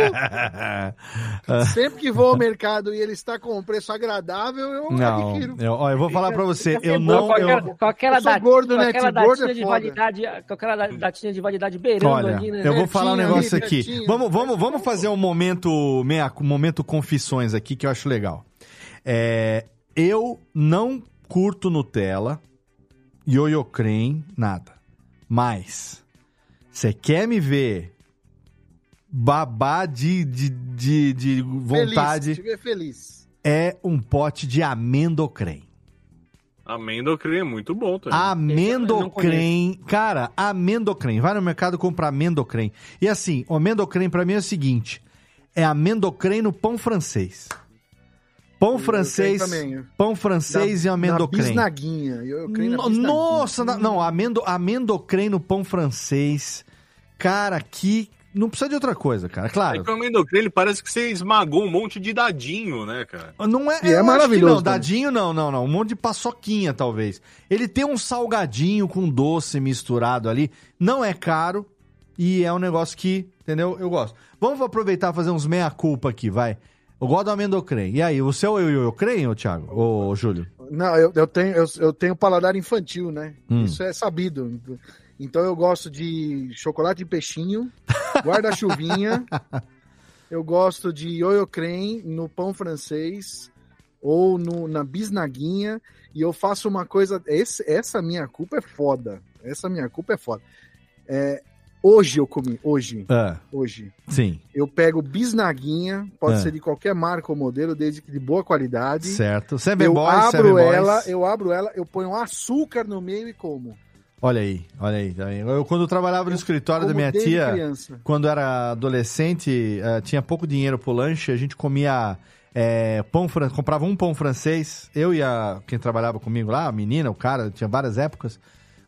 Speaker 4: Sempre que vou ao mercado e ele está com um preço agradável, eu
Speaker 1: Não,
Speaker 4: adquiro.
Speaker 1: eu, ó, eu vou falar pra você, eu não...
Speaker 3: com aquela,
Speaker 1: eu-
Speaker 3: com aquela,
Speaker 4: eu sou
Speaker 3: da-
Speaker 4: gordo,
Speaker 3: com
Speaker 4: né,
Speaker 3: aquela?
Speaker 4: Gordo
Speaker 3: datinha
Speaker 4: é
Speaker 3: de validade, com aquela da- datinha de validade beirando
Speaker 1: Olha,
Speaker 3: ali, né?
Speaker 1: eu vou falar um negócio aqui.
Speaker 4: pertinho.
Speaker 1: Vamos, vamos, vamos fazer um momento, meia, um momento confissões aqui que eu acho legal. É, eu não curto Nutella, ioiô creme, nada. Mas, você quer me ver babar de, de, de, de vontade,
Speaker 4: Feliz, estiver feliz.
Speaker 1: é um pote de amendocrem.
Speaker 5: Amendocrem é muito bom também.
Speaker 1: Amendocrem, cara, amendocrem. Vai no mercado comprar amendocrem. E assim, o amendocrem pra mim é o seguinte: é amendocrem no pão francês. Pão francês,
Speaker 4: também.
Speaker 1: pão francês e
Speaker 4: Na
Speaker 1: amendocrem.
Speaker 4: bisnaguinha. Eu, creio na bisnaguinha.
Speaker 1: Nossa, na- não, amendo, amendocrem no pão francês. Cara, que não precisa de outra coisa, cara.
Speaker 5: É
Speaker 1: Claro.
Speaker 5: que o amendocrem ele parece que você esmagou um monte de dadinho, né, cara?
Speaker 1: Não é,
Speaker 4: E é
Speaker 1: eu acho que
Speaker 4: maravilhoso
Speaker 1: Não,
Speaker 4: também.
Speaker 1: dadinho não, não, não. Um monte de paçoquinha, talvez. Ele tem um salgadinho com doce misturado ali. Não é caro e é um negócio que, entendeu? Eu gosto. Vamos aproveitar e fazer uns meia-culpa aqui, vai. Eu gosto do amendocrem. E aí, o seu eu, eu, eu creio, Thiago? Ô, Júlio?
Speaker 4: Não, eu, eu tenho, eu, eu tenho paladar infantil, né?
Speaker 1: Hum.
Speaker 4: Isso é sabido. Então eu gosto de chocolate de peixinho, guarda-chuvinha. eu gosto de ioiô creme no pão francês ou no, na bisnaguinha. E eu faço uma coisa. Esse, essa minha culpa é foda. Essa minha culpa é foda. É, hoje eu comi, hoje,
Speaker 1: Ah,
Speaker 4: hoje.
Speaker 1: sim,
Speaker 4: Eu pego bisnaguinha, pode
Speaker 1: É.
Speaker 4: ser de qualquer marca ou modelo, desde que de boa qualidade.
Speaker 1: certo. Seven
Speaker 4: Eu
Speaker 1: Boys, Seven
Speaker 4: abro
Speaker 1: Boys.
Speaker 4: ela, eu abro ela, eu ponho açúcar no meio e como.
Speaker 1: Olha aí, olha aí. Eu, quando eu trabalhava no escritório da minha tia,
Speaker 4: criança.
Speaker 1: quando era adolescente, eh, tinha pouco dinheiro pro lanche, a gente comia eh, pão francês, comprava um pão francês, eu e a, quem trabalhava comigo lá, a menina, o cara, tinha várias épocas,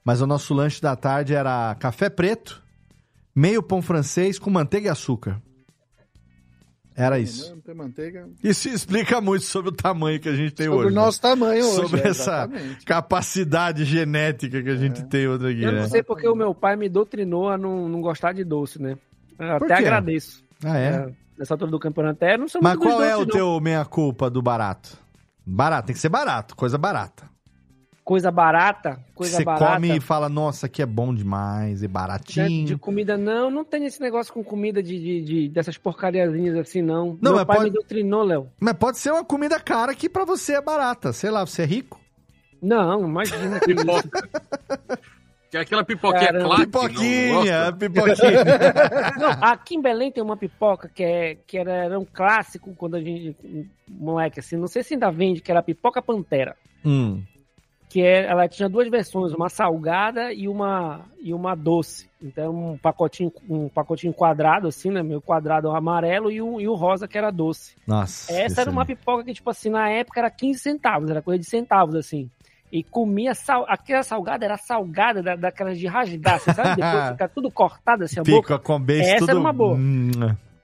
Speaker 1: mas o nosso lanche da tarde era café preto, meio pão francês com manteiga e açúcar. Era isso.
Speaker 4: Não tem manteiga.
Speaker 1: Isso explica muito sobre o tamanho que a gente tem
Speaker 4: Sobre
Speaker 1: hoje.
Speaker 4: o nosso tamanho hoje.
Speaker 1: Sobre
Speaker 4: é,
Speaker 1: essa capacidade genética que a gente tem outra aqui,
Speaker 3: Eu
Speaker 1: né?
Speaker 3: não sei porque o meu pai me doutrinou a não, não gostar de doce, né? Eu
Speaker 1: Por
Speaker 3: até
Speaker 1: quê?
Speaker 3: agradeço.
Speaker 1: Ah, é?
Speaker 3: Nessa altura do campeonato até não sou
Speaker 1: Mas qual é o
Speaker 3: não.
Speaker 1: teu meia-culpa do barato? Barato, tem que ser barato, coisa barata.
Speaker 3: Coisa barata, coisa
Speaker 1: Você
Speaker 3: barata.
Speaker 1: come e fala, nossa, aqui é bom demais, e
Speaker 3: De,
Speaker 1: baratinho.
Speaker 3: de comida, não, não tem esse negócio com comida de, de, de- dessas porcariazinhas assim, não.
Speaker 1: Não,
Speaker 3: Meu
Speaker 1: mas
Speaker 3: pai
Speaker 1: pode-
Speaker 3: me doutrinou, Léo.
Speaker 1: Mas pode ser uma comida cara que pra você é barata. Sei lá, você é rico?
Speaker 3: Não, imagina que isso.
Speaker 5: Que é aquela pipoquinha
Speaker 3: Caramba.
Speaker 5: clássica.
Speaker 1: Pipoquinha, pipoquinha.
Speaker 3: Não, aqui em Belém tem uma pipoca que, é, que era, era um clássico quando a gente. Moleque, assim, não sei se ainda vende, que era a pipoca pantera.
Speaker 1: hum,
Speaker 3: Que é, ela tinha duas versões, uma salgada e uma, e uma doce. Então, um pacotinho, um pacotinho quadrado, assim, né? Meio quadrado amarelo e o, e o rosa, que era doce.
Speaker 1: nossa.
Speaker 3: Essa era uma pipoca que, tipo assim, na época era 15 centavos, era coisa de centavos, assim. E comia sal... aquela salgada era salgada da, daquelas de rasgar, você sabe? Depois fica tudo cortado assim a boca.
Speaker 1: Fica com beijo
Speaker 3: Essa
Speaker 1: tudo...
Speaker 3: era uma boa.
Speaker 1: Hum,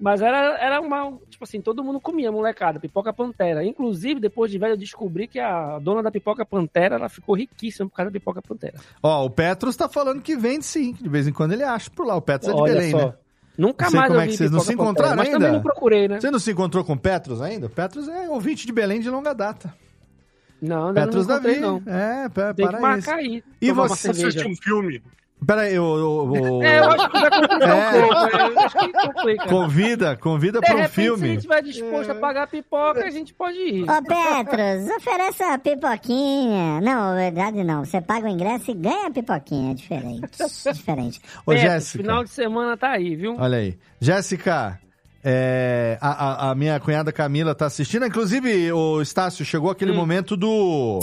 Speaker 3: Mas era, era uma. Tipo assim, todo mundo comia, molecada, pipoca pantera. Inclusive, depois de velho, eu descobri que a dona da pipoca pantera ela ficou riquíssima por causa da pipoca pantera.
Speaker 1: Ó, o Petros tá falando que vende sim. De vez em quando ele acha por lá. O Petros é de
Speaker 3: Olha
Speaker 1: Belém,
Speaker 3: só.
Speaker 1: né?
Speaker 3: Nunca
Speaker 1: Não sei
Speaker 3: mais
Speaker 1: como
Speaker 3: eu
Speaker 1: é que
Speaker 3: vi
Speaker 1: vocês não se
Speaker 3: pantera,
Speaker 1: encontraram
Speaker 3: Mas
Speaker 1: ainda?
Speaker 3: também não procurei, né?
Speaker 1: Você não se encontrou com o Petros ainda? O Petros é ouvinte de Belém de longa data.
Speaker 3: Não, ainda
Speaker 1: Petros
Speaker 3: não
Speaker 1: Davi.
Speaker 3: não.
Speaker 1: É, pa-
Speaker 3: Tem que
Speaker 1: para
Speaker 3: marcar aí.
Speaker 1: E você.
Speaker 5: Assistir um filme.
Speaker 1: Peraí, o... o, o-
Speaker 3: É, eu acho que vai complicar
Speaker 1: É.
Speaker 3: um pouco. né? Eu acho que complica.
Speaker 1: Convida, convida
Speaker 3: De
Speaker 1: pra um
Speaker 3: repente, se a
Speaker 1: filme.
Speaker 3: gente estiver disposto a pagar pipoca, a gente pode ir.
Speaker 10: Ô, Petros, oferece a pipoquinha. Não, na verdade não. Você paga o ingresso e ganha a pipoquinha. É diferente. diferente.
Speaker 1: Ô,
Speaker 3: Petros,
Speaker 1: Jéssica.
Speaker 3: Final de semana tá aí, viu?
Speaker 1: Olha aí. Jéssica, é, a, a- minha cunhada Camila tá assistindo. Inclusive, o Estácio, chegou aquele momento do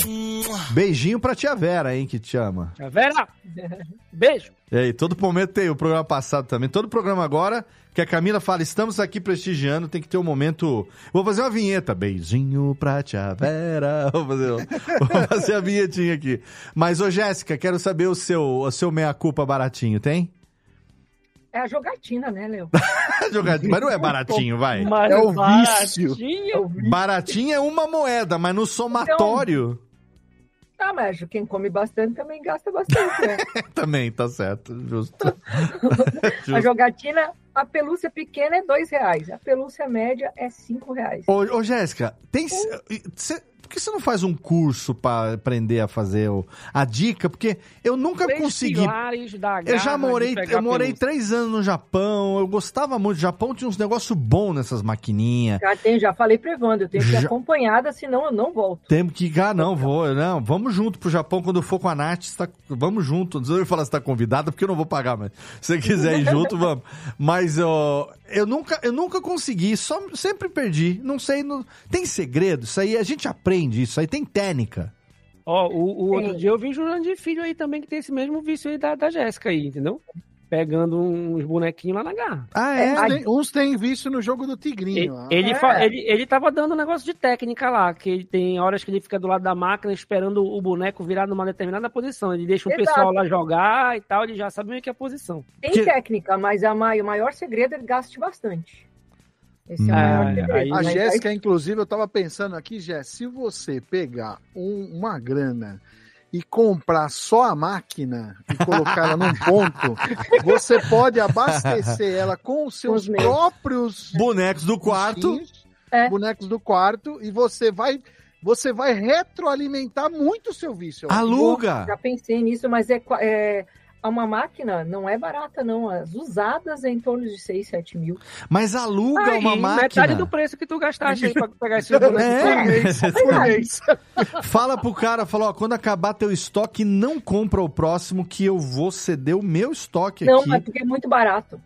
Speaker 1: beijinho pra tia Vera, hein, que te ama.
Speaker 3: Tia Vera, beijo.
Speaker 1: E aí, todo momento tem, o programa passado também. Todo programa agora, que a Camila fala, estamos aqui prestigiando, tem que ter um momento... Vou fazer uma vinheta. Beijinho pra tia Vera. Vou fazer, vou fazer a vinhetinha aqui. Mas, ô Jéssica, quero saber o seu, o seu meia-culpa baratinho, tem?
Speaker 6: É a jogatina, né, Léo?
Speaker 1: Jogadinho, mas não é baratinho, vai.
Speaker 3: Mas
Speaker 4: É o
Speaker 3: baratinho.
Speaker 1: Baratinho é uma moeda, mas no somatório
Speaker 6: Ah, mas quem come bastante também gasta bastante, né?
Speaker 1: também tá certo, justo.
Speaker 6: a
Speaker 1: Justo.
Speaker 6: jogatina, a pelúcia pequena é dois reais, a pelúcia média é cinco reais.
Speaker 1: Ô, ô Jéssica, tem. cê- por que você não faz um curso pra aprender a fazer o- a dica? Porque eu nunca
Speaker 3: Três
Speaker 1: consegui. Eu já morei, eu morei
Speaker 3: pelúcia.
Speaker 1: três anos no Japão, eu gostava muito. O Japão tinha uns negócios bons nessas maquininhas.
Speaker 6: Já, tem, já falei pro Evandro, eu tenho que ir
Speaker 1: Já-
Speaker 6: acompanhada, senão eu não volto.
Speaker 1: Temos que. Ah, não, vou. Não, vamos junto pro Japão quando eu for com a Nath. Tá, vamos junto. Não sei falar se tá convidada, porque eu não vou pagar, mas se você quiser ir junto, vamos. Mas ó, eu nunca, eu nunca consegui, só, sempre perdi. Não sei. não- tem segredo? Isso aí a gente aprende, isso aí tem técnica.
Speaker 3: Ó, o, o outro dia eu vi Juliano de Filho aí também, que tem esse mesmo vício aí da, da Jéssica aí, entendeu? Pegando uns bonequinhos lá na garra.
Speaker 1: Ah,
Speaker 4: Uns
Speaker 1: é?
Speaker 4: tem, uns tem vício no jogo do
Speaker 3: Ele,
Speaker 4: Tigrinho. lá.
Speaker 3: ele,
Speaker 6: É.
Speaker 3: fa- ele, ele tava dando um negócio de técnica lá, que ele tem horas que ele fica do lado da máquina esperando o boneco virar numa determinada posição. Ele deixa o
Speaker 6: Exato.
Speaker 3: pessoal lá jogar e tal, ele já sabe meio que a posição.
Speaker 6: Tem
Speaker 1: Que-
Speaker 6: técnica, mas a mai- o maior segredo é gaste bastante. Esse é segredo.
Speaker 3: aí-
Speaker 4: A Jéssica, inclusive, eu tava pensando aqui, Jé, se você pegar um- uma grana e comprar só a máquina e colocar ela num ponto, você pode abastecer ela com os seus
Speaker 6: Os
Speaker 4: próprios
Speaker 1: Bonecos do quarto.
Speaker 6: É.
Speaker 4: bonecos do quarto, e você vai você vai retroalimentar muito o seu vício. eu.
Speaker 1: Aluga.
Speaker 6: Já pensei nisso, mas é, é uma máquina não é barata, não. As usadas é em torno de 6, 7 mil.
Speaker 1: Mas aluga
Speaker 3: Aí,
Speaker 1: uma máquina.
Speaker 3: metade do preço que tu gastaste aí pra pegar esse boneco.
Speaker 1: É.
Speaker 4: Por mês.
Speaker 1: Fala pro cara, fala, ó, quando acabar teu estoque, não compra o próximo que eu vou ceder o meu estoque
Speaker 6: Não,
Speaker 1: aqui.
Speaker 6: mas porque é muito barato.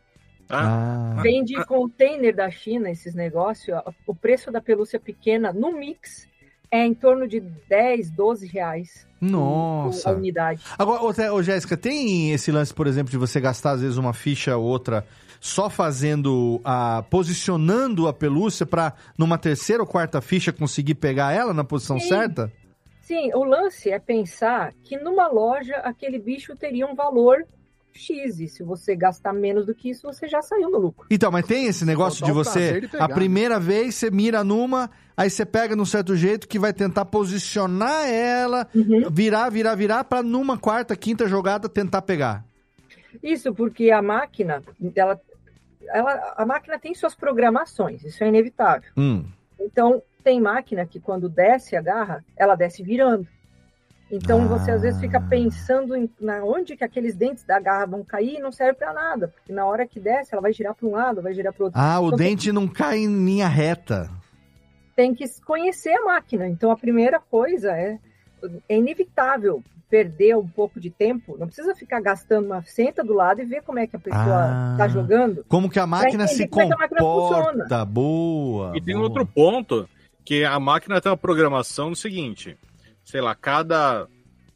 Speaker 1: Ah.
Speaker 6: Vem de container da China, esses negócios. O preço da pelúcia pequena no mix é em torno de 10, 12 reais
Speaker 1: Nossa.
Speaker 6: a unidade.
Speaker 1: Agora, ô, Jéssica, tem esse lance, por exemplo, de você gastar às vezes uma ficha ou outra só fazendo a posicionando a pelúcia pra numa terceira ou quarta ficha conseguir pegar ela na posição
Speaker 6: Sim.
Speaker 1: certa?
Speaker 6: Sim, o lance é pensar que numa loja aquele bicho teria um valor X. E se você gastar menos do que isso, você já saiu no lucro.
Speaker 1: Então, mas tem esse negócio de você,
Speaker 4: prazer de pegar,
Speaker 1: a primeira vez você mira numa, aí você pega num certo jeito que vai tentar posicionar ela,
Speaker 6: Uhum.
Speaker 1: virar, virar, virar, pra numa quarta, quinta jogada tentar pegar.
Speaker 6: Isso porque a máquina, ela, ela, a máquina tem suas programações, isso é inevitável.
Speaker 1: Hum.
Speaker 6: Então, tem máquina que quando desce a garra, ela desce virando. Então, você às vezes fica
Speaker 1: Ah.
Speaker 6: pensando em na onde que aqueles dentes da garra vão cair e não serve para nada, porque na hora que desce, ela vai girar para um lado, vai girar para outro.
Speaker 1: Ah, o
Speaker 6: Então,
Speaker 1: dente não cai em linha reta.
Speaker 6: Tem que conhecer a máquina. Então, a primeira coisa é, é inevitável perder um pouco de tempo. Não precisa ficar gastando uma senta do lado e ver como é que a pessoa
Speaker 1: Ah.
Speaker 6: está jogando.
Speaker 1: Como que a máquina se
Speaker 6: como é que a máquina
Speaker 1: comporta.
Speaker 6: funciona.
Speaker 1: Boa.
Speaker 5: E tem
Speaker 1: boa.
Speaker 5: outro ponto, que a máquina tem uma programação do seguinte, sei lá, cada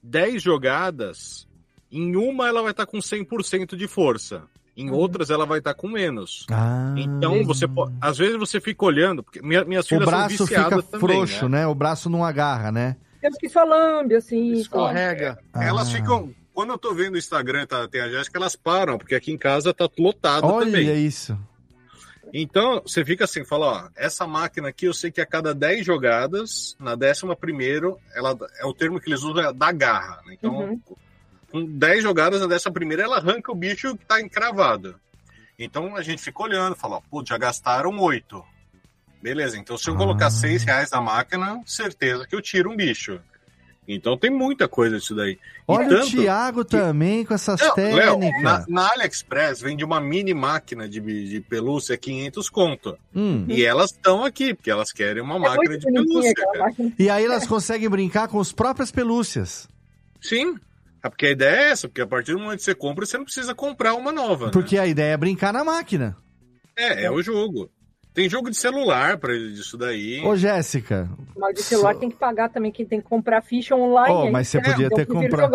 Speaker 5: 10 jogadas, em uma ela vai estar com 100% de força, em outras ela vai estar com menos.
Speaker 1: Ah.
Speaker 5: Então você pode, às vezes você fica olhando, porque minha- minhas
Speaker 1: o
Speaker 5: filhas são
Speaker 1: braço
Speaker 5: viciadas
Speaker 1: fica
Speaker 5: também,
Speaker 1: frouxo,
Speaker 5: né?
Speaker 1: né? O braço não agarra, né?
Speaker 6: Temos que falar assim.
Speaker 4: Escorrega.
Speaker 5: Elas
Speaker 1: Ah.
Speaker 5: ficam, quando eu tô vendo o Instagram, tá, tem a Jéssica, elas param, porque aqui em casa tá lotado
Speaker 1: Olha
Speaker 5: também.
Speaker 1: isso.
Speaker 5: Então, você fica assim, fala, ó, essa máquina aqui eu sei que a cada 10 jogadas, na décima primeiro, ela é o termo que eles usam é da garra. né? Então,
Speaker 6: Uhum.
Speaker 5: Com 10 jogadas décima primeira, ela arranca o bicho que tá encravado. Então a gente fica olhando, fala, putz, já gastaram 8. Beleza, então se eu
Speaker 1: Ah.
Speaker 5: colocar 6 reais na máquina, certeza que eu tiro um bicho. Então tem muita coisa disso daí. E
Speaker 1: Olha o
Speaker 5: tanto-
Speaker 1: Thiago também com essas
Speaker 5: não,
Speaker 1: técnicas.
Speaker 5: na, na AliExpress vende uma mini máquina de, de pelúcia 500 conto.
Speaker 1: Hum.
Speaker 5: E elas estão aqui, porque elas querem uma máquina
Speaker 6: muito
Speaker 5: de pelúcia.
Speaker 6: máquina.
Speaker 1: E aí elas conseguem brincar com as próprias pelúcias.
Speaker 5: Sim. É porque a ideia é essa, porque a partir do momento que você compra, você não precisa comprar uma nova. né?
Speaker 1: Porque a ideia é brincar na máquina.
Speaker 5: É, é o jogo. Tem jogo de celular pra isso daí.
Speaker 1: Ô, Jéssica.
Speaker 6: Mas de celular tem que pagar também, quem tem que comprar ficha online.
Speaker 1: Oh, mas você
Speaker 6: É,
Speaker 1: podia ter comprado-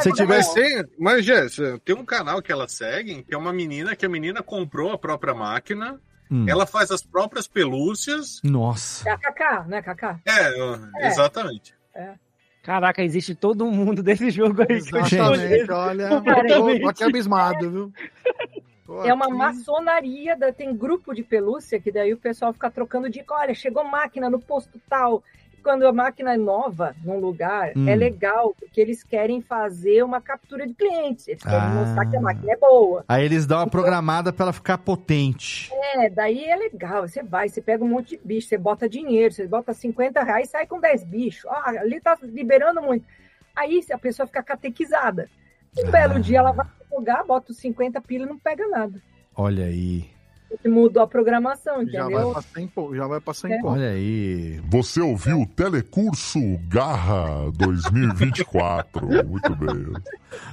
Speaker 1: Se
Speaker 6: real.
Speaker 5: Mas Jess, tem um canal que elas seguem, que é uma menina, que a menina comprou a própria máquina,
Speaker 1: Hum.
Speaker 5: ela faz as próprias pelúcias.
Speaker 1: Nossa.
Speaker 6: É a Kaká, né, Kaká?
Speaker 5: É,
Speaker 6: É.
Speaker 5: exatamente.
Speaker 3: Caraca, existe todo mundo desse jogo aí.
Speaker 4: Exatamente, olha. Tô, tô aqui abismado, viu?
Speaker 6: é uma maçonaria, da, tem grupo de pelúcia, que daí o pessoal fica trocando dica. Olha, chegou máquina no posto tal. Quando a máquina é nova num lugar,
Speaker 1: Hum.
Speaker 6: é legal, porque eles querem fazer uma captura de clientes. Eles querem
Speaker 1: Ah.
Speaker 6: mostrar que a máquina é boa.
Speaker 1: Aí eles dão uma programada pra ela ficar potente.
Speaker 6: É, daí é legal. Você vai, você pega um monte de bicho, você bota dinheiro, você bota 50 reais e sai com 10 bichos. Ah, ali tá liberando muito. Aí a pessoa fica catequizada. Um belo dia ela vai jogar, bota os 50 pila e não pega nada.
Speaker 1: Olha aí.
Speaker 6: Você mudou a programação,
Speaker 4: Já vai
Speaker 6: entendeu?
Speaker 4: passar em, já vai passar
Speaker 6: É.
Speaker 4: em conta.
Speaker 1: Olha aí.
Speaker 11: Você ouviu o Telecurso Garra 2024. Muito bem.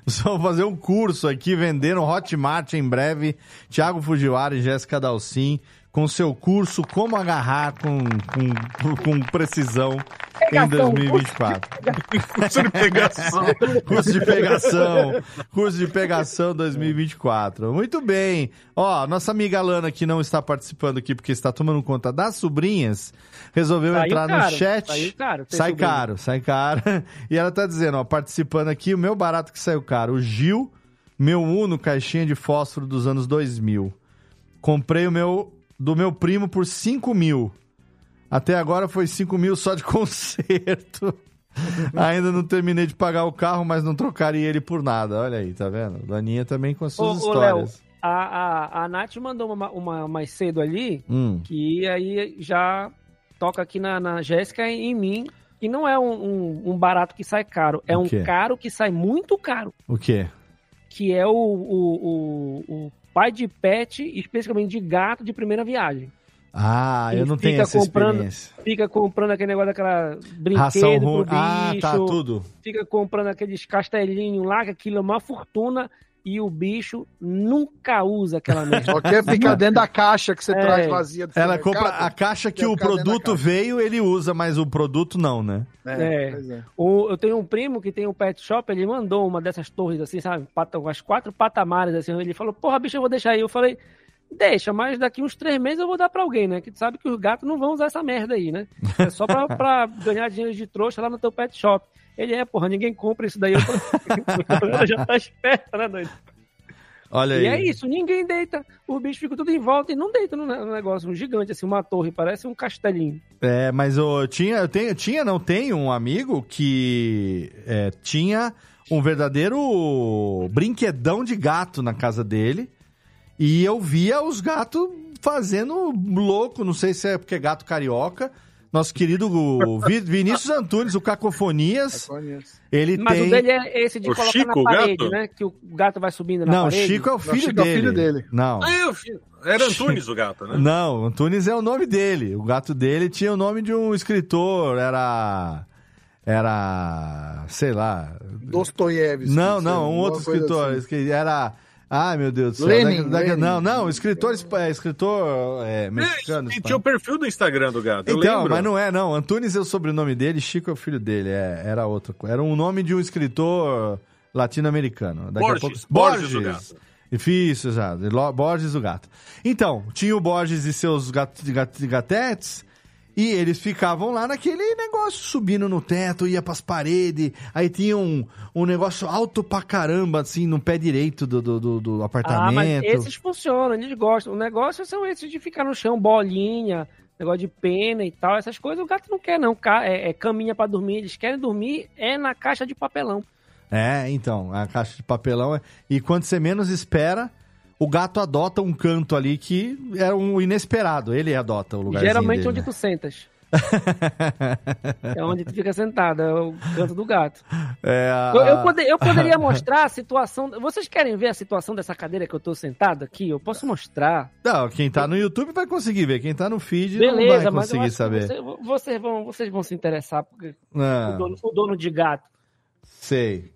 Speaker 1: Só vou fazer um curso aqui, vender no Hotmart em breve. Thiago Fujiwara e Jéssica Dalcin com seu curso Como Agarrar com, com, com precisão em
Speaker 6: Pegação,
Speaker 1: 2024.
Speaker 5: Curso de pegação.
Speaker 1: curso de pegação. Curso de pegação 2024. Muito bem. Ó, nossa amiga Lana, que não está participando aqui porque está tomando conta das sobrinhas, resolveu
Speaker 3: Saiu
Speaker 1: entrar no
Speaker 3: caro,
Speaker 1: chat.
Speaker 3: saiu caro
Speaker 1: Sai
Speaker 3: sobrinha.
Speaker 1: caro, sai caro. E ela tá dizendo, ó, participando aqui, o meu barato que saiu caro. O Gil, meu Uno, caixinha de fósforo dos anos 2000. Comprei o meu do meu primo por 5 mil. Até agora foi 5 mil só de conserto. Ainda não terminei de pagar o carro, mas não trocaria ele por nada. Olha aí, tá vendo? Daninha também com as
Speaker 3: Ô,
Speaker 1: suas
Speaker 3: ô, Léo,
Speaker 1: histórias.
Speaker 3: a, a, a Nath mandou uma, uma mais cedo ali,
Speaker 1: Hum.
Speaker 3: que aí já toca aqui na, na Jéssica e em mim. E não é um, um, um barato que sai caro, é um caro que sai muito caro.
Speaker 1: O quê?
Speaker 3: Que é o, o, o, o pai de pet, especificamente de gato de primeira viagem.
Speaker 1: Ah, eu
Speaker 3: E
Speaker 1: não tenho essa
Speaker 3: comprando,
Speaker 1: experiência.
Speaker 3: Fica comprando aquele negócio daquela brinquedo
Speaker 1: Ração ruim.
Speaker 3: bicho.
Speaker 1: Ah, tá, tudo.
Speaker 3: Fica comprando aqueles castelinhos lá, que aquilo é uma fortuna. E o bicho nunca usa aquela merda.
Speaker 4: Só quer ficar dentro da caixa que você
Speaker 3: É.
Speaker 4: traz vazia do
Speaker 1: Ela compra a caixa que o produto veio, ele usa, mas o produto não, né?
Speaker 3: É.
Speaker 4: pois é.
Speaker 3: O- eu tenho um primo que tem um pet shop, ele mandou uma dessas torres assim, sabe? Pata, umas quatro patamares assim. Ele falou, porra, bicho, eu vou deixar aí. Eu falei, deixa, mas daqui uns três meses eu vou dar pra alguém, né? Que tu sabe que os gatos não vão usar essa merda aí, né? É só pra, pra ganhar dinheiro de trouxa lá no teu pet shop. Ele é, porra, ninguém compra isso daí. Eu falei, já tá esperto, né, doido?
Speaker 1: Olha
Speaker 3: E
Speaker 1: aí.
Speaker 3: é isso, ninguém deita. Os bichos ficam tudo em volta e não deita no ne- no negócio. Um gigante, assim, uma torre, parece um castelinho.
Speaker 1: É, mas eu tinha, eu tenho, tinha, não tenho um amigo que é, tinha um verdadeiro brinquedão de gato na casa dele. E eu via os gatos fazendo louco, não sei se é porque é gato carioca. Nosso querido Vi- Vinícius Antunes, o Cacofonias, ele
Speaker 3: Mas
Speaker 1: tem...
Speaker 3: o dele é esse de
Speaker 5: O
Speaker 3: colocar
Speaker 5: Chico,
Speaker 3: na
Speaker 5: o
Speaker 3: parede,
Speaker 5: gato?
Speaker 3: né? Que o gato vai subindo na
Speaker 1: Não, o
Speaker 3: parede.
Speaker 1: Chico é o filho,
Speaker 4: Chico é o
Speaker 1: dele.
Speaker 4: filho dele.
Speaker 1: Não.
Speaker 5: Ah, eu fi- Era Antunes o gato, né?
Speaker 1: Não, Antunes é o nome dele. O gato dele tinha o nome de um escritor, era. Era. sei lá.
Speaker 4: Dostoiévski.
Speaker 1: Não, não, um outro escritor.
Speaker 4: assim.
Speaker 1: esque- Era. Ai, meu Deus do céu.
Speaker 4: Lenin,
Speaker 1: Da- da-
Speaker 4: Lenin.
Speaker 1: Não, não, escritor, é, escritor é, mexicano.
Speaker 5: Tinha o perfil do Instagram do gato. eu
Speaker 1: Então,
Speaker 5: lembro.
Speaker 1: mas não é, não. Antunes é o sobrenome dele, Chico é o filho dele. É, era outra coisa. Era um nome de um escritor latino-americano.
Speaker 5: Borges,
Speaker 1: pouco...
Speaker 5: Borges o gato.
Speaker 1: Isso, exato. Borges o gato. Então, tinha o Borges e seus gat, gat, gatetes. E eles ficavam lá naquele negócio, subindo no teto, ia pras paredes. Aí tinha um, um negócio alto pra caramba, assim, no pé direito do, do, do- do
Speaker 3: Ah,
Speaker 1: apartamento.
Speaker 3: mas esses funcionam, eles gostam. O negócio são esses de ficar no chão, bolinha, negócio de pena e tal. Essas coisas o gato não quer, não. É, é caminha pra dormir. Eles querem dormir é na caixa de papelão.
Speaker 1: É, então, a caixa de papelão. é- E quando você menos espera, o gato adota um canto ali que é um inesperado. Ele adota o lugar.
Speaker 3: Geralmente
Speaker 1: dele,
Speaker 3: onde
Speaker 1: né?
Speaker 3: tu sentas. é onde tu fica sentado, é o canto do gato.
Speaker 1: É, a-
Speaker 3: Eu, eu eu poderia mostrar a situação. Vocês querem ver a situação dessa cadeira que eu tô sentado aqui? Eu posso mostrar.
Speaker 1: Não, quem tá no YouTube vai conseguir ver. Quem tá no feed não
Speaker 3: Beleza,
Speaker 1: vai
Speaker 3: mas eu
Speaker 1: conseguir saber.
Speaker 3: você- vocês, vão, vocês vão se interessar, porque
Speaker 1: Ah,
Speaker 3: o, dono, o dono de gato.
Speaker 1: sei.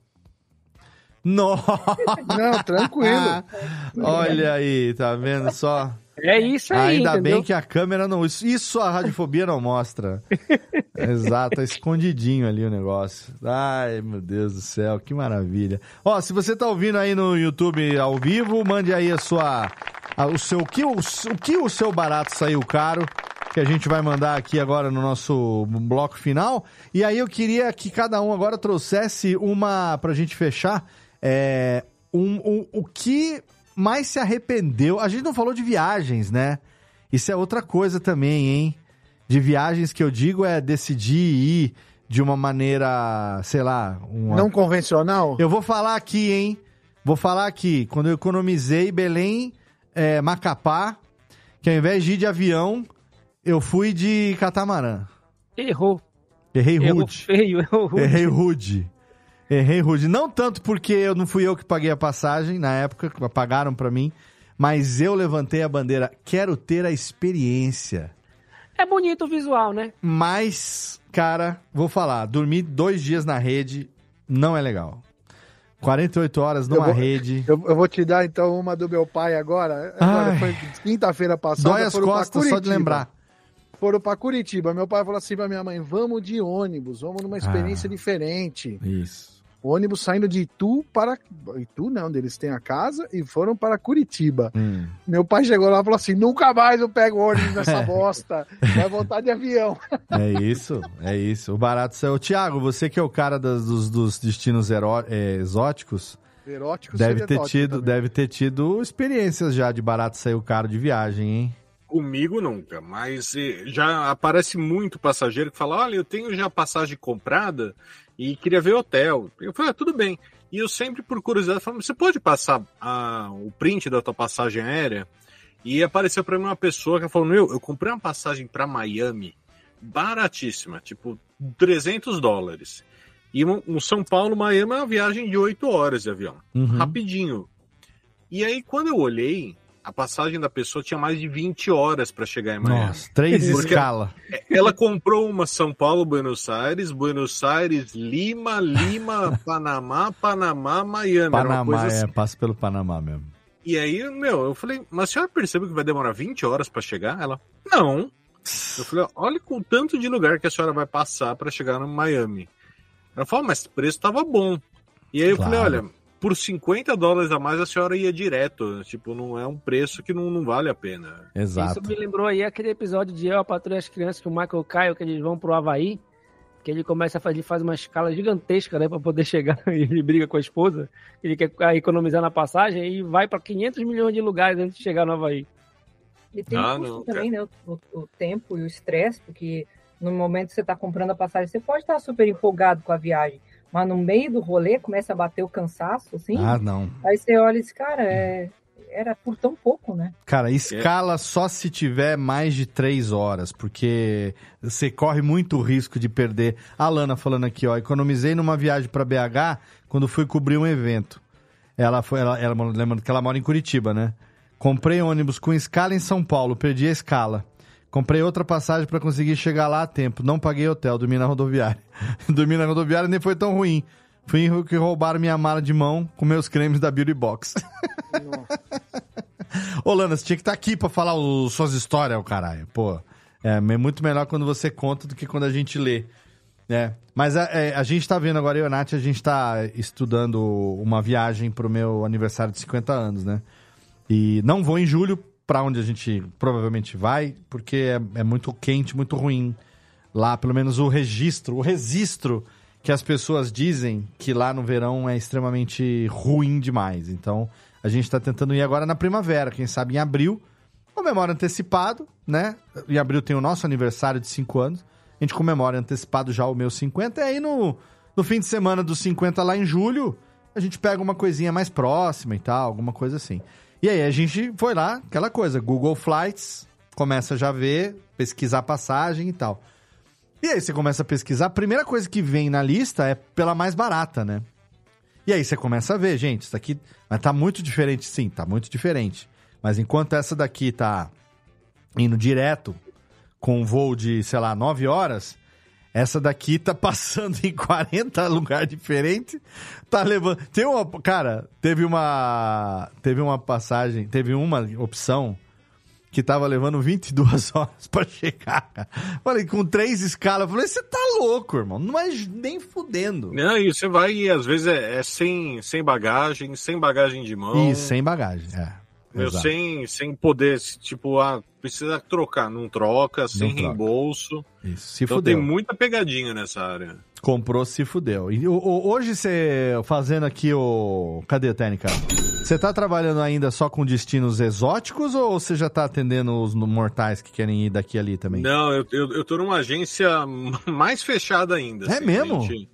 Speaker 1: Nossa!
Speaker 4: Não, tranquilo.
Speaker 1: Olha aí, tá vendo só?
Speaker 3: É isso aí,
Speaker 1: Ainda
Speaker 3: entendeu?
Speaker 1: bem que a câmera não. Isso, isso a radiofobia não mostra. Exato, tá escondidinho ali o negócio. Ai, meu Deus do céu, que maravilha. Ó, se você tá ouvindo aí no YouTube ao vivo, mande aí a sua. a- o seu. O que o, o que o seu barato saiu caro. Que a gente vai mandar aqui agora no nosso bloco final. E aí eu queria que cada um agora trouxesse uma. Pra gente fechar. É, um, um- o que mais se arrependeu. A gente não falou de viagens, né? Isso é outra coisa também, hein? De viagens que eu digo é decidir ir de uma maneira, sei lá, uma...
Speaker 4: Não convencional?
Speaker 1: Eu vou falar aqui, hein? Vou falar aqui. Quando eu economizei Belém, é, Macapá, que ao invés de ir de avião, eu fui de catamarã.
Speaker 3: Errou.
Speaker 1: Errei
Speaker 3: Errou
Speaker 1: rude.
Speaker 3: feio, errou rude.
Speaker 1: Errei rude. Errei rude. Não tanto porque eu não fui eu que paguei a passagem na época, que pagaram pra mim, mas eu levantei a bandeira. Quero ter a experiência.
Speaker 3: É bonito o visual, né?
Speaker 1: Mas, cara, vou falar, dormir dois dias na rede não é legal. 48 horas numa
Speaker 4: eu vou,
Speaker 1: rede.
Speaker 4: Eu, eu, vou te dar então uma do meu pai agora. agora foi quinta-feira passada.
Speaker 1: Dói as costas só de lembrar.
Speaker 4: Foram para Curitiba. Meu pai falou assim pra minha mãe: vamos de ônibus, vamos numa experiência ah, diferente.
Speaker 1: Isso.
Speaker 4: Ônibus saindo de Itu para. Itu não, onde eles têm a casa, e foram para Curitiba.
Speaker 1: Hum.
Speaker 4: Meu pai chegou lá e falou assim: nunca mais eu pego ônibus nessa bosta. Vai voltar de avião.
Speaker 1: É isso, é isso. O barato saiu. Tiago, você que é o cara dos, dos destinos é, exóticos.
Speaker 4: Eróticos
Speaker 1: deve ter tido Deve ter tido experiências já de barato saiu caro de viagem, hein?
Speaker 5: Comigo nunca, mas eh, já aparece muito passageiro que fala: olha, eu tenho já passagem comprada e queria ver hotel. Eu falei, ah, tudo bem. E eu sempre, por curiosidade, falo, você pode passar a, o print da tua passagem aérea? E apareceu para mim uma pessoa que falou: meu, eu comprei uma passagem para Miami, baratíssima, tipo 300 dólares. E um, São Paulo-Miami é uma viagem de 8 horas de avião,
Speaker 1: Uhum.
Speaker 5: rapidinho. E aí, quando eu olhei, a passagem da pessoa tinha mais de 20 horas para chegar em Miami.
Speaker 1: Nossa, três escala.
Speaker 5: Ela comprou uma São Paulo, Buenos Aires, Buenos Aires, Lima, Lima, Panamá, Panamá, Miami.
Speaker 1: Panamá, é,
Speaker 5: assim.
Speaker 1: passa pelo Panamá mesmo.
Speaker 5: E aí, meu, eu falei, mas a senhora percebeu que vai demorar 20 horas para chegar? Ela, não. Eu falei, olha com o tanto de lugar que a senhora vai passar para chegar no Miami. Ela falou, mas o preço tava bom. E aí eu
Speaker 1: Claro.
Speaker 5: falei, olha, por 50 dólares a mais a senhora ia direto. Tipo, não é um preço que não, não vale a pena.
Speaker 1: Exato.
Speaker 3: Isso me lembrou aí aquele episódio de Eu, a Patrulha e as Crianças, que o Michael Caio, que eles vão pro Havaí, que ele começa a fazer, ele faz uma escala gigantesca, né, pra poder chegar, e ele briga com a esposa, ele quer economizar na passagem e vai pra 500 milhões de lugares antes de chegar no Havaí.
Speaker 6: E tem
Speaker 5: Ah,
Speaker 6: o custo
Speaker 5: não,
Speaker 6: também, né? O, o tempo e o estresse, porque no momento que você está comprando a passagem, você pode estar super empolgado com a viagem, mas no meio do rolê começa a bater o cansaço, assim.
Speaker 1: Ah, não.
Speaker 6: Aí você olha e diz, cara, é... era por tão pouco, né?
Speaker 1: Cara, escala só se tiver mais de três horas, porque você corre muito risco de perder. A Lana falando aqui, ó, economizei numa viagem pra BH quando fui cobrir um evento. Ela foi, ela, ela lembrando que ela mora em Curitiba, né? Comprei ônibus com escala em São Paulo, perdi a escala. Comprei outra passagem pra conseguir chegar lá a tempo. Não paguei hotel, dormi na rodoviária. dormi na rodoviária nem foi tão ruim. Fui que roubaram minha mala de mão com meus cremes da Beauty Box. Ô, Lana, você tinha que estar aqui pra falar os, suas histórias, o caralho. Pô, é é muito melhor quando você conta do que quando a gente lê. né? Mas a, é, a gente tá vendo agora, eu e a Nath, a gente tá estudando uma viagem pro meu aniversário de 50 anos, né? E não vou em julho pra onde a gente provavelmente vai, porque é, é muito quente, muito ruim. Lá, pelo menos o registro, o registro que as pessoas dizem que lá no verão é extremamente ruim demais. Então, a gente tá tentando ir agora na primavera, quem sabe em abril. Comemora antecipado, né? Em abril tem o nosso aniversário de 5 anos. A gente comemora antecipado já o meu 50. E aí no, no fim de semana dos 50 lá em julho, a gente pega uma coisinha mais próxima e tal, alguma coisa assim. E aí a gente foi lá, aquela coisa, Google Flights, começa já a ver, pesquisar passagem e tal. E aí você começa a pesquisar, a primeira coisa que vem na lista é pela mais barata, né? E aí você começa a ver, gente, isso daqui mas tá muito diferente, sim, tá muito diferente. Mas enquanto essa daqui tá indo direto com um voo de, sei lá, 9 horas, essa daqui tá passando em 40 lugares diferentes, tá levando... Tem uma... Cara, teve uma... Teve uma passagem, teve uma opção que tava levando 22 horas pra chegar. Falei, com três escalas, falei, você tá louco, irmão, não é nem fudendo.
Speaker 5: Não, e você vai e às vezes é, é sem, sem bagagem, sem bagagem de mão.
Speaker 1: Isso, sem bagagem, é.
Speaker 5: Eu
Speaker 1: Exato.
Speaker 5: sem, sem poder, tipo, ah, precisa trocar, não troca, sem
Speaker 1: troca.
Speaker 5: reembolso.
Speaker 1: Isso, se
Speaker 5: então
Speaker 1: fudeu.
Speaker 5: tem muita pegadinha nessa área.
Speaker 1: Comprou, se fudeu. E, hoje você, fazendo aqui o... Cadê a técnica? Você tá trabalhando ainda só com destinos exóticos ou você já tá atendendo os mortais que querem ir daqui ali também?
Speaker 5: Não, eu, eu, eu tô numa agência mais fechada ainda.
Speaker 1: É mesmo?
Speaker 5: A gente,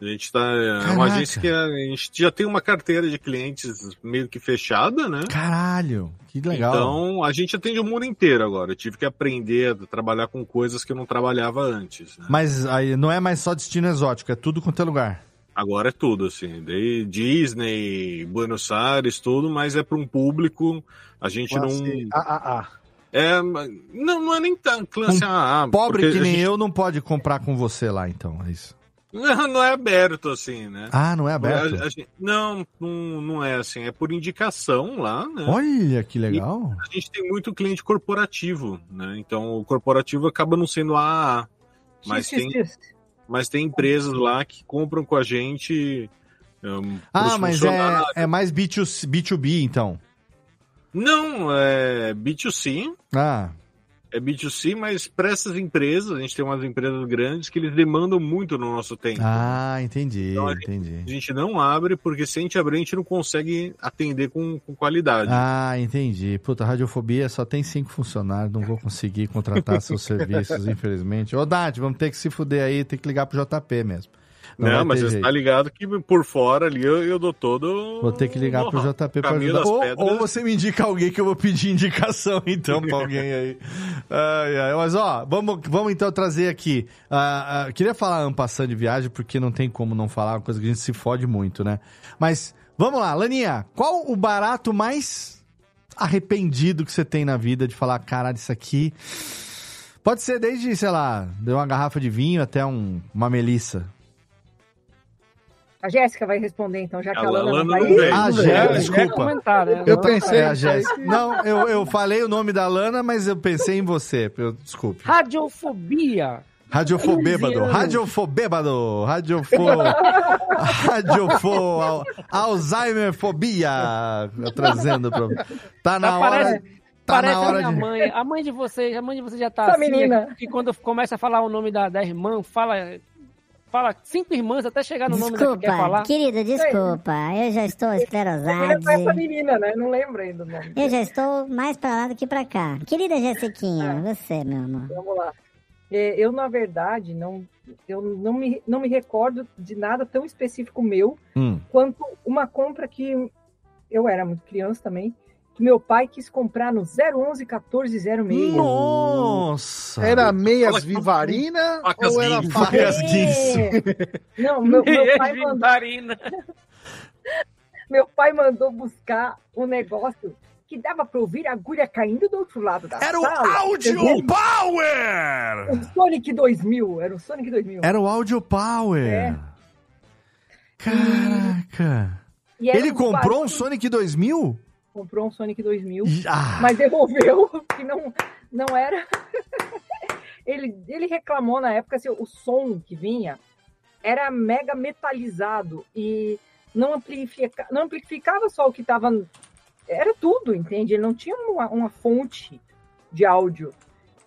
Speaker 5: a gente tá. É
Speaker 1: Caraca.
Speaker 5: uma agência que a, a gente já tem uma carteira de clientes meio que fechada, né?
Speaker 1: Caralho, que legal.
Speaker 5: Então, a gente atende o mundo inteiro agora. Eu tive que aprender a trabalhar com coisas que eu não trabalhava antes. né?
Speaker 1: Mas aí não é mais só destino exótico, é tudo quanto é lugar.
Speaker 5: Agora é tudo, assim. Disney, Buenos Aires, tudo, mas é para um público. A gente
Speaker 4: Classe
Speaker 5: não.
Speaker 4: AAA.
Speaker 5: É, não, não é nem tão classe AA.
Speaker 1: Um Pobre
Speaker 5: porque
Speaker 1: que nem
Speaker 5: gente-
Speaker 1: eu não pode comprar com você lá, então, é isso.
Speaker 5: Não, não é aberto, assim, né?
Speaker 1: Ah, não é aberto?
Speaker 5: A- a gente- não, não, não é assim. É por indicação lá, né?
Speaker 1: Olha que legal.
Speaker 5: A gente tem muito cliente corporativo, né? Então o corporativo acaba não sendo AAA. Mas tem, mas tem empresas lá que compram com a gente. Um,
Speaker 1: Ah, mas é, é mais B2C, B2B, então.
Speaker 5: Não, é B2C.
Speaker 1: Ah,
Speaker 5: É B2C, mas para essas empresas, a gente tem umas empresas grandes que eles demandam muito no nosso tempo.
Speaker 1: ah entendi,
Speaker 5: Então, a gente-
Speaker 1: entendi.
Speaker 5: A gente não abre, porque se a gente abrir, a gente não consegue atender com, com qualidade.
Speaker 1: Ah, entendi. Puta, radiofobia só tem cinco funcionários, não vou conseguir contratar seus serviços, infelizmente. Ô, Dante, vamos ter que se fuder aí, tem que ligar pro JP mesmo.
Speaker 5: Não,
Speaker 1: vai
Speaker 5: mas você
Speaker 1: jeito.
Speaker 5: tá ligado que por fora ali eu, eu dou todo.
Speaker 1: Vou ter que ligar pro
Speaker 5: know-how.
Speaker 1: JP pra ajudar. Ou, ou você me indica alguém que eu vou pedir indicação, então, pra alguém aí. Ai, ai. Mas, ó, vamos, vamos então trazer aqui. ah, ah, queria falar ampassando de viagem, porque não tem como não falar, uma coisa que a gente se fode muito, né? Mas, vamos lá, Laninha, qual o barato mais arrependido que você tem na vida de falar, caralho, isso aqui. Pode ser desde, sei lá, de uma garrafa de vinho até um, uma melissa.
Speaker 6: A Jéssica vai responder, então, já que
Speaker 5: A
Speaker 6: a Lana
Speaker 5: Lana
Speaker 6: não vai.
Speaker 1: Ah, Jéssica, desculpa.
Speaker 3: né?
Speaker 4: Eu pensei.
Speaker 1: É a Jéssica. Não, eu, eu falei o nome da Lana, mas eu pensei em você. Eu, desculpe.
Speaker 3: Radiofobia.
Speaker 1: Radiofobêbado. Radiofobêbado. Radiofo... Radiofo... Al- Alzheimer fobia. Trazendo pra... Tá na hora... Tá
Speaker 3: Parece
Speaker 1: na
Speaker 3: a
Speaker 1: hora
Speaker 3: minha
Speaker 1: de...
Speaker 3: mãe. A mãe de vocês, a mãe de vocês já tá
Speaker 6: Essa
Speaker 3: assim,
Speaker 6: menina.
Speaker 3: que quando começa a falar o nome da, da irmã, fala, fala cinco irmãs até chegar no nome da que quer falar.
Speaker 10: Desculpa, querido, desculpa. Eu já estou esclerosado.
Speaker 6: é essa menina, né? Não lembro ainda o nome.
Speaker 10: Eu já estou mais pra lá do que pra cá. Querida Jessiquinha,
Speaker 6: É.
Speaker 10: você, meu amor.
Speaker 6: Vamos lá. É, Eu, na verdade, não, eu não me, não me recordo de nada tão específico meu
Speaker 1: Hum.
Speaker 6: quanto uma compra que eu era muito criança também, que meu pai quis comprar no 011 1406.
Speaker 1: Nossa!
Speaker 4: Era meias
Speaker 5: que-
Speaker 4: vivarina
Speaker 5: Facas
Speaker 4: ou era.
Speaker 1: Facas.
Speaker 6: É. Não, meu, meu pai mandou, meu pai mandou buscar um negócio que dava para ouvir a agulha caindo do outro lado da
Speaker 1: Era o
Speaker 6: sala.
Speaker 1: Audio Power!
Speaker 6: O Sonic 2000, era o Sonic 2000.
Speaker 1: Era o Audio Power.
Speaker 6: É.
Speaker 1: Caraca.
Speaker 6: E era
Speaker 1: Ele
Speaker 6: um
Speaker 1: comprou um
Speaker 6: barulho-
Speaker 1: Sonic 2000?
Speaker 6: Comprou um Sonic 2000,
Speaker 1: Ah.
Speaker 6: mas devolveu, que não, não era. ele, ele reclamou na época assim, o som que vinha era mega metalizado e não, amplifica, não amplificava só o que estava. Era tudo, entende? Ele não tinha uma, uma fonte de áudio.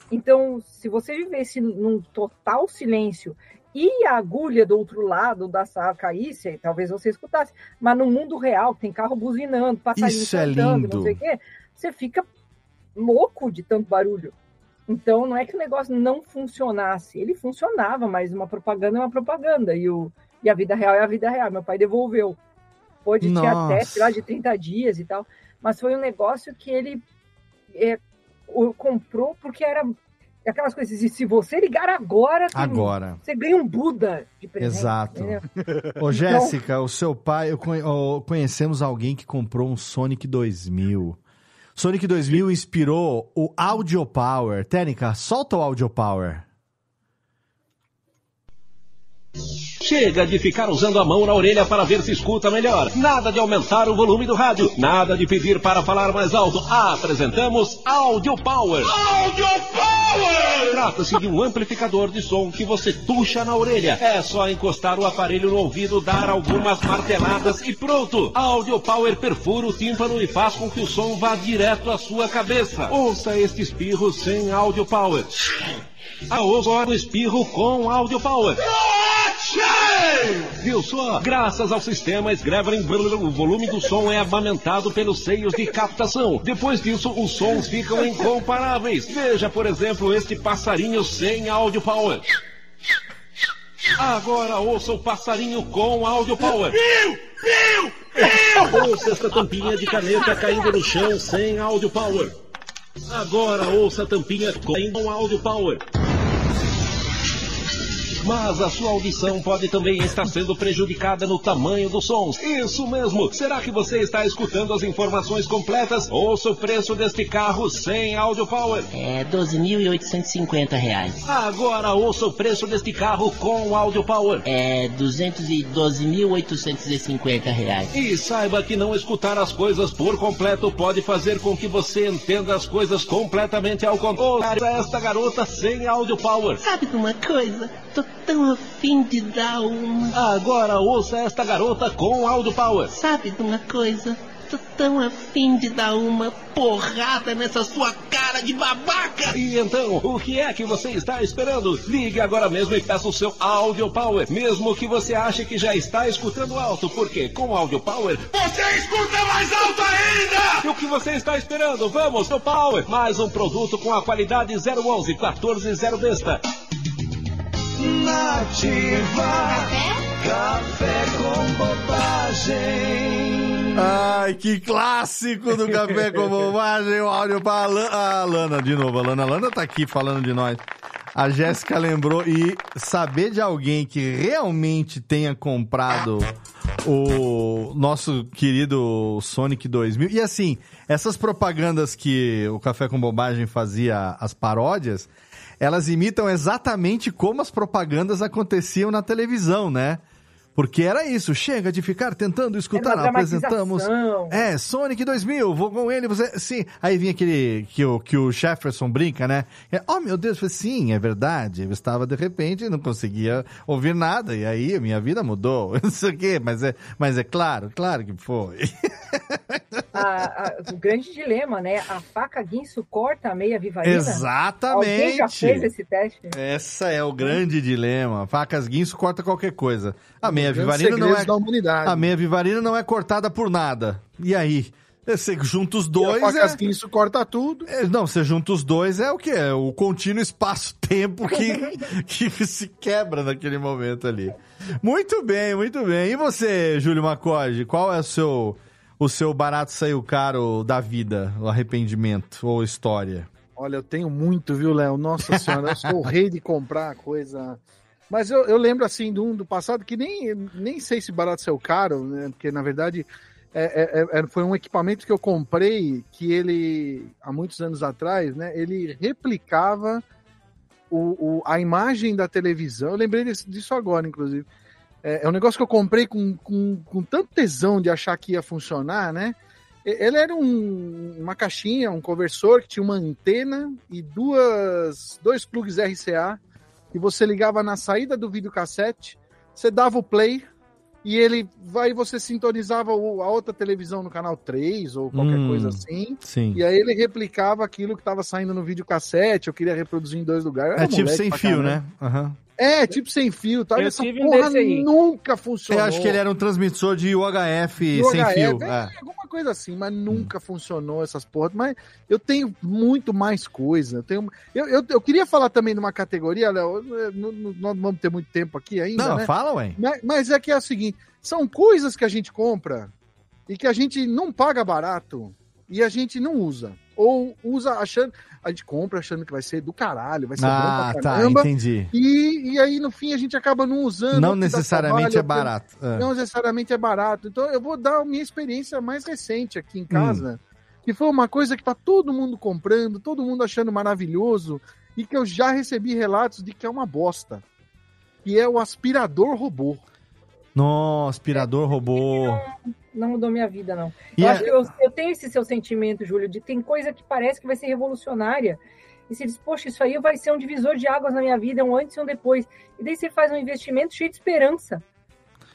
Speaker 6: Então, se você vivesse num total silêncio e a agulha do outro lado da sala caísse, talvez você escutasse. Mas no mundo real, tem carro buzinando, passarinho
Speaker 1: Isso é
Speaker 6: cantando,
Speaker 1: lindo.
Speaker 6: não sei o quê, você fica louco de tanto barulho. Então, não é que o negócio não funcionasse. Ele funcionava, mas uma propaganda é uma propaganda. E, o, e a vida real é a vida real. Meu pai devolveu. Pode ter até, sei lá, de 30 dias e tal. Mas foi um negócio que ele é, comprou porque era aquelas coisas. E se você ligar agora, tem-
Speaker 1: Agora.
Speaker 6: você ganha um Buda de presente.
Speaker 1: Exato.
Speaker 6: entendeu?
Speaker 1: Ô, Jéssica, o seu pai, eu conhe- conhecemos alguém que comprou um Sonic 2000. Sonic 2000 inspirou o Audio Power. Técnica, solta o Audio Power.
Speaker 12: Chega de ficar usando a mão na orelha para ver se escuta melhor. Nada de aumentar o volume do rádio. Nada de pedir para falar mais alto. Apresentamos Audio Power. Audio Power! Trata-se de um amplificador de som que você tucha na orelha. É só encostar o aparelho no ouvido, dar algumas marteladas e pronto. Audio Power perfura o tímpano e faz com que o som vá direto à sua cabeça. Ouça este espirro sem Audio Power. A ouça o espirro com Audio Power. Viu só? Graças ao sistema Sgrevling, o volume do som é amamentado pelos seios de captação. Depois disso, os sons ficam incomparáveis. Veja, por exemplo, este passarinho sem Audio Power. Agora ouça o passarinho com Audio Power. Ouça esta tampinha de caneta caindo no chão sem Audio Power. Agora ouça a tampinha com Audio Power. Mas a sua audição pode também estar sendo prejudicada no tamanho dos sons. Isso mesmo! Será que você está escutando as informações completas? Ouça o preço deste carro sem Audio Power.
Speaker 13: É 12.850 reais.
Speaker 12: Agora ouça o preço deste carro com Audio Power.
Speaker 13: É 212.850 reais.
Speaker 12: E saiba que não escutar as coisas por completo pode fazer com que você entenda as coisas completamente ao contrário. Esta garota sem Audio Power.
Speaker 13: Sabe de uma coisa? Tô tão afim de dar uma.
Speaker 12: Agora ouça esta garota com Audio Power.
Speaker 13: Sabe de uma coisa? Tô tão afim de dar uma porrada nessa sua cara de babaca.
Speaker 12: E então, o que é que você está esperando? Ligue agora mesmo e peça o seu Audio Power, mesmo que você ache que já está escutando alto, porque com Audio Power
Speaker 8: Você escuta mais alto ainda!
Speaker 12: E o que você está esperando? Vamos, seu Power! Mais um produto com a qualidade 011 140 besta.
Speaker 14: Nativa. Café com bobagem.
Speaker 1: Ai, que clássico do Café com Bobagem, o áudio pra Alana. A Alana, de novo, a Alana. A Alana tá aqui falando de nós. A Jéssica lembrou e saber de alguém que realmente tenha comprado o nosso querido Sonic 2000. E assim, essas propagandas que o Café com Bobagem fazia, as paródias, elas imitam exatamente como as propagandas aconteciam na televisão, né? Porque era isso, chega de ficar tentando escutar,
Speaker 6: uma
Speaker 1: apresentamos. É, Sonic 2000, vou com ele, você. Sim. Aí vinha aquele que o, que o Jefferson brinca, né? É, oh, meu Deus, eu falei, sim, é verdade. Eu estava de repente, não conseguia ouvir nada, e aí a minha vida mudou. Não sei o quê, mas é, mas é claro, claro que foi.
Speaker 6: A- a- o grande dilema, né? A faca guinso corta a meia vivarina?
Speaker 1: Exatamente.
Speaker 6: Alguém já fez esse teste?
Speaker 1: Essa é o grande dilema. Facas guinso corta qualquer coisa. A meia
Speaker 4: Grandes
Speaker 1: vivarina não é
Speaker 4: da humanidade.
Speaker 1: A meia vivarina não é cortada por nada. E aí? Você junta os
Speaker 4: E
Speaker 1: dois.
Speaker 4: facas
Speaker 1: É...
Speaker 4: guinso corta tudo.
Speaker 1: é- Não, você junta os dois é o que? É o contínuo espaço-tempo que, que se quebra naquele momento ali. Muito bem, muito bem. E você, Júlio Macode, qual é o seu, o seu barato saiu caro da vida? O arrependimento ou história?
Speaker 4: Olha, eu tenho muito, viu, Léo? Nossa senhora, eu sou o rei de comprar coisa. Mas eu, eu lembro, assim, de um do passado que nem, nem sei se barato saiu caro, né? Porque, na verdade, é- é- é- foi um equipamento que eu comprei que ele, há muitos anos atrás, né? Ele replicava o, o- a imagem da televisão. Eu lembrei disso, disso agora, inclusive. É, é um negócio que eu comprei com, com, com tanto tesão de achar que ia funcionar, né? Ele era um- uma caixinha, um conversor que tinha uma antena e duas, dois plugs RCA que você ligava na saída do videocassete, você dava o play e ele vai você sintonizava o- a outra televisão no canal 3 ou qualquer
Speaker 1: Hum,
Speaker 4: coisa assim.
Speaker 1: sim.
Speaker 4: E aí ele replicava aquilo que estava saindo no videocassete, eu queria reproduzir em dois lugares.
Speaker 1: É tipo sem fio, né? Aham.
Speaker 4: É, tipo sem fio, tá?
Speaker 3: Eu
Speaker 4: Essa
Speaker 3: tive um
Speaker 4: porra
Speaker 3: desse aí.
Speaker 4: nunca funcionou.
Speaker 1: Eu acho que ele era um transmissor de UHF sem fio.
Speaker 4: é,
Speaker 1: é.
Speaker 4: alguma coisa assim, mas nunca funcionou essas porras. Mas eu tenho muito mais coisa. Eu, tenho, eu, eu, eu queria falar também de uma categoria, Léo. Nós não vamos ter muito tempo aqui ainda.
Speaker 1: Não,
Speaker 4: né?
Speaker 1: fala, ué.
Speaker 4: Mas, mas é que é o seguinte: são coisas que a gente compra e que a gente não paga barato e a gente não usa. Ou usa achando. A gente compra achando que vai ser do caralho, vai ser
Speaker 1: Ah,
Speaker 4: bom pra
Speaker 1: tá,
Speaker 4: caramba.
Speaker 1: entendi.
Speaker 4: E, e aí, no fim, a gente acaba não usando.
Speaker 1: Não necessariamente
Speaker 4: trabalho,
Speaker 1: é barato. É.
Speaker 4: Não necessariamente é barato. Então, eu vou dar a minha experiência mais recente aqui em casa, que foi uma coisa que tá todo mundo comprando, todo mundo achando maravilhoso, e que eu já recebi relatos de que é uma bosta. que é o aspirador robô.
Speaker 1: Nossa, aspirador robô.
Speaker 6: Não mudou minha vida, não. Eu,
Speaker 1: é-
Speaker 6: acho que eu, eu tenho esse seu sentimento, Júlio, de tem coisa que parece que vai ser revolucionária. E você diz, poxa, isso aí vai ser um divisor de águas na minha vida, um antes e um depois. E daí você faz um investimento cheio de esperança.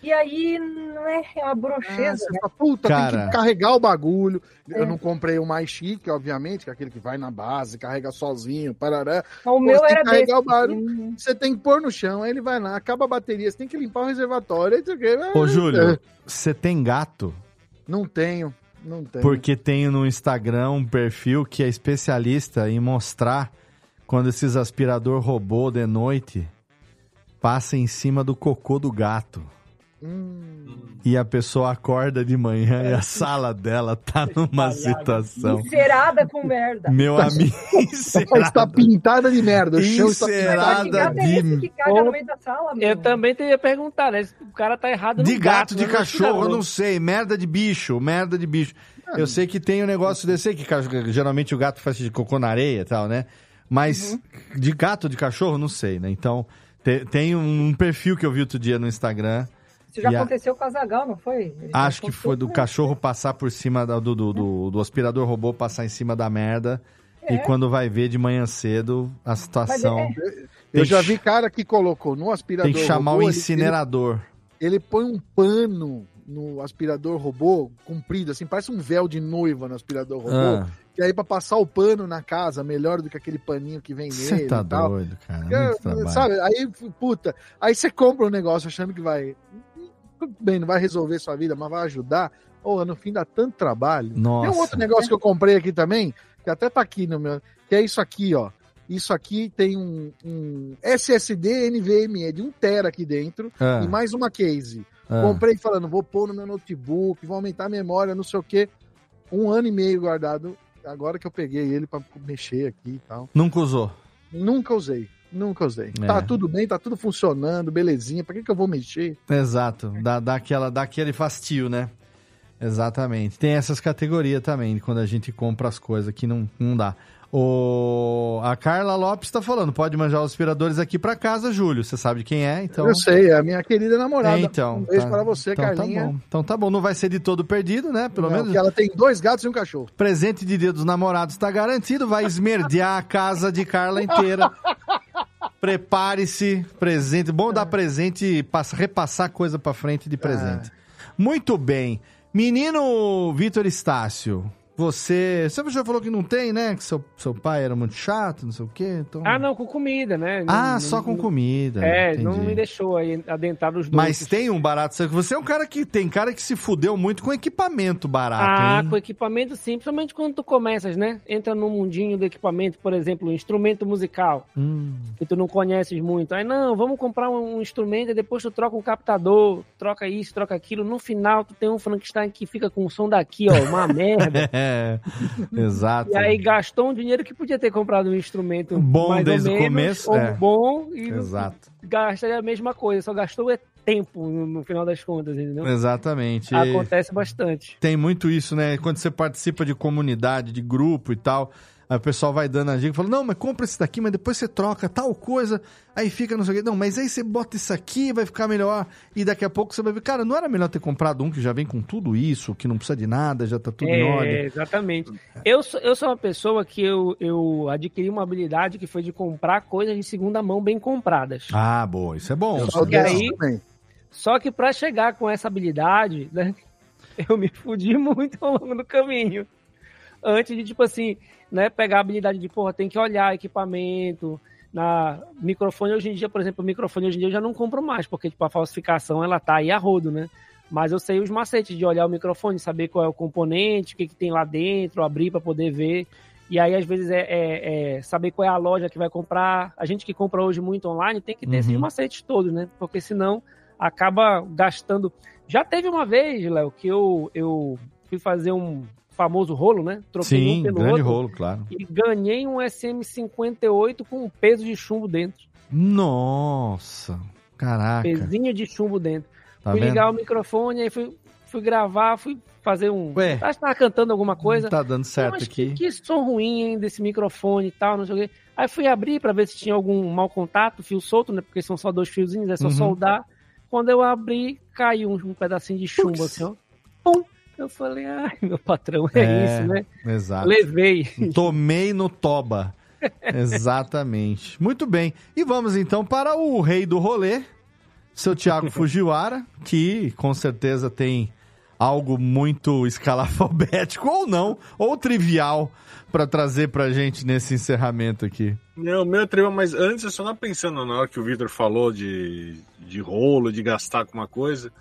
Speaker 6: E aí não é é uma
Speaker 4: Ah,
Speaker 6: brocheza.
Speaker 4: você
Speaker 6: né?
Speaker 4: fala, puta, tem
Speaker 1: Cara.
Speaker 4: que carregar o bagulho.
Speaker 6: É.
Speaker 4: Eu não comprei o mais chique, obviamente, que é aquele que vai na base, carrega sozinho, parará.
Speaker 6: O
Speaker 4: Pô,
Speaker 6: meu
Speaker 4: você tem
Speaker 6: era
Speaker 4: que carregar
Speaker 6: desse.
Speaker 4: o barulho, você tem que pôr no chão, aí ele vai lá, acaba a bateria, você tem que limpar o reservatório. aí você quer-
Speaker 1: Ô, Júlio,
Speaker 4: É.
Speaker 1: você tem gato?
Speaker 4: Não tenho, não tenho.
Speaker 1: Porque tem no Instagram um perfil que é especialista em mostrar quando esses aspirador robô de noite passa em cima do cocô do gato. E a pessoa acorda de manhã e a sala dela tá numa situação.
Speaker 6: Encerada com merda.
Speaker 1: Meu amigo,
Speaker 4: Está pintada de merda, o chão está
Speaker 1: Encerada
Speaker 6: Que gato é esse que caga no meio da sala, meu?
Speaker 3: Eu também teria perguntar, né? O cara tá errado no
Speaker 1: De gato, de
Speaker 3: né,
Speaker 1: cachorro, eu não sei. Merda de bicho, merda de bicho. Eu sei que tem um negócio desse aí, que geralmente o gato faz de cocô na areia e tal, né? Mas de gato, de cachorro, não sei, né? Então, te- tem um perfil que eu vi outro dia no Instagram.
Speaker 6: Isso já
Speaker 1: e a-
Speaker 6: aconteceu com a Zagal, não foi? Ele
Speaker 1: Acho que foi do cachorro passar por cima da- do, do, do, do aspirador robô passar em cima da merda.
Speaker 6: É.
Speaker 1: E quando vai ver de manhã cedo, a situação.
Speaker 6: é,
Speaker 4: Eu já vi cara que colocou no aspirador
Speaker 1: Tem que chamar
Speaker 4: robô,
Speaker 1: o incinerador.
Speaker 4: Ele, ele põe um pano no aspirador robô, comprido, assim, parece um véu de noiva no aspirador robô.
Speaker 1: Ah.
Speaker 4: E aí, pra passar o pano na casa, melhor do que aquele paninho que vem
Speaker 1: Você
Speaker 4: nele
Speaker 1: tá
Speaker 4: e tal.
Speaker 1: doido, cara.
Speaker 4: É, sabe, aí, puta, aí você compra um negócio achando que vai. Tudo bem, não vai resolver sua vida, mas vai ajudar. Ou no fim dá tanto trabalho.
Speaker 1: Nossa.
Speaker 4: Tem um outro negócio que eu comprei aqui também, que até tá aqui no meu. Que é isso aqui, ó. Isso aqui tem um, um SSD NVMe de 1 tera aqui dentro
Speaker 1: Ah.
Speaker 4: e mais uma case.
Speaker 1: Ah.
Speaker 4: Comprei falando, vou pôr no meu notebook, vou aumentar a memória, não sei o quê. Um ano e meio guardado. Agora que eu peguei ele pra mexer aqui e tal.
Speaker 1: Nunca usou.
Speaker 4: Nunca usei. Nunca usei.
Speaker 1: É.
Speaker 4: Tá tudo bem, tá tudo funcionando, belezinha. Pra que, que eu vou mexer?
Speaker 1: Exato, dá, dá, aquela, dá aquele fastio, né? Exatamente. Tem essas categorias também, quando a gente compra as coisas que não, não dá. O... A Carla Lopes tá falando, pode manjar os aspiradores aqui pra casa, Júlio. Você sabe de quem é, então...
Speaker 4: Eu sei, é a minha querida namorada.
Speaker 1: É, então,
Speaker 4: um beijo
Speaker 1: tá-
Speaker 4: para você,
Speaker 1: então
Speaker 4: Carlinha.
Speaker 1: Tá bom. Então tá bom, não vai ser de todo perdido, né? Pelo
Speaker 4: Não,
Speaker 1: menos.
Speaker 4: porque ela tem dois gatos e um cachorro.
Speaker 1: Presente de dia dos namorados tá garantido, vai esmerdear a casa de Carla inteira. Prepare-se, presente. Bom dar presente e passa- repassar coisa pra frente de presente. Muito bem. Menino Vitor Estácio, você. Você já falou que não tem, né? Que seu, seu pai era muito chato, não sei o quê. Então...
Speaker 3: Ah, não, com comida, né?
Speaker 1: Ah,
Speaker 3: Não-
Speaker 1: só com
Speaker 3: não-
Speaker 1: comida.
Speaker 3: É, não
Speaker 1: entendi.
Speaker 3: me deixou aí adentrar nos doces.
Speaker 1: Mas tem um barato. Você é um cara que tem cara que se fudeu muito com equipamento barato,
Speaker 3: Ah,
Speaker 1: hein?
Speaker 3: com equipamento sim, principalmente quando tu começas, né? Entra no mundinho do equipamento, por exemplo, um instrumento musical,
Speaker 1: Hum.
Speaker 3: que tu não conheces muito. Aí, não, vamos comprar um instrumento e depois tu troca um captador, troca isso, troca aquilo. No final, tu tem um Frankenstein que fica com o som daqui, ó, uma merda.
Speaker 1: É, exato.
Speaker 3: E aí gastou um dinheiro que podia ter comprado um instrumento
Speaker 1: Bom desde
Speaker 3: ou
Speaker 1: o
Speaker 3: menos,
Speaker 1: começo,
Speaker 3: ou
Speaker 1: é.
Speaker 3: bom e
Speaker 1: Exato.
Speaker 3: gastaria a mesma coisa, só gastou é tempo no, no final das contas, entendeu?
Speaker 1: Exatamente.
Speaker 3: Acontece bastante.
Speaker 1: Tem muito isso, né? Quando você participa de comunidade, de grupo e tal, aí o pessoal vai dando a dica, fala, não, mas compra esse daqui, mas depois você troca tal coisa, aí fica não sei o quê. Não, mas aí você bota isso aqui, vai ficar melhor. E daqui a pouco você vai ver, cara, não era melhor ter comprado um que já vem com tudo isso, que não precisa de nada, já tá tudo em ordem.
Speaker 3: É, exatamente. Eu sou, eu sou uma pessoa que eu, eu adquiri uma habilidade que foi de comprar coisas de segunda mão bem compradas.
Speaker 1: Ah, boa, isso é bom.
Speaker 3: Só que aí, só que para chegar com essa habilidade, né, eu me fudi muito ao longo do caminho. Antes de, tipo assim, né, pegar a habilidade de, porra, tem que olhar equipamento, na microfone hoje em dia, por exemplo, o microfone hoje em dia eu já não compro mais, porque, tipo, a falsificação, ela tá aí a rodo, né? Mas eu sei os macetes de olhar o microfone, saber qual é o componente, o que, que tem lá dentro, abrir para poder ver. E aí, às vezes, é, é- é saber qual é a loja que vai comprar. A gente que compra hoje muito online tem que ter esses
Speaker 1: Uhum.
Speaker 3: macetes todos, né? Porque senão acaba gastando. Já teve uma vez, Léo, que eu, eu fui fazer um famoso rolo, né? Troquei
Speaker 1: Sim,
Speaker 3: um pelo
Speaker 1: grande
Speaker 3: outro
Speaker 1: rolo, claro.
Speaker 3: E ganhei um SM58 com um peso de chumbo dentro.
Speaker 1: Nossa, caraca.
Speaker 3: Pezinho de chumbo dentro.
Speaker 1: Tá
Speaker 3: fui
Speaker 1: vendo?
Speaker 3: ligar o microfone, aí fui, fui gravar, fui fazer um.
Speaker 1: Ué.
Speaker 3: Acho que tava cantando alguma coisa.
Speaker 1: Tá dando certo aqui.
Speaker 3: Que, que som ruim, hein, desse microfone e tal, não sei o quê. Aí fui abrir para ver se tinha algum mau contato, fio solto, né? Porque são só dois fiozinhos, é só
Speaker 1: Uhum.
Speaker 3: soldar. Quando eu abri, caiu um, um pedacinho de chumbo assim, ó. Pum! Eu falei, ai, meu patrão, é, isso, né?
Speaker 1: Exato.
Speaker 3: Levei.
Speaker 1: Tomei no toba. Exatamente. Muito bem. E vamos então para o rei do rolê, seu Thiago Fujiwara, que com certeza tem algo muito escalafobético ou não, ou trivial para trazer pra gente nesse encerramento aqui.
Speaker 5: Não, meu é trivial, mas antes eu só tava pensando na hora que o Victor falou de, de rolo, de gastar com uma coisa.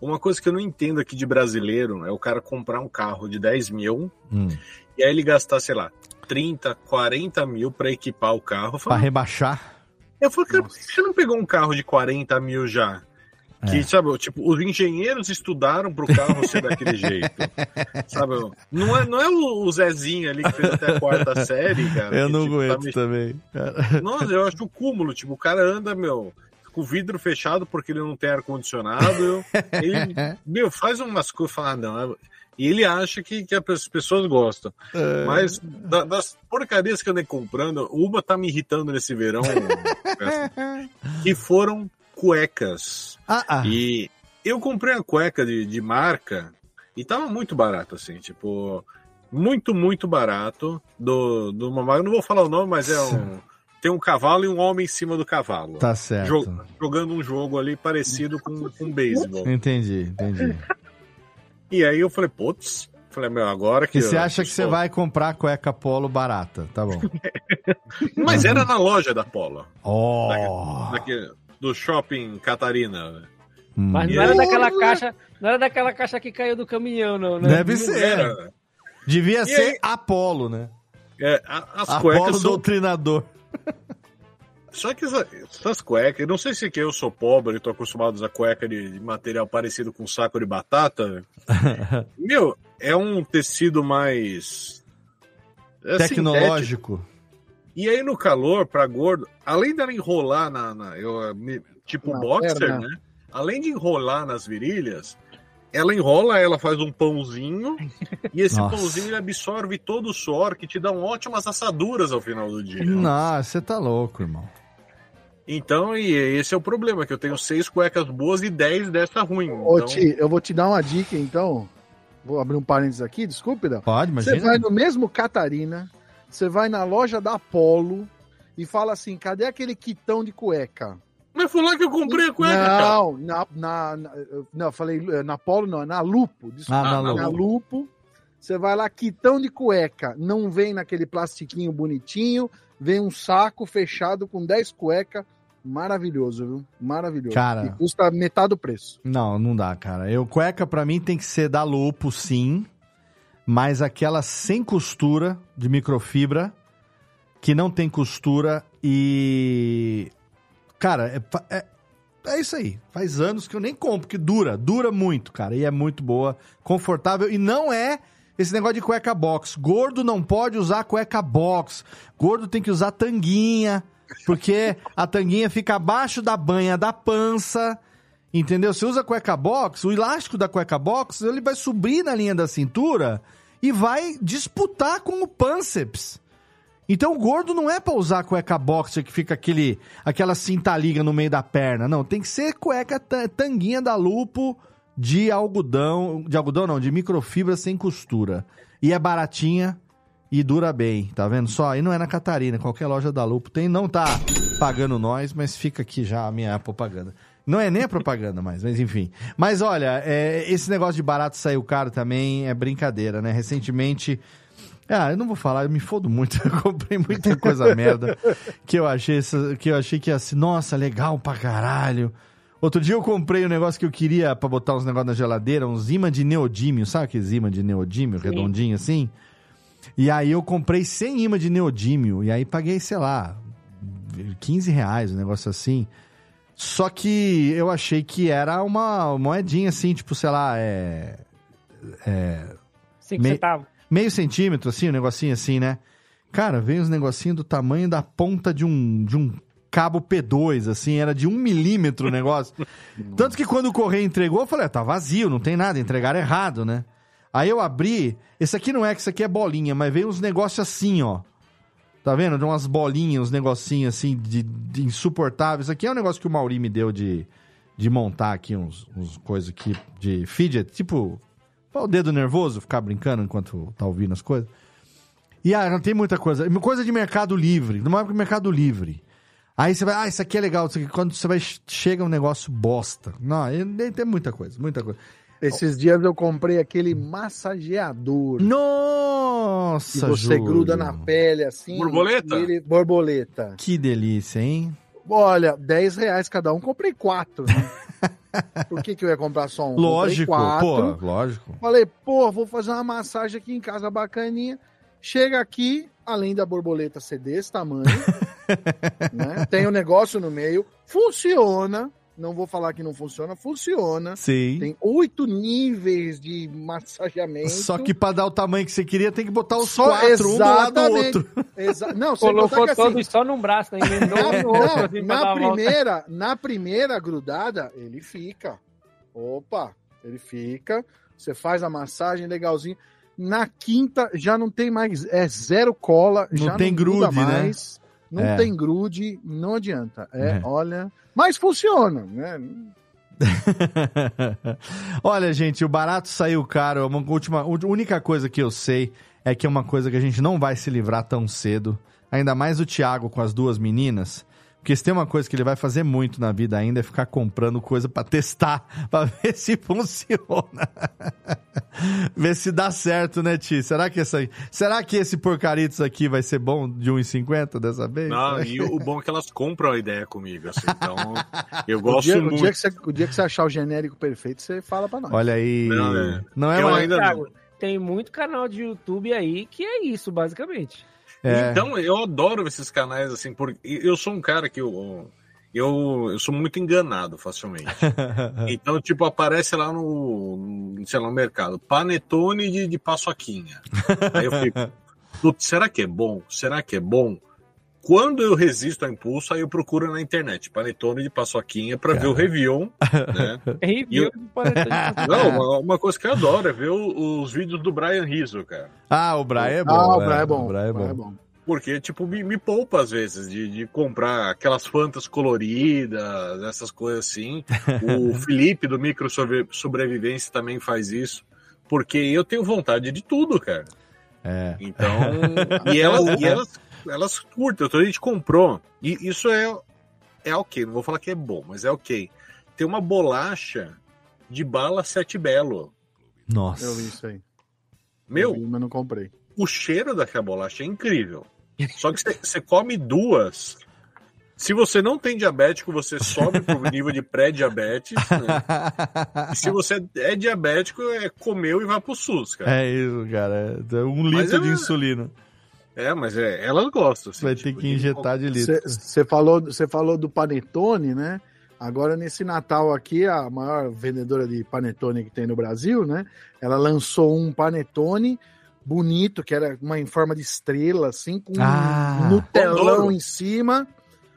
Speaker 5: Uma coisa que eu não entendo aqui de brasileiro é o cara comprar um carro de 10 mil
Speaker 1: Hum.
Speaker 5: e aí ele gastar, sei lá, 30, 40 mil pra equipar o carro. Falo,
Speaker 1: rebaixar.
Speaker 5: eu falo cara, por que você não pegou um carro de 40 mil já? Que,
Speaker 1: É.
Speaker 5: sabe, tipo, os engenheiros estudaram pro carro ser daquele jeito. Sabe? Não é, não é o Zezinho ali que fez até a quarta série, cara.
Speaker 1: Eu
Speaker 5: que,
Speaker 1: não
Speaker 5: tipo, tá
Speaker 1: aguento
Speaker 5: me-
Speaker 1: também. cara.
Speaker 5: Nossa, eu acho o cúmulo. Tipo, o cara anda, meu, com o vidro fechado porque ele não tem ar-condicionado. Ele, meu, faz umas coisas e fala, ah, não. é- E ele acha que, que as pessoas gostam.
Speaker 1: É.
Speaker 5: Mas da- das porcarias que eu andei comprando, uma tá me irritando nesse verão. que foram cuecas.
Speaker 1: Ah, ah.
Speaker 5: E eu comprei a cueca de, de marca e tava muito barato, assim, tipo, muito, muito barato. Do, do uma marca, não vou falar o nome, mas é um. Tem um cavalo e um homem em cima do cavalo.
Speaker 1: Tá certo.
Speaker 5: Jo- jogando um jogo ali parecido com, com beisebol.
Speaker 1: Entendi, entendi.
Speaker 5: E aí eu falei, putz, falei, meu, agora que.
Speaker 1: E você acha que você vai comprar cueca polo barata, tá bom.
Speaker 5: Mas era na loja da Polo.
Speaker 1: Oh.
Speaker 5: Daquele- do shopping Catarina.
Speaker 3: Mas
Speaker 5: E
Speaker 3: não era daquela caixa, não era daquela caixa que caiu do caminhão, não, né?
Speaker 1: Deve
Speaker 5: Não
Speaker 1: ser.
Speaker 5: era.
Speaker 1: Devia
Speaker 5: E
Speaker 1: ser
Speaker 5: aí?
Speaker 1: Apolo, né?
Speaker 5: É, a- as
Speaker 1: Apolo
Speaker 5: cuecas são
Speaker 1: doutrinador.
Speaker 5: Só que essa- essas cuecas, eu não sei se é que eu sou pobre e tô acostumado a usar cueca de, de material parecido com saco de batata. Meu, é um tecido mais. é sintético.
Speaker 1: Tecnológico.
Speaker 5: E aí no calor, pra gordo, além dela enrolar na. na- eu, tipo
Speaker 4: Na
Speaker 5: boxer,
Speaker 4: perna.
Speaker 5: né? Além de enrolar nas virilhas, ela enrola, ela faz um pãozinho, e esse
Speaker 1: Nossa.
Speaker 5: pãozinho ele absorve todo o suor que te dão ótimas assaduras ao final do dia.
Speaker 1: Não, você tá louco, irmão.
Speaker 5: Então, e esse é o problema, que eu tenho seis cuecas boas e dez dessa ruim.
Speaker 4: Ô,
Speaker 5: Então,
Speaker 4: Ti, eu vou te dar uma dica, então. Vou abrir um parênteses aqui, desculpe, Dan.
Speaker 1: Pode,
Speaker 4: Você
Speaker 1: imagina.
Speaker 4: vai no mesmo Catarina, você vai na loja da Apollo e fala assim: cadê aquele quitão de cueca?
Speaker 5: Mas foi lá que eu comprei a cueca.
Speaker 4: Não, na, na, na- não, eu falei eh, na Polo, não, é na Lupo. Desculpa,
Speaker 1: Ah, na
Speaker 4: na
Speaker 1: Lupo.
Speaker 4: Lupo. Você vai lá, quitão de cueca. Não vem naquele plastiquinho bonitinho, vem um saco fechado com 10 cuecas. Maravilhoso, viu? Maravilhoso.
Speaker 1: Cara.
Speaker 4: E custa metade do preço.
Speaker 1: Não, não dá, cara. Eu, cueca pra mim tem que ser da Lupo, sim. Mas aquela sem costura, de microfibra, que não tem costura e. Cara, é, é, é isso aí. Faz anos que eu nem compro, que dura, dura muito, cara. E é muito boa, confortável. E não é esse negócio de cueca box. Gordo não pode usar cueca box. Gordo tem que usar tanguinha, porque a tanguinha fica abaixo da banha da pança. Entendeu? Você usa cueca box, o elástico da cueca box, ele vai subir na linha da cintura e vai disputar com o pânceps. Então o gordo não é pra usar cueca boxer que fica aquele, aquela cinta liga no meio da perna. Não, tem que ser cueca ta- tanguinha da Lupo de algodão, de algodão não, de microfibra sem costura. E é baratinha e dura bem, tá vendo só? E não é na Catarina, qualquer loja da Lupo tem, não tá pagando nós, mas fica aqui já a minha propaganda. Não é nem a propaganda mais, mas enfim. Mas olha, é, esse negócio de barato saiu caro também é brincadeira, né? Recentemente ah, eu não vou falar, eu me fodo muito. Eu comprei muita coisa merda que eu achei, que eu achei que ia ser, nossa, legal pra caralho. Outro dia eu comprei um negócio que eu queria pra botar uns negócios na geladeira, uns imã de neodímio, sabe aqueles imã de neodímio, redondinho assim? E aí eu comprei 100 imã de neodímio, e aí paguei, sei lá, 15 reais, um negócio assim. Só que eu achei que era uma moedinha assim, tipo, sei lá, é. é
Speaker 3: Cinco
Speaker 1: Me-
Speaker 3: centavos.
Speaker 1: Meio centímetro, assim, um negocinho assim, né? Cara, veio uns negocinhos do tamanho da ponta de um, de um cabo P2, assim, era de um milímetro o negócio. Tanto que quando o correio entregou, eu falei, ah, tá vazio, não tem nada, entregaram errado, né? Aí eu abri, esse aqui não é, que isso aqui é bolinha, mas veio uns negócios assim, ó. Tá vendo? De umas bolinhas, uns negocinhos assim de, de insuportáveis. Isso aqui é um negócio que o Mauri me deu de, de montar aqui uns, uns coisas aqui de fidget, tipo o dedo nervoso, ficar brincando enquanto tá ouvindo as coisas. E ah, não tem muita coisa. Coisa de Mercado Livre, no maior Mercado Livre. Aí você vai, ah, isso aqui é legal. Isso aqui, quando você vai, chega um negócio bosta. Não, tem muita coisa, muita coisa.
Speaker 4: Esses dias eu comprei aquele massageador.
Speaker 1: Nossa,
Speaker 4: Que você
Speaker 1: Júlio.
Speaker 4: gruda na pele assim.
Speaker 5: Borboleta?
Speaker 4: ele- borboleta.
Speaker 1: Que delícia, hein?
Speaker 4: Olha, 10 reais cada um, comprei quatro. Né? Por que, que eu ia comprar só um?
Speaker 1: Lógico,
Speaker 4: quatro.
Speaker 1: pô, lógico.
Speaker 4: Falei, pô, vou fazer uma massagem aqui em casa bacaninha. Chega aqui, além da borboleta ser desse tamanho, né? Tem um negócio no meio, funciona. Não vou falar que não funciona, funciona.
Speaker 1: Sim.
Speaker 4: Tem oito níveis de massageamento.
Speaker 1: Só que pra dar o tamanho que você queria, tem que botar os
Speaker 4: Só
Speaker 1: quatro, um do lado do
Speaker 4: exatamente.
Speaker 1: outro.
Speaker 4: Exa não, sem
Speaker 3: Colocou
Speaker 4: que, assim,
Speaker 3: todos só num braço, né? Um no outro,
Speaker 4: não,
Speaker 3: assim,
Speaker 4: na primeira, na primeira grudada, ele fica. Opa, ele fica. Você faz a massagem legalzinho. Na quinta já não tem mais, é zero cola,
Speaker 1: Não
Speaker 4: já
Speaker 1: tem
Speaker 4: não gruda
Speaker 1: grude, né?
Speaker 4: Não
Speaker 1: É.
Speaker 4: tem grude, não adianta. É,
Speaker 1: É.
Speaker 4: olha, mas funciona, né?
Speaker 1: Olha, gente, o barato saiu caro. Uma última, a única coisa que eu sei é que é uma coisa que a gente não vai se livrar tão cedo. Ainda mais o Thiago com as duas meninas. Porque se tem uma coisa que ele vai fazer muito na vida ainda é ficar comprando coisa pra testar, pra ver se funciona. ver se dá certo, né, Ti? Será que essa, será que esse porcaritos aqui vai ser bom de 1,50 dessa vez?
Speaker 5: Não, e o bom é que elas compram a ideia comigo, assim. Então, eu
Speaker 4: O
Speaker 5: gosto
Speaker 4: dia, o,
Speaker 5: muito.
Speaker 4: dia que você, o dia que você achar o genérico perfeito, você fala pra nós.
Speaker 1: Olha aí.
Speaker 5: Não, é.
Speaker 1: Não é
Speaker 5: Eu
Speaker 1: uma-
Speaker 5: ainda
Speaker 3: tem muito canal de YouTube aí que é isso, basicamente.
Speaker 1: É.
Speaker 5: Então, eu adoro esses canais, assim, porque eu sou um cara que eu, eu, eu sou muito enganado facilmente. Então, tipo, aparece lá no, sei lá, no mercado, panetone de, de paçoquinha. Aí eu fico, "Putz, será que é bom? Será que é bom? Quando eu resisto ao impulso, aí eu procuro na internet, panetone de paçoquinha, pra ver o review, né?
Speaker 3: Review
Speaker 5: eu-
Speaker 3: de panetone.
Speaker 5: Não, uma, uma coisa que eu adoro é ver o- os vídeos do Brian Rizzo, cara.
Speaker 1: Ah, o Brian é bom.
Speaker 4: Ah, o
Speaker 1: é,
Speaker 4: Brian é bom.
Speaker 1: O Brian é
Speaker 4: o Brian
Speaker 1: bom.
Speaker 5: Porque, tipo, me, me poupa às vezes de, de comprar aquelas fantas coloridas, essas coisas assim. O Felipe do Micro Sobre- Sobrevivência também faz isso. Porque eu tenho vontade de tudo, cara.
Speaker 1: É.
Speaker 5: Então. e elas, e elas, elas curtem. Então a gente comprou. E isso é, é ok. Não vou falar que é bom, mas é ok. Tem uma bolacha de bala Sete Belo.
Speaker 1: Nossa.
Speaker 4: Eu vi isso aí.
Speaker 5: Meu,
Speaker 4: Eu vi, mas não comprei.
Speaker 5: o cheiro daquela bolacha é incrível. Só que você- come duas. Se você não tem diabético, você sobe pro nível de pré-diabetes. Né? E se você é diabético, é comeu e vai pro SUS, cara.
Speaker 1: É isso, cara. É um litro de
Speaker 5: é-
Speaker 1: insulina.
Speaker 5: É, mas é, elas gostam. Assim,
Speaker 1: Vai ter que injetar de litro.
Speaker 4: Você falou, você falou do panetone, né? Agora, nesse Natal aqui, a maior vendedora de panetone que tem no Brasil, né? Ela lançou um panetone bonito, que era uma em forma de estrela, assim, com
Speaker 1: Ah.
Speaker 4: um Nutelão em cima.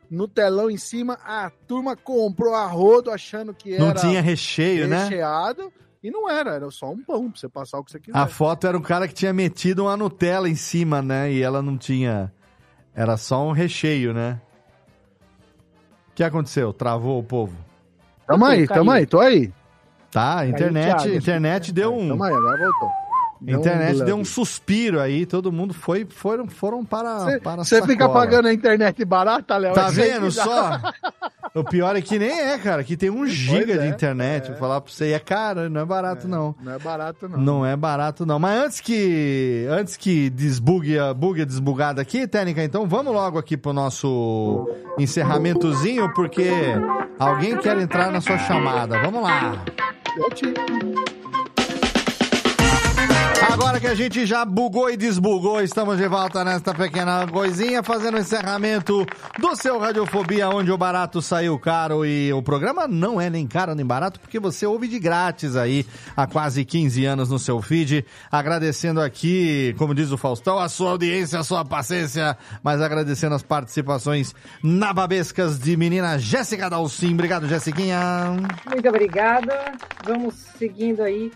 Speaker 4: Nutelão em cima. A turma comprou a rodo achando que era
Speaker 1: Não tinha recheio, né?
Speaker 4: recheado. E não era, era só um pão pra você passar o que você quiser.
Speaker 1: A foto era um cara que tinha metido uma Nutella em cima, né? E ela não tinha. Era só um recheio, né? O que aconteceu? Travou o povo?
Speaker 4: Tamo aí, tamo aí, tô aí.
Speaker 1: Tá, a internet,
Speaker 3: Thiago.
Speaker 1: internet deu um.
Speaker 4: Tamo aí, agora voltou.
Speaker 1: A internet
Speaker 4: Deu um
Speaker 1: deu um suspiro aí, todo mundo foi, foram, foram para, para a
Speaker 4: Você fica pagando a internet barata, Léo?
Speaker 1: Tá
Speaker 4: É
Speaker 1: vendo só? O pior é que nem é, cara, que tem um giga de
Speaker 4: é,
Speaker 1: internet.
Speaker 4: é.
Speaker 1: Vou falar pra você, e é caro, não é barato não.
Speaker 4: Não é barato, não.
Speaker 1: Não é barato não. Mas antes que antes que desbugue a bugue a desbugada aqui, técnica, então vamos logo aqui pro nosso encerramentozinho, porque alguém quer entrar na sua chamada. Vamos lá.
Speaker 4: Eu te...
Speaker 1: Agora que a gente já bugou e desbugou, estamos de volta nesta pequena coisinha, fazendo o encerramento do seu Radiofobia, onde o barato saiu caro e o programa não é nem caro nem barato, porque você ouve de grátis aí há quase 15 anos no seu feed. Agradecendo aqui, como diz o Faustão, a sua audiência, a sua paciência, mas agradecendo as participações nababescas de menina Jéssica Dalcin. Obrigado, Jessiquinha.
Speaker 6: Muito obrigada. Vamos seguindo aí,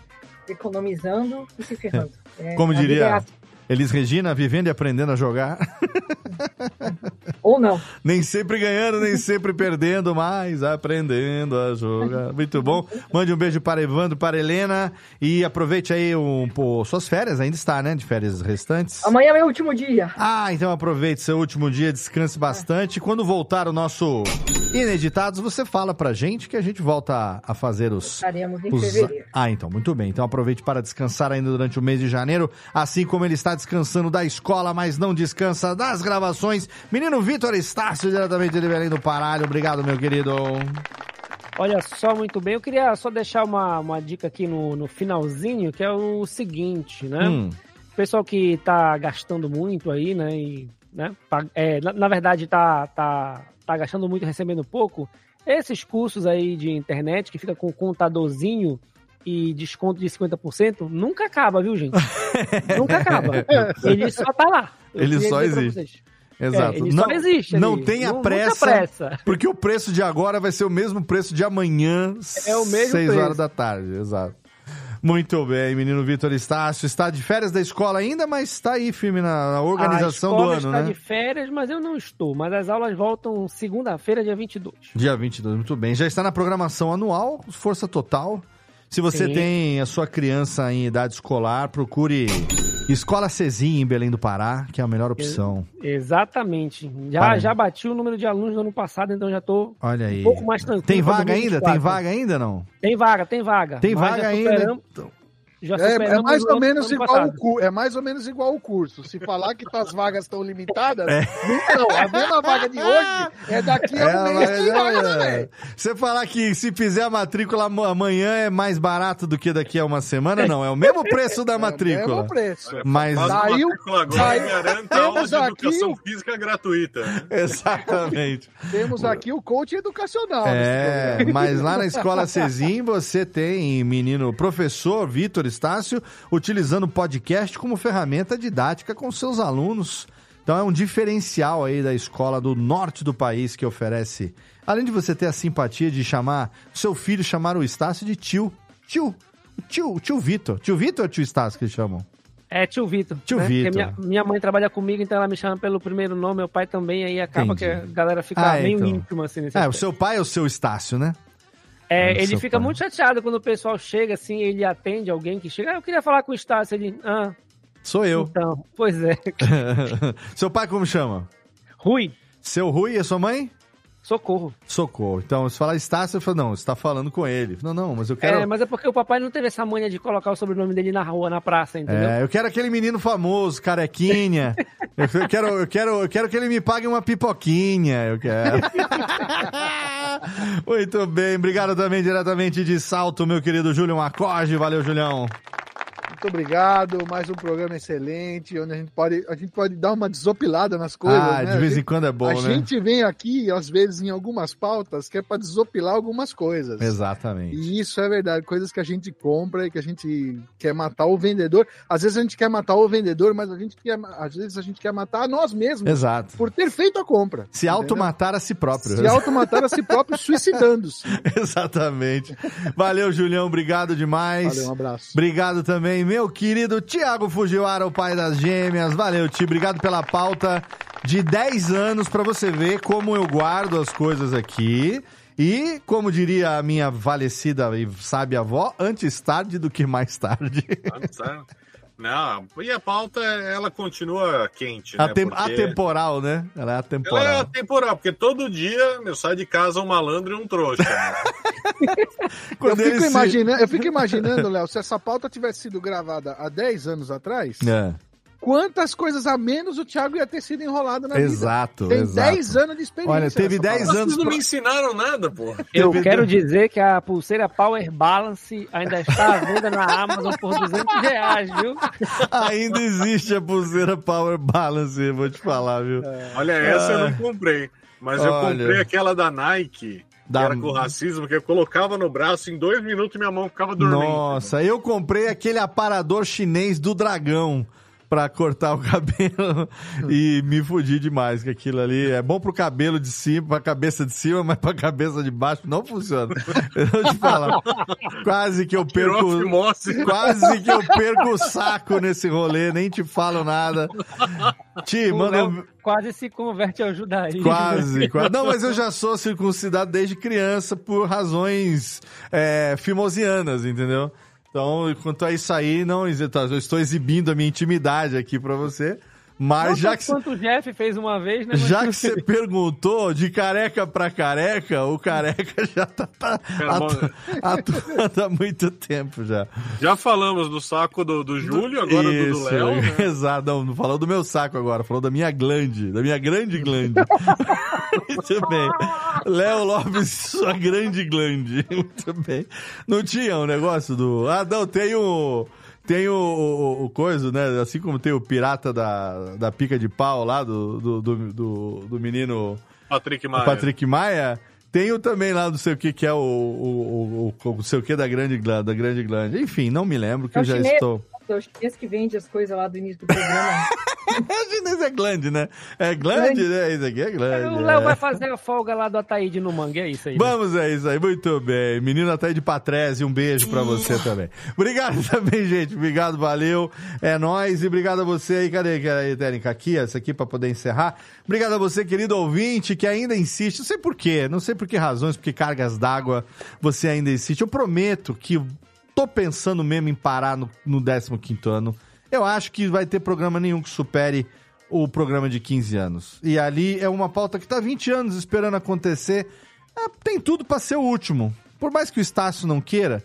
Speaker 6: economizando e se ferrando. É,
Speaker 1: Como diria-
Speaker 6: é assim.
Speaker 1: Elis Regina vivendo e aprendendo a jogar.
Speaker 6: Ou não.
Speaker 1: Nem sempre ganhando, nem sempre perdendo, mas aprendendo a jogar. Muito bom. Mande um beijo para Evandro, para Helena e aproveite aí um, pô, suas férias, ainda está, né? De férias restantes.
Speaker 6: Amanhã é meu último dia.
Speaker 1: Ah, então aproveite seu último dia, descanse bastante. Quando voltar o nosso Ineditados, você fala pra gente que a gente volta a fazer os.
Speaker 6: Estaremos em
Speaker 1: os...
Speaker 6: fevereiro.
Speaker 1: Ah, então, muito bem. Então aproveite para descansar ainda durante o mês de janeiro, assim como ele está descansando da escola, mas não descansa das gravações. Menino Vitor Estácio, diretamente de Belém do Paralho. Obrigado, meu querido.
Speaker 3: Olha só, muito bem. Eu queria só deixar uma, uma dica aqui no, no finalzinho, que é o seguinte, né?
Speaker 1: Hum.
Speaker 3: O pessoal que tá gastando muito aí, né? E, né pa- é, na, na verdade, tá, tá, tá gastando muito e recebendo pouco. Esses cursos aí de internet que fica com contadorzinho e desconto de 50%, nunca acaba, viu, gente? nunca acaba. Ele só tá lá. Eu
Speaker 1: Ele só existe. Exato.
Speaker 3: É, só existe
Speaker 1: Não tenha
Speaker 3: Não-
Speaker 1: pressa,
Speaker 3: pressa.
Speaker 1: porque o preço de agora vai ser o mesmo preço de amanhã,
Speaker 3: É o mesmo
Speaker 1: 6
Speaker 3: preço.
Speaker 1: horas da tarde. Exato. Muito bem, menino Vitor Estácio. Está de férias da escola ainda, mas está aí firme na, na organização do ano,
Speaker 3: está
Speaker 1: né?
Speaker 3: de férias, mas eu não estou. Mas as aulas voltam segunda-feira, dia 22.
Speaker 1: Dia 22, muito bem. Já está na programação anual, Força Total. Se você
Speaker 3: Sim.
Speaker 1: tem a sua criança em idade escolar, procure Escola Cezinha em Belém do Pará, que é a melhor opção.
Speaker 3: Exatamente. Já,
Speaker 1: Para.
Speaker 3: já bati o número de alunos do ano passado, então já estou
Speaker 1: Olha aí.
Speaker 3: um pouco mais tranquilo.
Speaker 1: Tem vaga ainda? Tem
Speaker 3: 2024.
Speaker 1: vaga ainda não?
Speaker 3: Tem vaga, tem vaga.
Speaker 1: Tem
Speaker 3: Mas
Speaker 1: vaga ainda, então.
Speaker 3: Já
Speaker 4: É, é mais
Speaker 3: o
Speaker 4: ou menos igual o curso. É mais ou menos igual o curso. Se falar que as vagas estão limitadas,
Speaker 1: É.
Speaker 4: não. A mesma vaga de hoje é daqui a um
Speaker 1: É,
Speaker 4: mês
Speaker 1: mas
Speaker 4: tem vaga
Speaker 1: é. Você falar que se fizer a matrícula am- amanhã é mais barato do que daqui a uma semana, não. É o mesmo preço da matrícula.
Speaker 4: mesmo preço.
Speaker 1: Mas
Speaker 4: Saiu-
Speaker 5: matrícula agora e garanta
Speaker 4: temos
Speaker 5: aulas de
Speaker 4: aqui
Speaker 5: educação
Speaker 4: o-
Speaker 5: física gratuita.
Speaker 1: Exatamente.
Speaker 4: Temos aqui o coach educacional.
Speaker 1: É,
Speaker 4: programa.
Speaker 1: mas lá na escola Cezim você tem menino professor Vitor Estácio utilizando o podcast como ferramenta didática com seus alunos. Então é um diferencial aí da escola do norte do país que oferece. Além de você ter a simpatia de chamar seu filho chamar o Estácio de tio. Tio. Tio, tio Vitor. Tio Vitor ou tio Estácio que eles chamam?
Speaker 3: É, tio Vitor.
Speaker 1: Tio
Speaker 3: né?
Speaker 1: Vitor.
Speaker 3: Porque Minha, minha mãe trabalha comigo, então ela me chama pelo primeiro nome, meu pai também, aí acaba
Speaker 1: Entendi.
Speaker 3: que a galera fica
Speaker 1: Ah,
Speaker 3: meio
Speaker 1: então.
Speaker 3: íntima assim nesse
Speaker 1: É, o
Speaker 3: aspecto.
Speaker 1: seu pai é o seu Estácio, né?
Speaker 3: É, ele fica
Speaker 1: pai.
Speaker 3: muito chateado quando o pessoal chega assim, ele atende alguém que chega. Ah, eu queria falar com o Estácio. Ele, ah,
Speaker 1: Sou eu.
Speaker 3: então, pois é.
Speaker 1: seu pai como chama?
Speaker 3: Rui,
Speaker 1: Seu Rui e sua mãe?
Speaker 3: Socorro.
Speaker 1: Socorro. Então, se falar Estácio, eu falo, não, você tá falando com ele. Não, não, mas eu quero.
Speaker 3: É, mas é porque o papai não teve essa manha de colocar o sobrenome dele na rua, na praça, entendeu?
Speaker 1: É, eu quero aquele menino famoso, carequinha. eu, quero, eu, quero, eu quero que ele me pague uma pipoquinha. Eu quero. Muito bem, obrigado também diretamente de Salto, meu querido Júlio Acorde. Valeu, Julião.
Speaker 4: Muito obrigado. Mais um programa excelente, onde a gente pode, a gente pode dar uma desopilada nas coisas.
Speaker 1: ah,
Speaker 4: né?
Speaker 1: de vez
Speaker 4: A
Speaker 1: em
Speaker 4: gente-
Speaker 1: quando é bom,
Speaker 4: a
Speaker 1: né?
Speaker 4: gente vem aqui, às vezes, em algumas pautas, que é para desopilar algumas coisas.
Speaker 1: Exatamente.
Speaker 4: E isso é verdade, coisas que a gente compra e que a gente quer matar o vendedor. Às vezes a gente quer matar o vendedor, mas a gente quer, às vezes a gente quer matar a nós mesmos.
Speaker 1: Exato.
Speaker 4: Por ter feito a compra.
Speaker 1: Se automatar a si próprio.
Speaker 4: Se automatar a si próprio, suicidando-se.
Speaker 1: Exatamente. Valeu, Julião. Obrigado demais.
Speaker 4: Valeu, um abraço.
Speaker 1: Obrigado também, meu querido Tiago Fujiwara, o pai das gêmeas. Valeu, Ti. Obrigado pela pauta de 10 anos para você ver como eu guardo as coisas aqui. E, como diria a minha falecida e sábia avó, antes tarde do que mais tarde.
Speaker 5: Não, e a pauta, ela continua quente, né?
Speaker 1: Atem-
Speaker 5: Porque
Speaker 1: Atemporal, né? Ela é
Speaker 5: Ela
Speaker 1: atemporal.
Speaker 5: é atemporal, porque todo dia eu saio de casa um malandro e um trouxa. né?
Speaker 4: Eu fico,
Speaker 1: se-
Speaker 4: imaginando, eu fico imaginando, Léo, se essa pauta tivesse sido gravada há 10 anos atrás,
Speaker 1: É.
Speaker 4: quantas coisas a menos o Thiago ia ter sido enrolado na
Speaker 1: Exato,
Speaker 4: vida. Tem
Speaker 1: exato.
Speaker 4: 10 anos de experiência.
Speaker 1: Olha, teve
Speaker 4: nessa
Speaker 1: 10
Speaker 4: parada.
Speaker 1: anos
Speaker 5: Vocês não me ensinaram nada, pô.
Speaker 3: Eu quero dizer que a pulseira Power Balance ainda está à venda na Amazon por 200 reais, viu?
Speaker 1: Ainda existe a pulseira Power Balance, eu vou te falar, viu?
Speaker 5: Olha, essa eu
Speaker 1: Ah.
Speaker 5: não comprei. Mas eu
Speaker 1: Olha.
Speaker 5: comprei aquela da Nike,
Speaker 1: Da-
Speaker 5: que era com racismo, que eu colocava no braço, em dois minutos minha mão ficava dormindo.
Speaker 1: Nossa, eu comprei aquele aparador chinês do dragão. Pra cortar o cabelo e me fudi demais com aquilo ali. É bom pro cabelo de cima, pra cabeça de cima, mas pra cabeça de baixo não funciona. Eu vou te falar. Quase que eu perco. Quase que eu perco o saco nesse rolê, nem te falo nada. Ti,
Speaker 3: O
Speaker 1: manda
Speaker 3: Léo quase se converte ao judaísmo.
Speaker 1: Quase, quase. Não, mas eu já sou circuncidado desde criança por razões é, fimosianas, entendeu? Então, quanto a isso aí, não, eu estou exibindo a minha intimidade aqui pra você. Mas
Speaker 3: Não
Speaker 1: já que,
Speaker 3: quanto o Jeff fez uma vez, né? mas
Speaker 1: já que você perguntou de careca pra careca, o careca já tá, tá atu- atuando há muito tempo já.
Speaker 5: Já falamos do saco do, do Júlio, agora do do
Speaker 1: Isso,
Speaker 5: Léo. né?
Speaker 1: Exato, não, não falou do meu saco agora, falou da minha glande, da minha grande glande. Muito bem. Léo Lopes, sua grande glande. Muito bem. Não tinha um negócio do. Ah, não, tem o. Tem o, o, o coisa, né? Assim como tem o pirata da, da pica de pau lá, do, do, do, do, do menino
Speaker 5: Patrick Maia.
Speaker 1: Patrick Maia. Tem o também lá do sei o que, que é o, o, o, o, o sei o que da grande, da grande glande. Enfim, não me lembro que
Speaker 6: É
Speaker 1: eu já
Speaker 6: chinês,
Speaker 1: estou.
Speaker 6: É o chinês que vende as coisas lá do início do programa.
Speaker 1: chinês é glande, né? É glande,
Speaker 6: Glande.
Speaker 1: né? Isso aqui é glande.
Speaker 3: O Léo
Speaker 1: é.
Speaker 3: vai fazer a folga lá do Ataíde no Mangue, é isso aí. né?
Speaker 1: Vamos, é isso aí, muito bem. Menino até de Patrese, um beijo pra você também. Obrigado também, gente. Obrigado, valeu. É nóis. E obrigado a você aí. Cadê que aí, técnica? Aqui, essa aqui pra poder encerrar. Obrigado a você, querido ouvinte, que ainda insiste. Não sei por quê, não sei por que razões, porque cargas d'água você ainda insiste. Eu prometo que tô pensando mesmo em parar no, no 15 ano. Eu acho que vai ter programa nenhum que supere o programa de 15 anos. E ali é uma pauta que tá 20 anos esperando acontecer. É, tem tudo pra ser o último. Por mais que o Estácio não queira,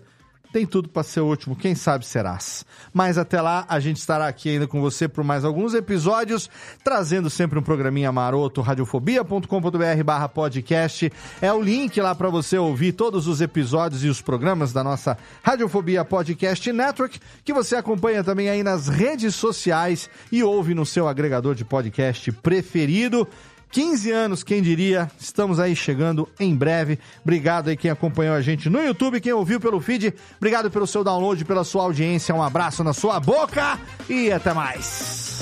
Speaker 1: tem tudo pra ser o último. Quem sabe serás. Mas até lá, a gente estará aqui ainda com você por mais alguns episódios, trazendo sempre um programinha maroto, radiofobia.com.br barra podcast. É o link lá pra você ouvir todos os episódios e os programas da nossa Radiofobia Podcast Network, que você acompanha também aí nas redes sociais e ouve no seu agregador de podcast preferido. 15 anos, quem diria? Estamos aí chegando em breve. Obrigado aí quem acompanhou a gente no YouTube, quem ouviu pelo feed. Obrigado pelo seu download, pela sua audiência. Um abraço na sua boca e até mais.